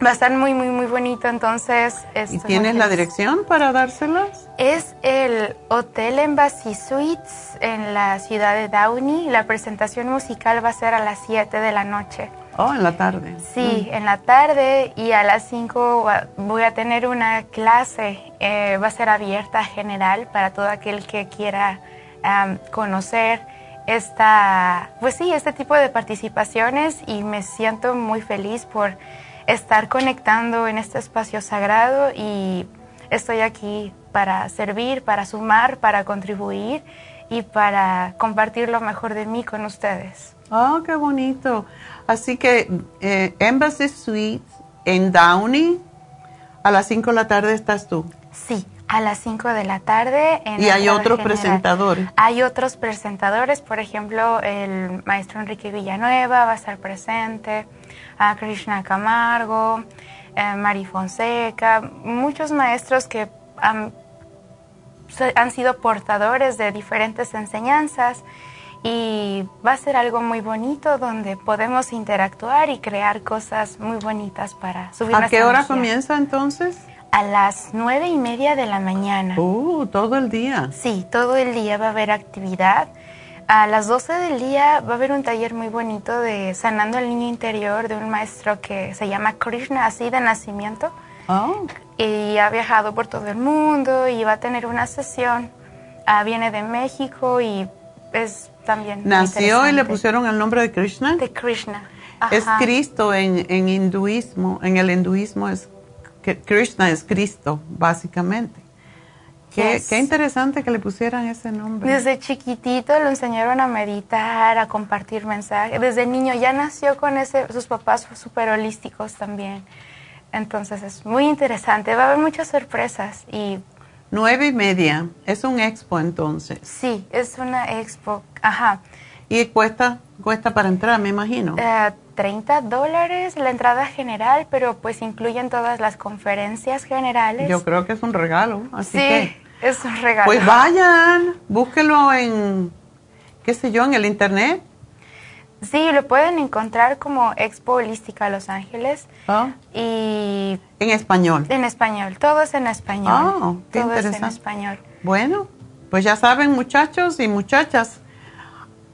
Speaker 12: Va a estar muy, muy, muy bonito, entonces...
Speaker 2: ¿Y tienes la dirección para dárselas?
Speaker 12: Es el Hotel Embassy Suites en la ciudad de Downey. La presentación musical va a ser a las 7 de la noche.
Speaker 2: Oh, en la tarde.
Speaker 12: Sí, en la tarde y a las 5 voy a tener una clase. Eh, va a ser abierta general para todo aquel que quiera conocer esta, pues sí, este tipo de participaciones y me siento muy feliz por estar conectando en este espacio sagrado y estoy aquí para servir, para sumar, para contribuir y para compartir lo mejor de mí con ustedes.
Speaker 2: Oh, qué bonito. Así que eh, Embassy Suites en Downey, a las 5 de la tarde estás tú.
Speaker 12: Sí, a las 5 de la tarde. En
Speaker 2: y hay otros presentadores.
Speaker 12: Hay otros presentadores, por ejemplo, el maestro Enrique Villanueva va a estar presente, a Krishna Camargo, eh, Mari Fonseca, muchos maestros que han, han sido portadores de diferentes enseñanzas y va a ser algo muy bonito donde podemos interactuar y crear cosas muy bonitas para subir
Speaker 2: ¿A qué hora comienza entonces?
Speaker 12: a las nueve y media de la mañana.
Speaker 2: Uh, todo el día.
Speaker 12: Sí, todo el día va a haber actividad. A las 12 del día va a haber un taller muy bonito de sanando el niño interior de un maestro que se llama Krishna, así de nacimiento. Oh. Y ha viajado por todo el mundo y va a tener una sesión. Ah, viene de México y es también.
Speaker 2: ¿Nació y le pusieron el nombre de Krishna?
Speaker 12: De Krishna.
Speaker 2: Es Cristo en, en hinduismo, en el hinduismo es Krishna es Cristo, básicamente. Qué, qué, interesante que le pusieran ese nombre.
Speaker 12: Desde chiquitito lo enseñaron a meditar, a compartir mensajes. Desde niño ya nació con ese, sus papás súper holísticos también. Entonces es muy interesante. Va a haber muchas sorpresas y...
Speaker 2: Nueve y media. Es un expo entonces.
Speaker 12: Sí, es una expo. Ajá.
Speaker 2: ¿Y cuesta, cuesta para entrar, me imagino?
Speaker 12: Eh, 30 dólares la entrada general, pero pues incluyen todas las conferencias generales.
Speaker 2: Yo creo que es un regalo, así sí,
Speaker 12: es un regalo.
Speaker 2: Pues vayan, búsquelo en, qué sé yo, en el internet.
Speaker 12: Sí, lo pueden encontrar como Expo Holística Los Ángeles.
Speaker 2: Ah.
Speaker 12: Y...
Speaker 2: En español.
Speaker 12: En español, todo es en español.
Speaker 2: Ah, qué
Speaker 12: todo
Speaker 2: interesante.
Speaker 12: es en español.
Speaker 2: Bueno, pues ya saben muchachos y muchachas,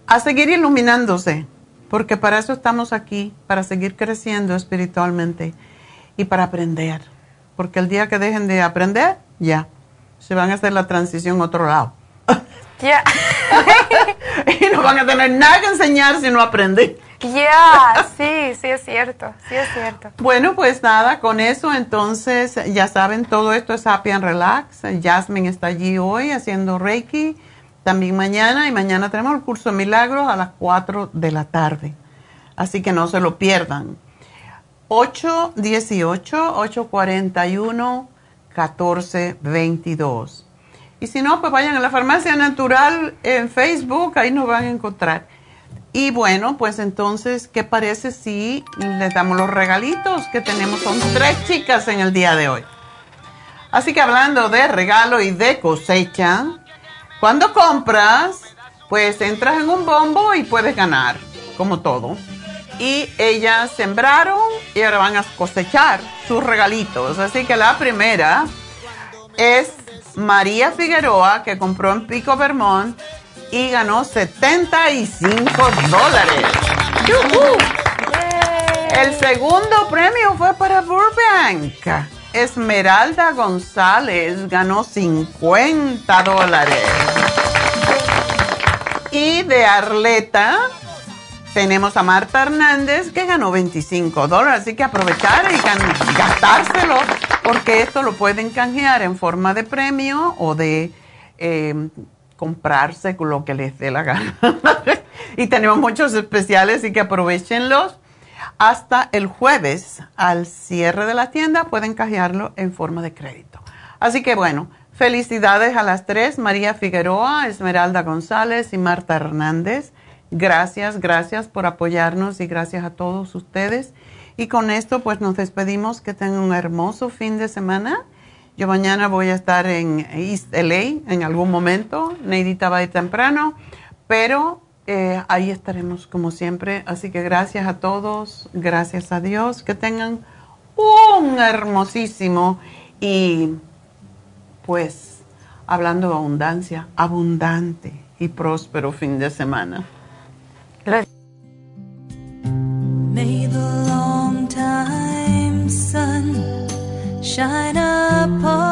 Speaker 2: a seguir iluminándose porque para eso estamos aquí, para seguir creciendo espiritualmente y para aprender, porque el día que dejen de aprender, ya, se van a hacer la transición a otro lado. [laughs]
Speaker 12: Ya. [laughs]
Speaker 2: y no van a tener nada que enseñar si no aprenden.
Speaker 12: Ya, sí, sí es cierto, sí es cierto.
Speaker 2: Bueno, pues nada, con eso entonces ya saben, todo esto es Happy and Relax. Jasmine está allí hoy haciendo Reiki, también mañana y mañana tenemos el curso de milagros a las 4 de la tarde. Así que no se lo pierdan. 818-841-1422. Y si no, pues vayan a la farmacia natural en Facebook, ahí nos van a encontrar. Y bueno, pues entonces, ¿qué parece si les damos los regalitos que tenemos? Son tres chicas en el día de hoy. Así que hablando de regalo y de cosecha, cuando compras, pues entras en un bombo y puedes ganar, como todo. Y ellas sembraron y ahora van a cosechar sus regalitos. Así que la primera es María Figueroa, que compró en Pico Vermont y ganó 75 dólares. El segundo premio fue para Burbank. Esmeralda González ganó 50 dólares. Y de Arleta tenemos a Marta Hernández que ganó 25 dólares. Así que aprovechar y gastárselo porque esto lo pueden canjear en forma de premio o de eh, comprarse lo que les dé la gana. [laughs] y tenemos muchos especiales, así que aprovechenlos. Hasta el jueves, al cierre de la tienda, pueden canjearlo en forma de crédito. Así que bueno, felicidades a las tres, María Figueroa, Esmeralda González y Marta Hernández. Gracias, gracias por apoyarnos y gracias a todos ustedes. Y con esto pues nos despedimos, que tengan un hermoso fin de semana. Yo mañana voy a estar en East LA en algún momento, Neidita va a ir temprano, pero eh, ahí estaremos como siempre. Así que gracias a todos, gracias a Dios, que tengan un hermosísimo y pues hablando de abundancia, abundante y próspero fin de semana. May the long time sun shine upon